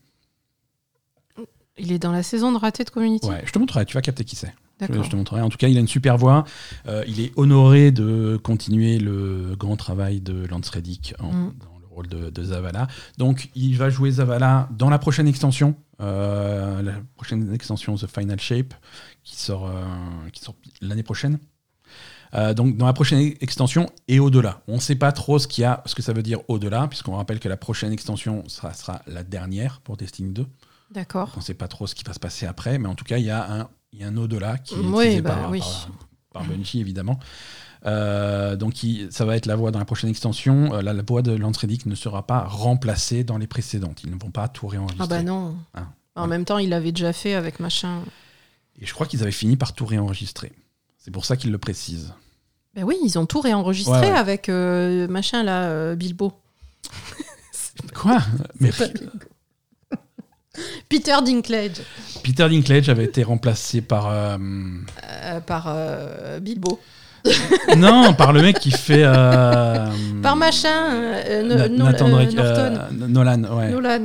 B: Il est dans la saison de raté de Community?
A: Ouais, je te montrerai. Tu vas capter qui c'est. Je, te montrerai. En tout cas, il a une super voix. Euh, il est honoré de continuer le grand travail de Lance Reddick en-
B: Mm.
A: dans rôle de, de Zavala. Donc, il va jouer Zavala dans la prochaine extension, euh, la prochaine extension The Final Shape, qui sort, euh, qui sort l'année prochaine. Euh, donc, dans la prochaine extension et au-delà. On ne sait pas trop ce qu'il y a, ce que ça veut dire au-delà, puisqu'on rappelle que la prochaine extension sera, sera la dernière pour Destiny 2.
B: D'accord.
A: On ne sait pas trop ce qui va se passer après, mais en tout cas, il y a un, il y a un au-delà qui est
B: Oui,
A: utilisé
B: bah
A: par,
B: oui.
A: par, par Bungie, évidemment. Euh, donc, il- ça va être la voix dans la prochaine extension. Euh, la, la voix de Lance Reddick ne sera pas remplacée dans les précédentes. Ils ne vont pas tout réenregistrer.
B: Ah bah non.
A: Ah,
B: En
A: ouais.
B: même temps, il l'avait déjà fait avec machin.
A: Et je crois qu'ils avaient fini par tout réenregistrer. C'est pour ça qu'ils le précisent.
B: Ben oui, ils ont tout réenregistré
A: Ouais, ouais.
B: avec euh, machin là, Bilbo.
A: Quoi? Mais
B: Peter Dinklage
A: Peter Dinklage avait été remplacé par.
B: par Bilbo.
A: non, par le mec qui fait. euh,
B: Par machin, euh, No-
A: Na-
B: No-
A: Nathan
B: euh,
A: Drake,
B: Norton.
A: euh, Nolan, ouais.
B: Nolan.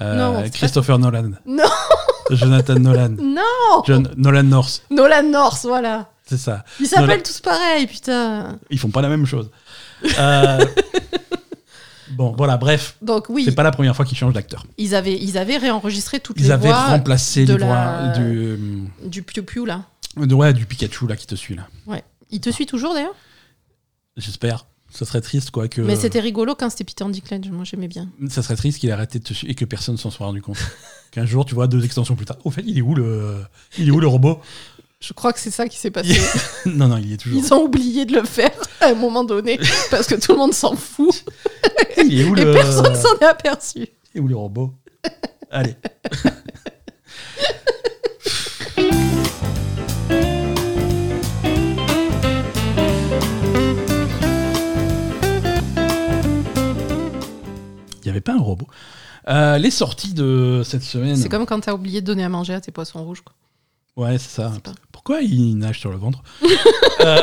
B: Non, c'est pas-
A: Christopher Nolan.
B: Non.
A: Jonathan Nolan.
B: Non
A: John, Nolan North,
B: Nolan North, voilà.
A: c'est ça.
B: Ils s'appellent
A: Nolan-
B: tous pareil, putain.
A: Ils font pas la même chose. Euh, bon, voilà, bref.
B: Donc oui,
A: C'est pas la première fois qu'ils changent d'acteur.
B: ils avaient, ils avaient réenregistré toutes
A: Ils
B: les
A: avaient
B: voix
A: remplacé
B: de
A: les voix
B: la-
A: du,
B: du Piu Piu là.
A: de- ouais, du Pikachu là qui te suit là.
B: Il te suit toujours d'ailleurs
A: J'espère. Ça serait triste quoi que.
B: Mais c'était rigolo quand c'était Peter Dinklage, moi j'aimais bien.
A: Ça serait triste qu'il ait arrêté de te suivre et que personne s'en soit rendu compte. Qu'un jour, tu vois, deux extensions plus tard. Au fait, il est où le, il est où le robot?
B: Je crois que c'est ça qui s'est passé.
A: Non, non, il y est toujours.
B: Ils ont oublié de le faire à un moment donné parce que tout le monde s'en fout
A: Il est où
B: et
A: le,
B: personne s'en est aperçu.
A: il est où le robot? Allez. avait pas un robot. Euh, les sorties de cette semaine.
B: C'est comme quand t'as oublié de donner à manger à tes poissons rouges. quoi.
A: Ouais, c'est ça. Pourquoi il nage sur le ventre Euh,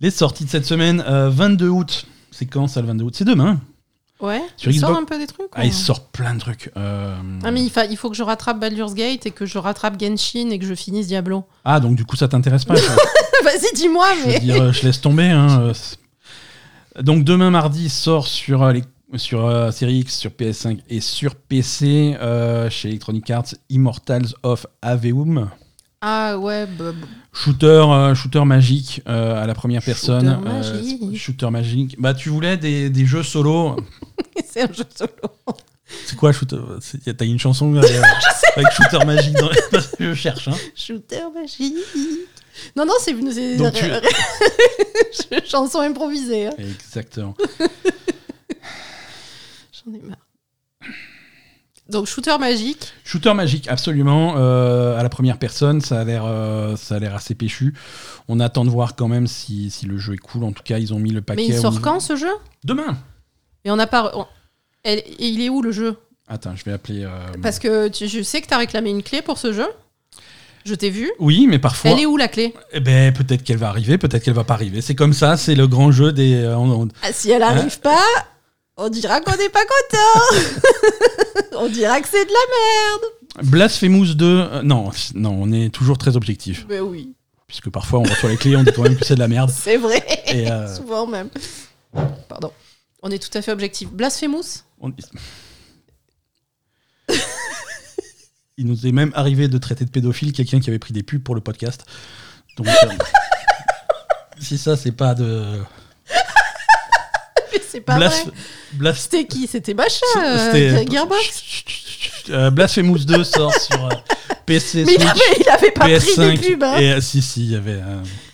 A: Les sorties de cette semaine, euh, 22 août. C'est quand ça le 22 août? C'est demain.
B: Ouais,
A: Sur
B: il sort un peu des trucs.
A: Ah, il sort plein de trucs. Euh,
B: Ah, mais il, fa- il faut que je rattrape Baldur's Gate et que je rattrape Genshin et que je finisse Diablo.
A: Ah, donc du coup, ça t'intéresse pas
B: Vas-y, dis-moi,
A: Je veux
B: mais.
A: dire, euh, je laisse tomber. Hein. Donc demain mardi sort sur euh, les sur euh, Series X, sur PS5 et sur PC euh, chez Electronic Arts Immortals of Aveum.
B: Ah ouais, bah, bah,
A: Shooter, shooter magique à la première
B: Shooter
A: personne.
B: Magique.
A: shooter magique. Bah tu voulais des, des jeux solo.
B: c'est un jeu solo.
A: C'est quoi shooter T'as une chanson avec shooter magique dans Je cherche. Hein.
B: Shooter magique. Non, non, c'est une c'est-
A: Donc tu-
B: chanson improvisée. hein.
A: Exactement.
B: J'en ai marre. Donc, shooter magique.
A: Shooter magique, absolument. euh, à la première personne, ça a l'air, euh, ça a l'air assez péchu. On attend de voir quand même si, si le jeu est cool. En tout cas, ils ont mis le paquet.
B: Mais il
A: au
B: sort
A: niveau-
B: quand ce jeu?
A: Demain.
B: Et on n'a pas. on- Elle- et il est où le jeu?
A: Attends, je vais appeler. euh,
B: Parce que tu- je sais que tu as réclamé une clé pour ce jeu. Je t'ai vu.
A: Oui, mais parfois.
B: Elle est où la clé?
A: Eh ben, peut-être qu'elle va arriver, peut-être qu'elle va pas arriver. C'est comme ça, c'est le grand jeu des. euh, on- on-
B: ah, Si elle arrive pas, on dira qu'on n'est pas content. on dira que c'est de la
A: Blasphemous 2. euh, non, non, on est toujours très objectif.
B: merde. Mais oui,
A: Puisque parfois, on reçoit les clés, on dit quand même que c'est de la merde.
B: c'est vrai.
A: Et, euh,
B: Souvent même. Pardon. On est tout à fait objectif. Blasphemous?
A: On- Il nous est même arrivé de traiter de pédophile quelqu'un qui avait pris des pubs pour le podcast. Donc, euh, si ça, c'est pas de.
B: Mais c'est pas
A: Blas-
B: vrai.
A: Blas-
B: C'était qui? C'était Machin
A: c'était-
B: euh, Gearbox?
A: Euh, Blasphemous 2 sort sur euh, PC,
B: Mais il avait, il avait pas pris
A: PS5.
B: des pubs. hein.
A: Et euh, si, si, il y avait.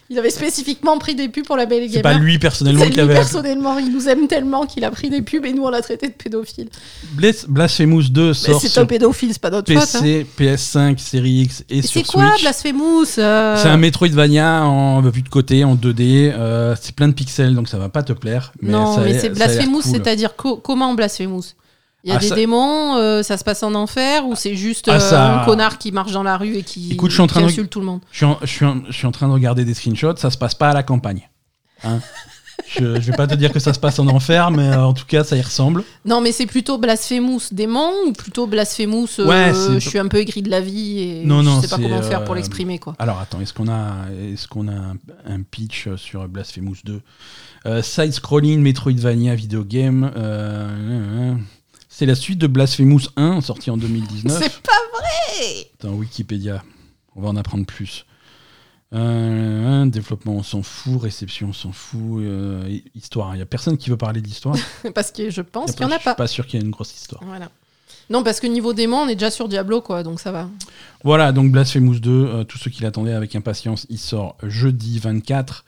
B: Il avait spécifiquement pris des pubs pour la Belle et
A: c'est pas lui personnellement qui avait.
B: personnellement, il nous aime tellement qu'il a pris des pubs et nous on l'a traité de pédophile.
A: Blas- Blasphemous 2
B: Mais
A: sort
B: c'est un pédophile, c'est pas notre faute. hein.
A: PC, PS5, Series X et
B: Mais
A: sur
B: C'est quoi. Blasphemous euh,
A: C'est un Metroidvania en vue de côté, en 2D. euh, c'est plein de pixels, donc ça va pas te plaire. Mais
B: Non,
A: ça
B: mais c'est Blasphemous,
A: cool.
B: c'est-à-dire co- comment Blasphemous? Il y a
A: Ah,
B: des
A: ça-
B: démons, euh, ça se passe en enfer ou c'est juste
A: Ah,
B: euh,
A: ça-
B: un connard qui marche dans la rue et qui,
A: Écoute, je suis en train
B: qui
A: de-
B: insulte tout le monde
A: Je suis, en, je, suis en, je suis en train de regarder des screenshots, ça se passe pas à la campagne. Hein je, je vais pas te dire que ça se passe en enfer, mais euh, en tout cas, ça y ressemble.
B: Non, mais c'est plutôt Blasphemous démon ou plutôt Blasphemous euh,
A: Ouais,
B: je suis un peu aigri de la vie et
A: Non,
B: je sais pas comment faire pour l'exprimer quoi.
A: Alors attends, est-ce qu'on a, est qu'on a un, un pitch sur Blasphemous 2 Euh, Side-scrolling Metroidvania video game. C'est la suite de Blasphemous 1, sorti en 2019.
B: C'est pas vrai
A: Attends, Wikipédia, on va en apprendre plus. Euh, hein, développement, on s'en fout. Réception, on s'en fout. euh, histoire, il y a personne qui veut parler d'histoire.
B: Parce que je pense qu'il y en a
A: Je
B: pas.
A: suis pas sûr qu'il y ait une grosse histoire.
B: Voilà. Non, parce que niveau démon, on est déjà sur Diablo quoi, donc ça va.
A: Voilà, donc Blasphemous 2, euh, tous ceux qui l'attendaient avec impatience, il sort jeudi 24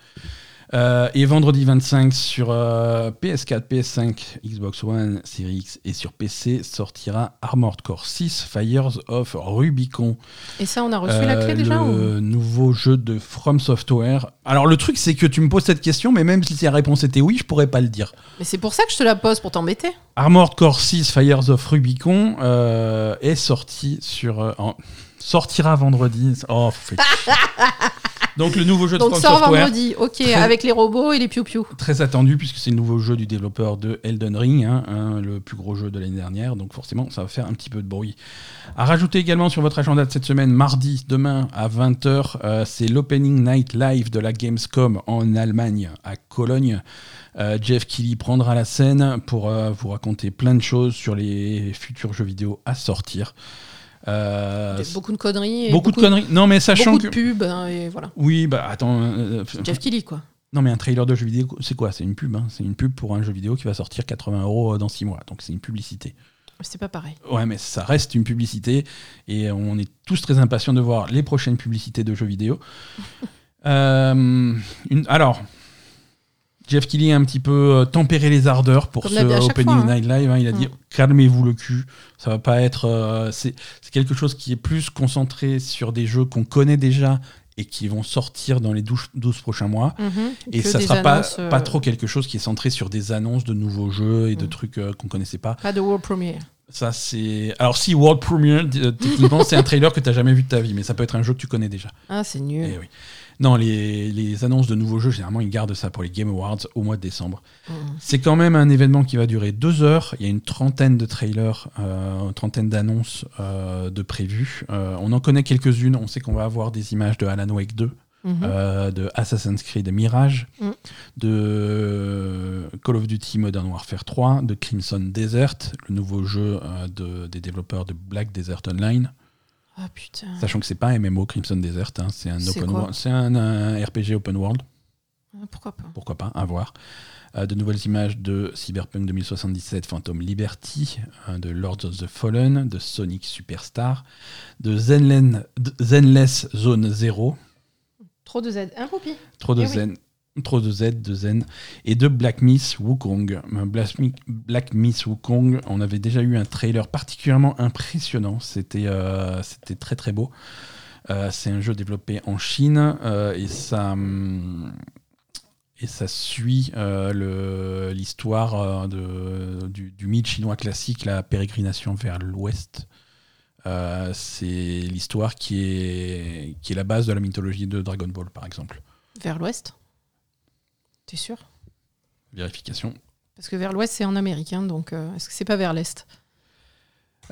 A: euh, et vendredi 25 sur euh, PS4, PS5, Xbox One, Series X et sur PC sortira Armored Core 6 Fires of Rubicon.
B: Et ça, on a reçu la clé
A: Euh,
B: déjà
A: Le
B: ou...
A: nouveau jeu de From Software. Alors le truc c'est que tu me poses cette question, mais même si la réponse était oui, je pourrais pas le dire.
B: Mais c'est pour ça que je te la pose pour t'embêter.
A: Armored Core 6 Fires of Rubicon euh, est sorti sur euh, en- sortira vendredi. Oh, faut faire chier. Donc le nouveau jeu de
B: Donc
A: From
B: sort
A: Software,
B: vendredi, ok,
A: Très-
B: avec les robots et les piou-piou.
A: très attendu puisque c'est le nouveau jeu du développeur de Elden Ring, hein, hein, le plus gros jeu de l'année dernière. Donc forcément, ça va faire un petit peu de bruit. À rajouter également sur votre agenda de cette semaine, mardi, demain à 20h, euh, c'est l'Opening Night Live de la Gamescom en Allemagne, à Cologne. Euh, Jeff Keighley prendra la scène pour euh, vous raconter plein de choses sur les futurs jeux vidéo à sortir. Euh,
B: beaucoup de conneries.
A: Beaucoup, de conneries. Non, mais sachant
B: Beaucoup
A: que.
B: de pubs, hein, et voilà.
A: Oui, bah attends. euh,
B: Jeff Kelly, quoi.
A: non, mais un trailer de jeu vidéo, c'est quoi? C'est une pub. hein. C'est une pub pour un jeu vidéo qui va sortir 80 euros dans 6 mois. Donc c'est une publicité.
B: C'est pas pareil.
A: Ouais, mais ça reste une publicité et on est tous très impatients de voir les prochaines publicités de jeux vidéo. Euh, une- alors, Jeff Keighley a un petit peu euh, tempéré les ardeurs pour
B: Comme
A: ce Opening
B: fois, hein.
A: Night Live. hein. Il a dit
B: Mm.
A: calmez-vous le cul, ça va pas être. euh, c'est quelque chose qui est plus concentré sur des jeux qu'on connaît déjà et qui vont sortir dans les 12, 12 prochains mois.
B: Mhm.
A: Et ça
B: des
A: sera pas,
B: euh,
A: pas trop quelque chose qui est centré sur des annonces de nouveaux jeux et de
B: Mm.
A: trucs euh, qu'on connaissait pas.
B: Pas de World Premiere.
A: Ça, c'est. Alors, si World Premiere, techniquement, c'est un trailer que tu n'as jamais vu de ta vie, mais ça peut être un jeu que tu connais déjà.
B: Ah, c'est nul.
A: Eh oui. Non, les, les annonces de nouveaux jeux, généralement, ils gardent ça pour les Game Awards au mois de décembre.
B: Mhm.
A: C'est quand même un événement qui va durer deux heures. Il y a une trentaine de trailers, euh, une trentaine d'annonces euh, de prévues. Euh, on en connaît quelques-unes. On sait qu'on va avoir des images de Alan Wake 2.
B: Mhm.
A: euh, de Assassin's Creed Mirage,
B: Mm.
A: de Call of Duty Modern Warfare 3, de Crimson Desert, le nouveau jeu euh, de- des développeurs de Black Desert Online.
B: Ah putain.
A: Sachant que c'est pas un MMO Crimson Desert, hein, c'est un,
B: C'est
A: open
B: quoi
A: world- c'est un, un RPG open world,
B: Ah, Pourquoi pas
A: pourquoi pas, à voir. Euh, de nouvelles images de Cyberpunk 2077 Phantom Liberty, euh, de Lords of the Fallen, de Sonic Superstar, de Zenlen- de Zenless Zone 0,
B: Trop de Z. Un poupie.
A: trop de
B: Eh oui.
A: Trop de Z, de Zen, et de Black Miss Wukong. Euh, Black, Mi- Black Miss Wukong, on avait déjà eu un trailer particulièrement impressionnant, c'était euh, très très beau. Euh, c'est un jeu développé en Chine et ça hum, et ça suit l'histoire du, mythe chinois classique, la pérégrination vers l'ouest. C'est l'histoire qui est, qui est la base de la mythologie de Dragon Ball, par exemple.
B: Vers l'ouest? T'es sûr?
A: Vérification.
B: Parce que vers l'ouest, c'est en Amérique, hein, donc euh, est-ce que c'est pas vers l'est?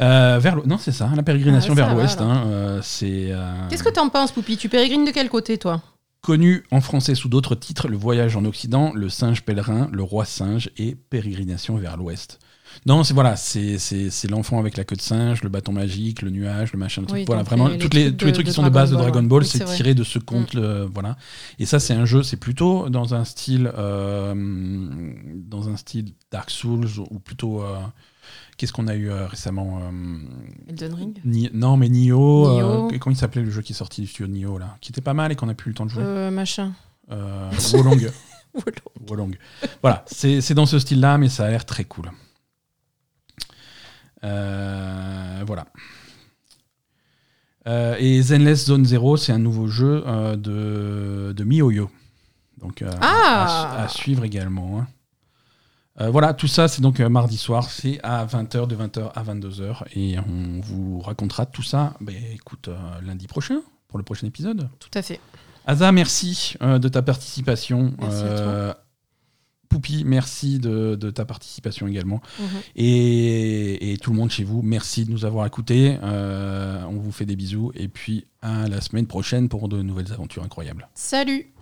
A: Euh, vers non, c'est ça, la pérégrination
B: Ah, ça
A: vers l'ouest. hein, euh, c'est
B: Qu'est-ce que t'en penses, Poupie Tu pérégrines de quel côté, toi?
A: Connu en français sous d'autres titres Le voyage en Occident, Le singe pèlerin, Le roi singe et Pérégrination vers l'ouest. Non, c'est voilà, c'est l'enfant avec la queue de singe, le bâton magique, le nuage, le machin, le truc.
B: Oui,
A: voilà, vraiment,
B: les-
A: toutes tous les
B: de-
A: trucs qui sont de base de
B: Dragon Ball, Oui,
A: c'est.
B: Mm.
A: tiré de ce conte, le- voilà. Et ça, c'est un jeu, c'est plutôt dans un style, euh, dans un style Dark Souls ou plutôt, euh, qu'est-ce qu'on a eu euh, récemment
B: Elden Ring
A: Ni- non, mais Nioh. Euh, comment il s'appelait le jeu qui est sorti du studio Nioh là Qui était pas mal et qu'on a plus eu le temps de jouer.
B: Machin.
A: Wolong. Wolong. Voilà, c'est c'est dans ce style-là, mais ça a l'air très cool. Euh, voilà. Euh, et Zenless Zone Zero, c'est un nouveau jeu euh, de, de MiHoYo. Donc
B: Ah
A: à, à suivre également. hein. Euh, voilà, tout ça, c'est donc euh, mardi soir, c'est à 20h, de 20h à 22h. Et on vous racontera tout ça, ben, écoute, euh, lundi prochain, pour le prochain épisode.
B: Tout à fait.
A: Asa, merci de ta participation.
B: Merci à toi.
A: Poupi, merci de, de ta participation également.
B: Mhm.
A: Et, et tout le monde chez vous, merci de nous avoir écoutés. Euh, on vous fait des bisous. Et puis à la semaine prochaine pour de nouvelles aventures incroyables.
B: Salut